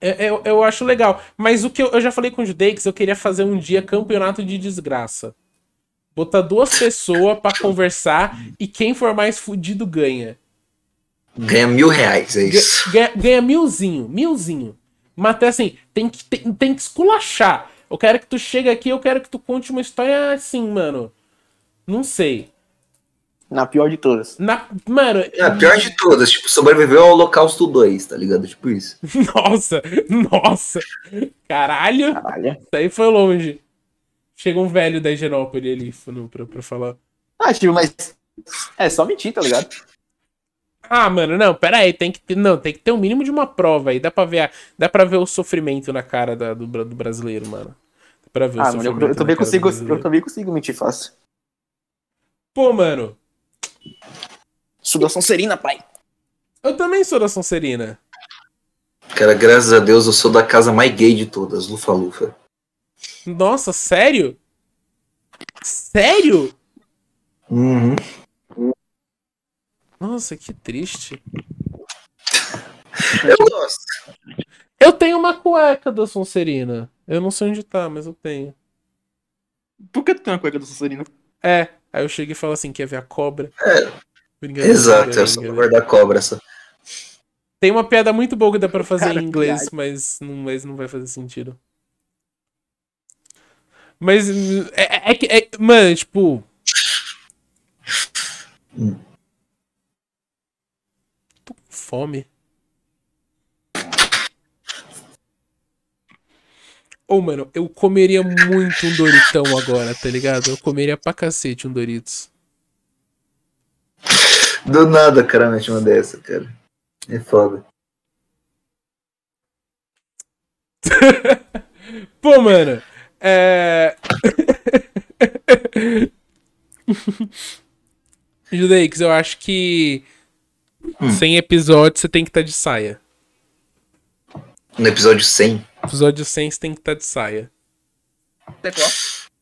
é- eu, eu acho legal. Mas o que eu, eu já falei com o Judeix, eu queria fazer um dia campeonato de desgraça. Botar duas pessoas pra conversar e quem for mais fudido ganha. Ganha mil reais, é isso. Ganha, ganha milzinho, milzinho. Mas até assim, tem que, tem, tem que esculachar. Eu quero que tu chegue aqui, eu quero que tu conte uma história assim, mano. Não sei. Na pior de todas. Na, mano, É, a pior de todas, tipo, sobreviveu ao Holocausto 2, tá ligado? Tipo isso. <laughs> nossa, nossa. Caralho. Caralho. Isso aí foi longe. Chega um velho da Higienópolis ali pra, pra falar. Ah, tipo, mas. É só mentir, tá ligado? Ah, mano, não, pera aí, tem que ter, não, tem que ter um mínimo de uma prova aí. Dá pra ver, a- dá pra ver o sofrimento na cara da- do, do brasileiro, mano. Dá pra ver o Ah, mano, eu, sofrimento eu também cara do consigo, eu também consigo mentir fácil. Pô, mano, Sou da Sonserina, pai. eu também sou da Sonserina. Cara, graças a Deus eu sou da casa mais gay de todas, Lufa Lufa. Nossa, sério? Sério? Uhum. Nossa, que triste. Eu gosto. Eu tenho uma cueca da Sonserina. Eu não sei onde tá, mas eu tenho. Por que tu tem uma cueca da Sonserina? É, aí eu cheguei e falo assim, quer ver a cobra? É, Brincadeira, Exato, é só brincadeira. guarda-cobra essa. Tem uma piada muito boa que dá pra fazer Cara, em inglês, mas não, mas não vai fazer sentido. Mas é, é que. é- mano, tipo. Hum fome. Ou, oh, mano, eu comeria muito um Doritão agora, tá ligado? Eu comeria pra cacete um Doritos. Do nada, cara, mete uma dessa, cara. É foda. <laughs> Pô, mano. É. <laughs> Judeix, eu acho que Hum. 100 episódios você tem que estar de saia. No episódio 100, Episódio 100 você tem que estar de saia.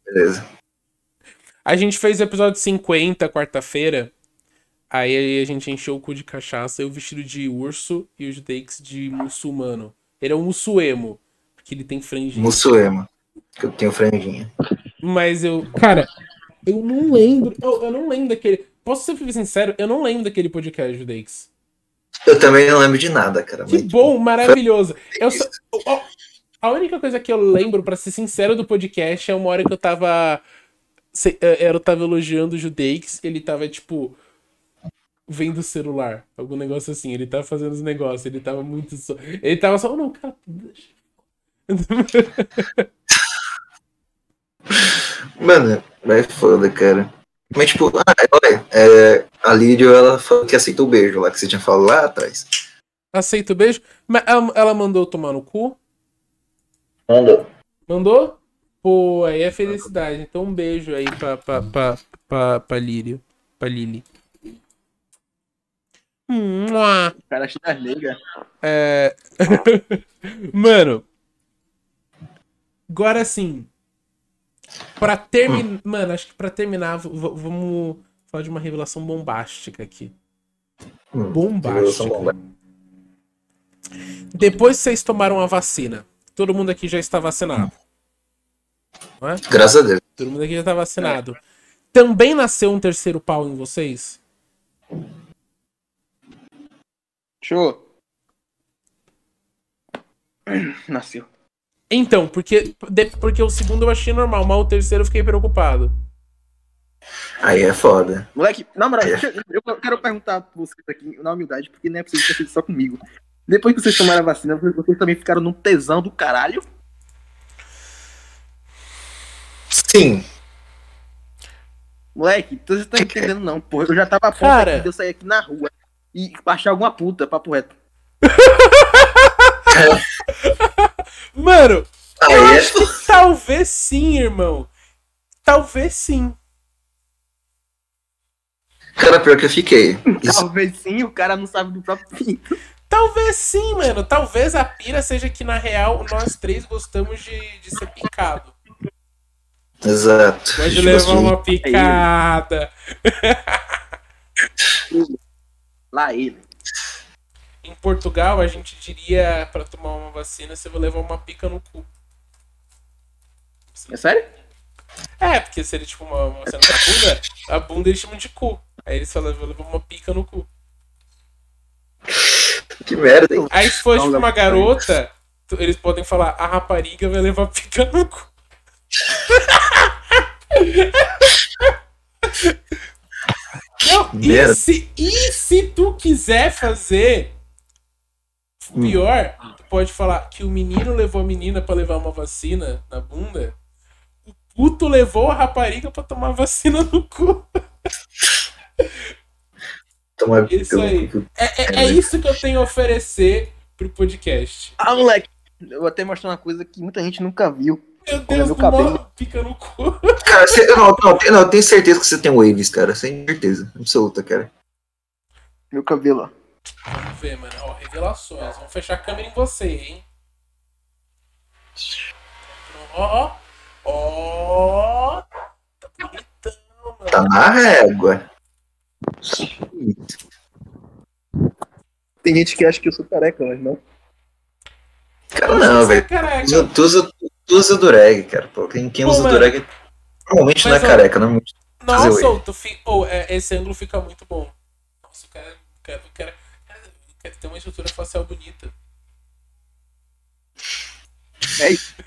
Beleza. A gente fez o episódio 50 quarta-feira. Aí a gente encheu o cu de cachaça, eu vestido de urso e o Judeix de muçulmano. Ele é um muçuemo, porque ele tem franjinha. Mussuema. Que eu tenho franjinha. Mas eu. Cara, eu não lembro. Eu, eu não lembro daquele. Posso ser sincero? Eu não lembro daquele podcast, Judeix. Eu também não lembro de nada, cara. Que mas, bom, maravilhoso. Eu só- a única coisa que eu lembro, pra ser sincero, do podcast é uma hora que eu tava. se- eh, Eu tava elogiando o Judeix, ele tava tipo. Vendo o celular. Algum negócio assim. Ele tava fazendo os negócios. Ele tava muito. Só... Ele tava só. Não, cara. <laughs> Mano, vai foda, cara. Mas, tipo, ah, olha, é, a Lídio, ela falou que aceitou o beijo lá que você tinha falado lá atrás. Aceita o beijo. Mas ela, ela mandou tomar no cu? Mandou. Mandou? Pô, aí é felicidade. Então um beijo aí pra, pra, pra, pra, pra Lírio. Pra Lili. Mua. O cara das negras. É... <laughs> Mano. Agora sim. Pra terminar. Mano, acho que pra terminar, vamos falar de uma revelação bombástica aqui. Hum, Bombástica. Depois que vocês tomaram a vacina, todo mundo aqui já está vacinado. Não é? Graças a Deus. Todo mundo aqui já tá vacinado. Também nasceu um terceiro pau em vocês? Show. <clears throat> Nasceu. Então, porque, de- porque o segundo eu achei normal, mas o terceiro eu fiquei preocupado. Aí é foda. Moleque, na moral, deixa eu, eu quero perguntar pra vocês aqui, na humildade, porque não é possível ter feito só comigo. Depois que vocês tomaram a vacina, vocês também ficaram num tesão do caralho? Sim. Moleque, vocês não estão entendendo não, porra. Eu já tava a ponto Cara. de eu sair aqui na rua e baixar alguma puta, papo reto. <laughs> <laughs> Mano, Aí eu é acho que talvez sim, irmão. Talvez sim. Cara, pior que eu fiquei. <laughs> Isso, Talvez sim, o cara não sabe do próprio pinto. Talvez sim, mano. Talvez a pira seja que, na real, nós três gostamos de, de ser picado. exato. Gosta de Tipo levar assim, uma picada. Lá ele. Em Portugal, a gente diria pra tomar uma vacina, você vai levar uma pica no cu. É sério? É, porque se ele, tipo, uma, uma vacina na bunda, a bunda eles chamam de cu. Aí eles falam, vou levar uma pica no cu. <laughs> Que merda, hein? Aí se for, tipo, uma garota, eles podem falar, a rapariga vai levar pica no cu. <laughs> Não, e se, e se tu quiser fazer pior, tu pode falar que o menino levou a menina pra levar uma vacina na bunda, o puto levou a rapariga pra tomar <laughs> vacina no cu. Toma Isso aí. É, é, é isso que eu tenho a oferecer pro podcast. Ah, moleque. Eu vou até mostrar uma coisa que muita gente nunca viu. Meu Olha Deus, meu cabelo. pica no cu. <laughs> Cara, você, não, não, não, eu tenho certeza que você tem waves, cara. Sem certeza. Absoluta, cara. Meu cabelo, ó. Vamos ver, mano. Ó, revelações. Vamos fechar a câmera em você, hein? Ó, ó. Ó. Tá bonitão, mano. Tá na régua. Tem gente que acha que eu sou careca, mas não. Cara, não, é velho. Tu, usa, tu usa dureg, cara. Pô, quem, quem Pô, usa mano. dureg normalmente não é careca, normalmente. fazer Nossa, wave. tu fi... oh, é, esse ângulo fica muito bom. Nossa, o cara, o cara, o cara, cara tem uma estrutura facial bonita.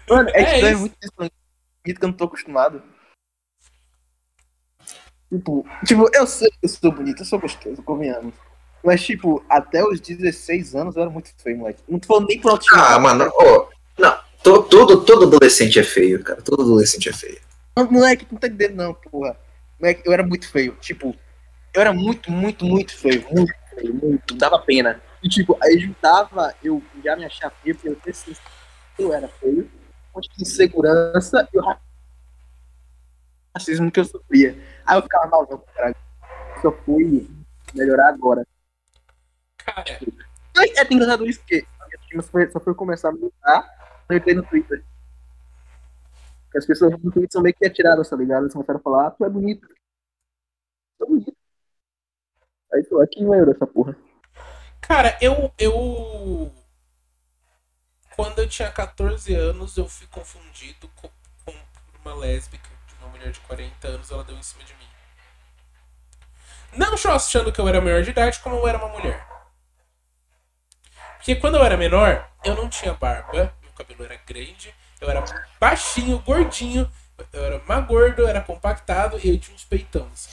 Mano, é, É estranho isso. muito isso, que eu não tô acostumado. Tipo, tipo, eu sei que eu sou bonito, eu sou gostoso, convenhamos. Mas, tipo, até os 16 anos eu era muito feio, moleque. Não tô falando nem autoestima. Ah, mano, ó. Não, to- todo, todo adolescente é feio, cara. Todo adolescente é feio. Mas, Moleque, não tá entendendo, não, porra. Moleque, eu era muito feio. Tipo, eu era muito, muito, muito feio. Muito feio, muito. Dava pena. E, tipo, aí juntava, eu já me achava feio, porque eu pensei, eu era feio, monte de insegurança e o ra- racismo que eu sofria. Aí eu ficava mal, não, cara. Só fui melhorar agora. Cara, é engraçado isso, porque a minha autoestima só foi, só foi começar a mudar quando eu entrei no Twitter. Porque as pessoas no Twitter são meio que atiradas, tá ligado? Eles começaram a falar, ah, tu é bonito. Tu é bonito. Aí tô aqui em euro essa porra. cara, eu. eu... Quando eu tinha 14 anos, eu fui confundido com, com uma lésbica de uma mulher de 40 anos, ela deu em cima de mim. Não só achando que eu era maior de idade, como eu era uma mulher. Porque quando eu era menor, eu não tinha barba, meu cabelo era grande, eu era baixinho, gordinho, eu era magordo, eu era compactado e eu tinha uns peitão. Assim.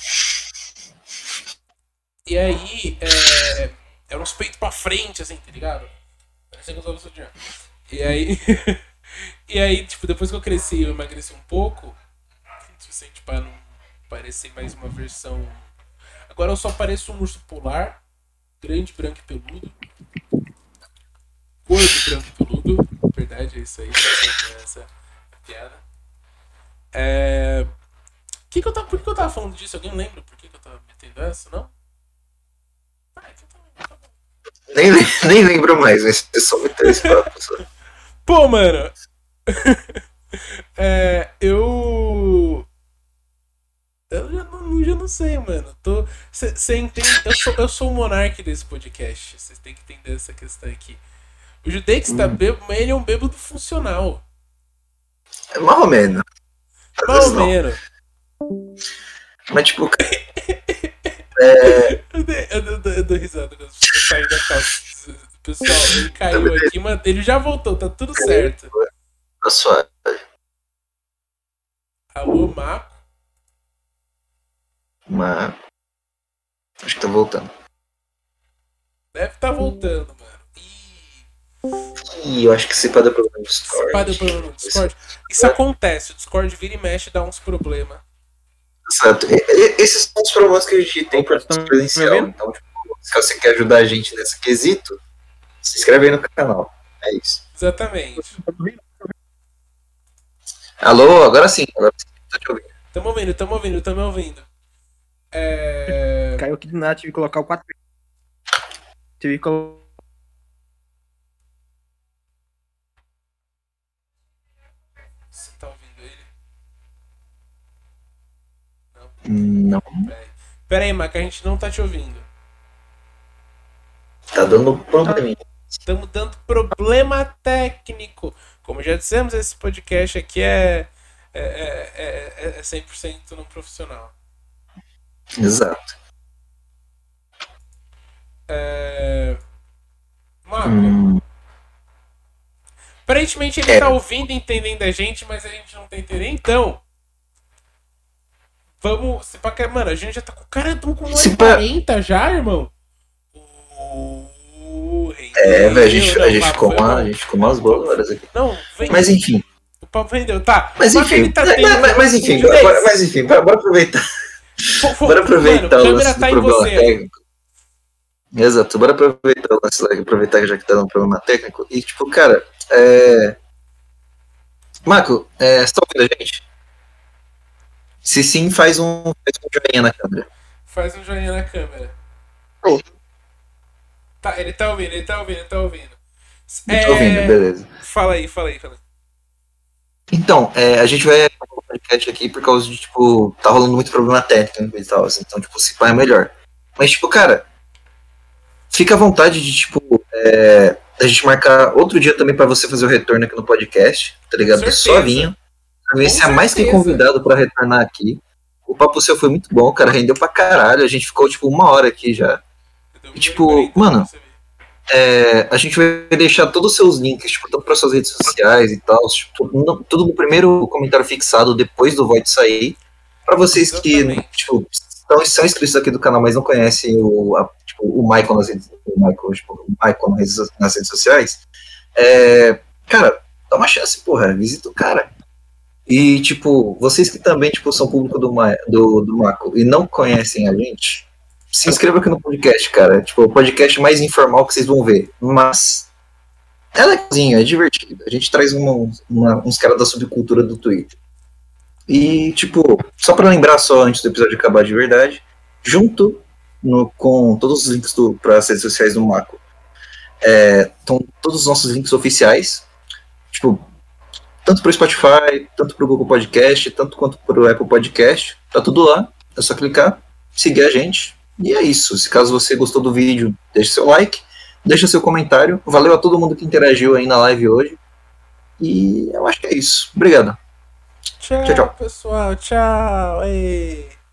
E aí, é, eram uns peitos pra frente, assim, tá ligado? Parecia que eu usava sutiã. E aí, <laughs> e aí, tipo, depois que eu cresci, eu emagreci um pouco, suficiente pra não parecer mais uma versão. Agora eu só pareço um urso polar, grande, branco e peludo. Gordo, branco e peludo. Verdade, é isso aí. Essa, essa é a piada. É... Que que eu tava, por que eu tava falando disso? Alguém lembra por que, que eu tava metendo essa, não? Ah, então tá, tá bom. Nem, <laughs> nem lembro mais, mas é só meter esse papo. só. Pô, mano. <laughs> é, eu. Eu já não, já não sei, mano. Você entende? Eu sou, eu sou o monarca desse podcast. Vocês têm que entender essa questão aqui. O Judei que está bêbado, mas ele é um bêbado funcional. É mais ou menos. Mais ou menos. Mas, tipo, <laughs> Eu, dei- eu, dou- eu dou risada quando as pessoas saem da calça. Pessoal, ele <laughs> caiu aqui, mas ele já voltou, tá tudo certo. tá suave. Alô, Marco. Mas. Acho que tá voltando. Deve tá voltando, mano. Ih, Ih, eu acho que se pode dar problema no Discord. Pá, deu problema no Discord. Isso acontece, o Discord vira e mexe e dá uns problemas. Exato. E- Esses são os problemas que a gente tem para me presencial. Então, tipo, se você quer ajudar a gente nesse quesito, se inscreve aí no canal. É isso. Exatamente. Alô, agora sim. Agora sim. Tô te ouvindo. Tamo ouvindo, tamo ouvindo, tamo ouvindo. É. Caiu aqui do nada, tive que colocar o 4 Tive que colocar. Você tá ouvindo ele? Não. Pera aí. Mac, a gente não tá te ouvindo. Tá dando probleminha. Estamos dando problema técnico. Como já dissemos, esse podcast aqui é, é, é, é, é 100% não profissional. Exato. É... Marco, Hum, aparentemente ele É. tá ouvindo e entendendo a gente, mas a gente não tá entendendo. Então, vamos. Se que- Mano, a gente já tá com. Cara, estamos com 1 Se hora e pá- 40 já, irmão. Uh, é, velho, a gente, rendeu. a, Não, gente ficou uma, a gente ficou umas boas horas aqui. Não, vem. Mas enfim. O papo rendeu. Tá. Mas enfim. tá mas, tendo- mas- mas enfim, mas enfim, bora, bora aproveitar. Bora aproveitar mano, o câmera lance tá do em problema você. técnico. Exato, bora aproveitar o lance, aproveitar que já que tá dando problema técnico. E tipo, cara, é. Marco, é, você tá ouvindo a gente? Se sim, faz um, faz um joinha na câmera. Faz um joinha na câmera. Tá, ele tá ouvindo, ele tá ouvindo, ele tá ouvindo. Eu tô ouvindo, beleza. Fala aí, fala aí, fala aí. Então, é, a gente vai um podcast aqui por causa de, tipo, tá rolando muito problema técnico e tal, assim, então, tipo, se pá é melhor. Mas, tipo, cara, fica à vontade de, tipo, é, a gente marcar outro dia também pra você fazer o retorno aqui no podcast, tá ligado? Só. Você é mais que convidado pra retornar aqui. O papo seu foi muito bom, cara, rendeu pra caralho. A gente ficou, tipo, uma hora aqui já. Um Tipo, mano. É, a gente vai deixar todos os seus links, tipo, tanto para suas redes sociais e tal, tipo, no- tudo no primeiro comentário fixado depois do Void sair. Para vocês que tipo, estão, são inscritos aqui do canal, mas não conhecem o, a- tipo, o Michael nas redes, o Michael, tipo, o Michael nas redes, nas redes sociais, é, cara, dá uma chance, porra, visita o cara. E, tipo, vocês que também, tipo, são público do, do, do Maco e não conhecem a gente, se inscreva aqui no podcast, cara. Tipo, o podcast mais informal que vocês vão ver. Mas é legalzinho, é divertido. A gente traz uma, uma, uns caras da subcultura do Twitter. E, tipo, só para lembrar só antes do episódio acabar de verdade, junto no, com todos os links para as redes sociais do Maco, estão é, todos os nossos links oficiais, tipo, tanto para o Spotify, tanto para o Google Podcast, tanto quanto para o Apple Podcast, tá tudo lá. É só clicar, seguir a gente. E é isso. Se caso você gostou do vídeo, deixe seu like, deixa seu comentário. Valeu a todo mundo que interagiu aí na live hoje. E eu acho que é isso. Obrigado. Tchau, tchau, tchau. pessoal. Tchau. Ei.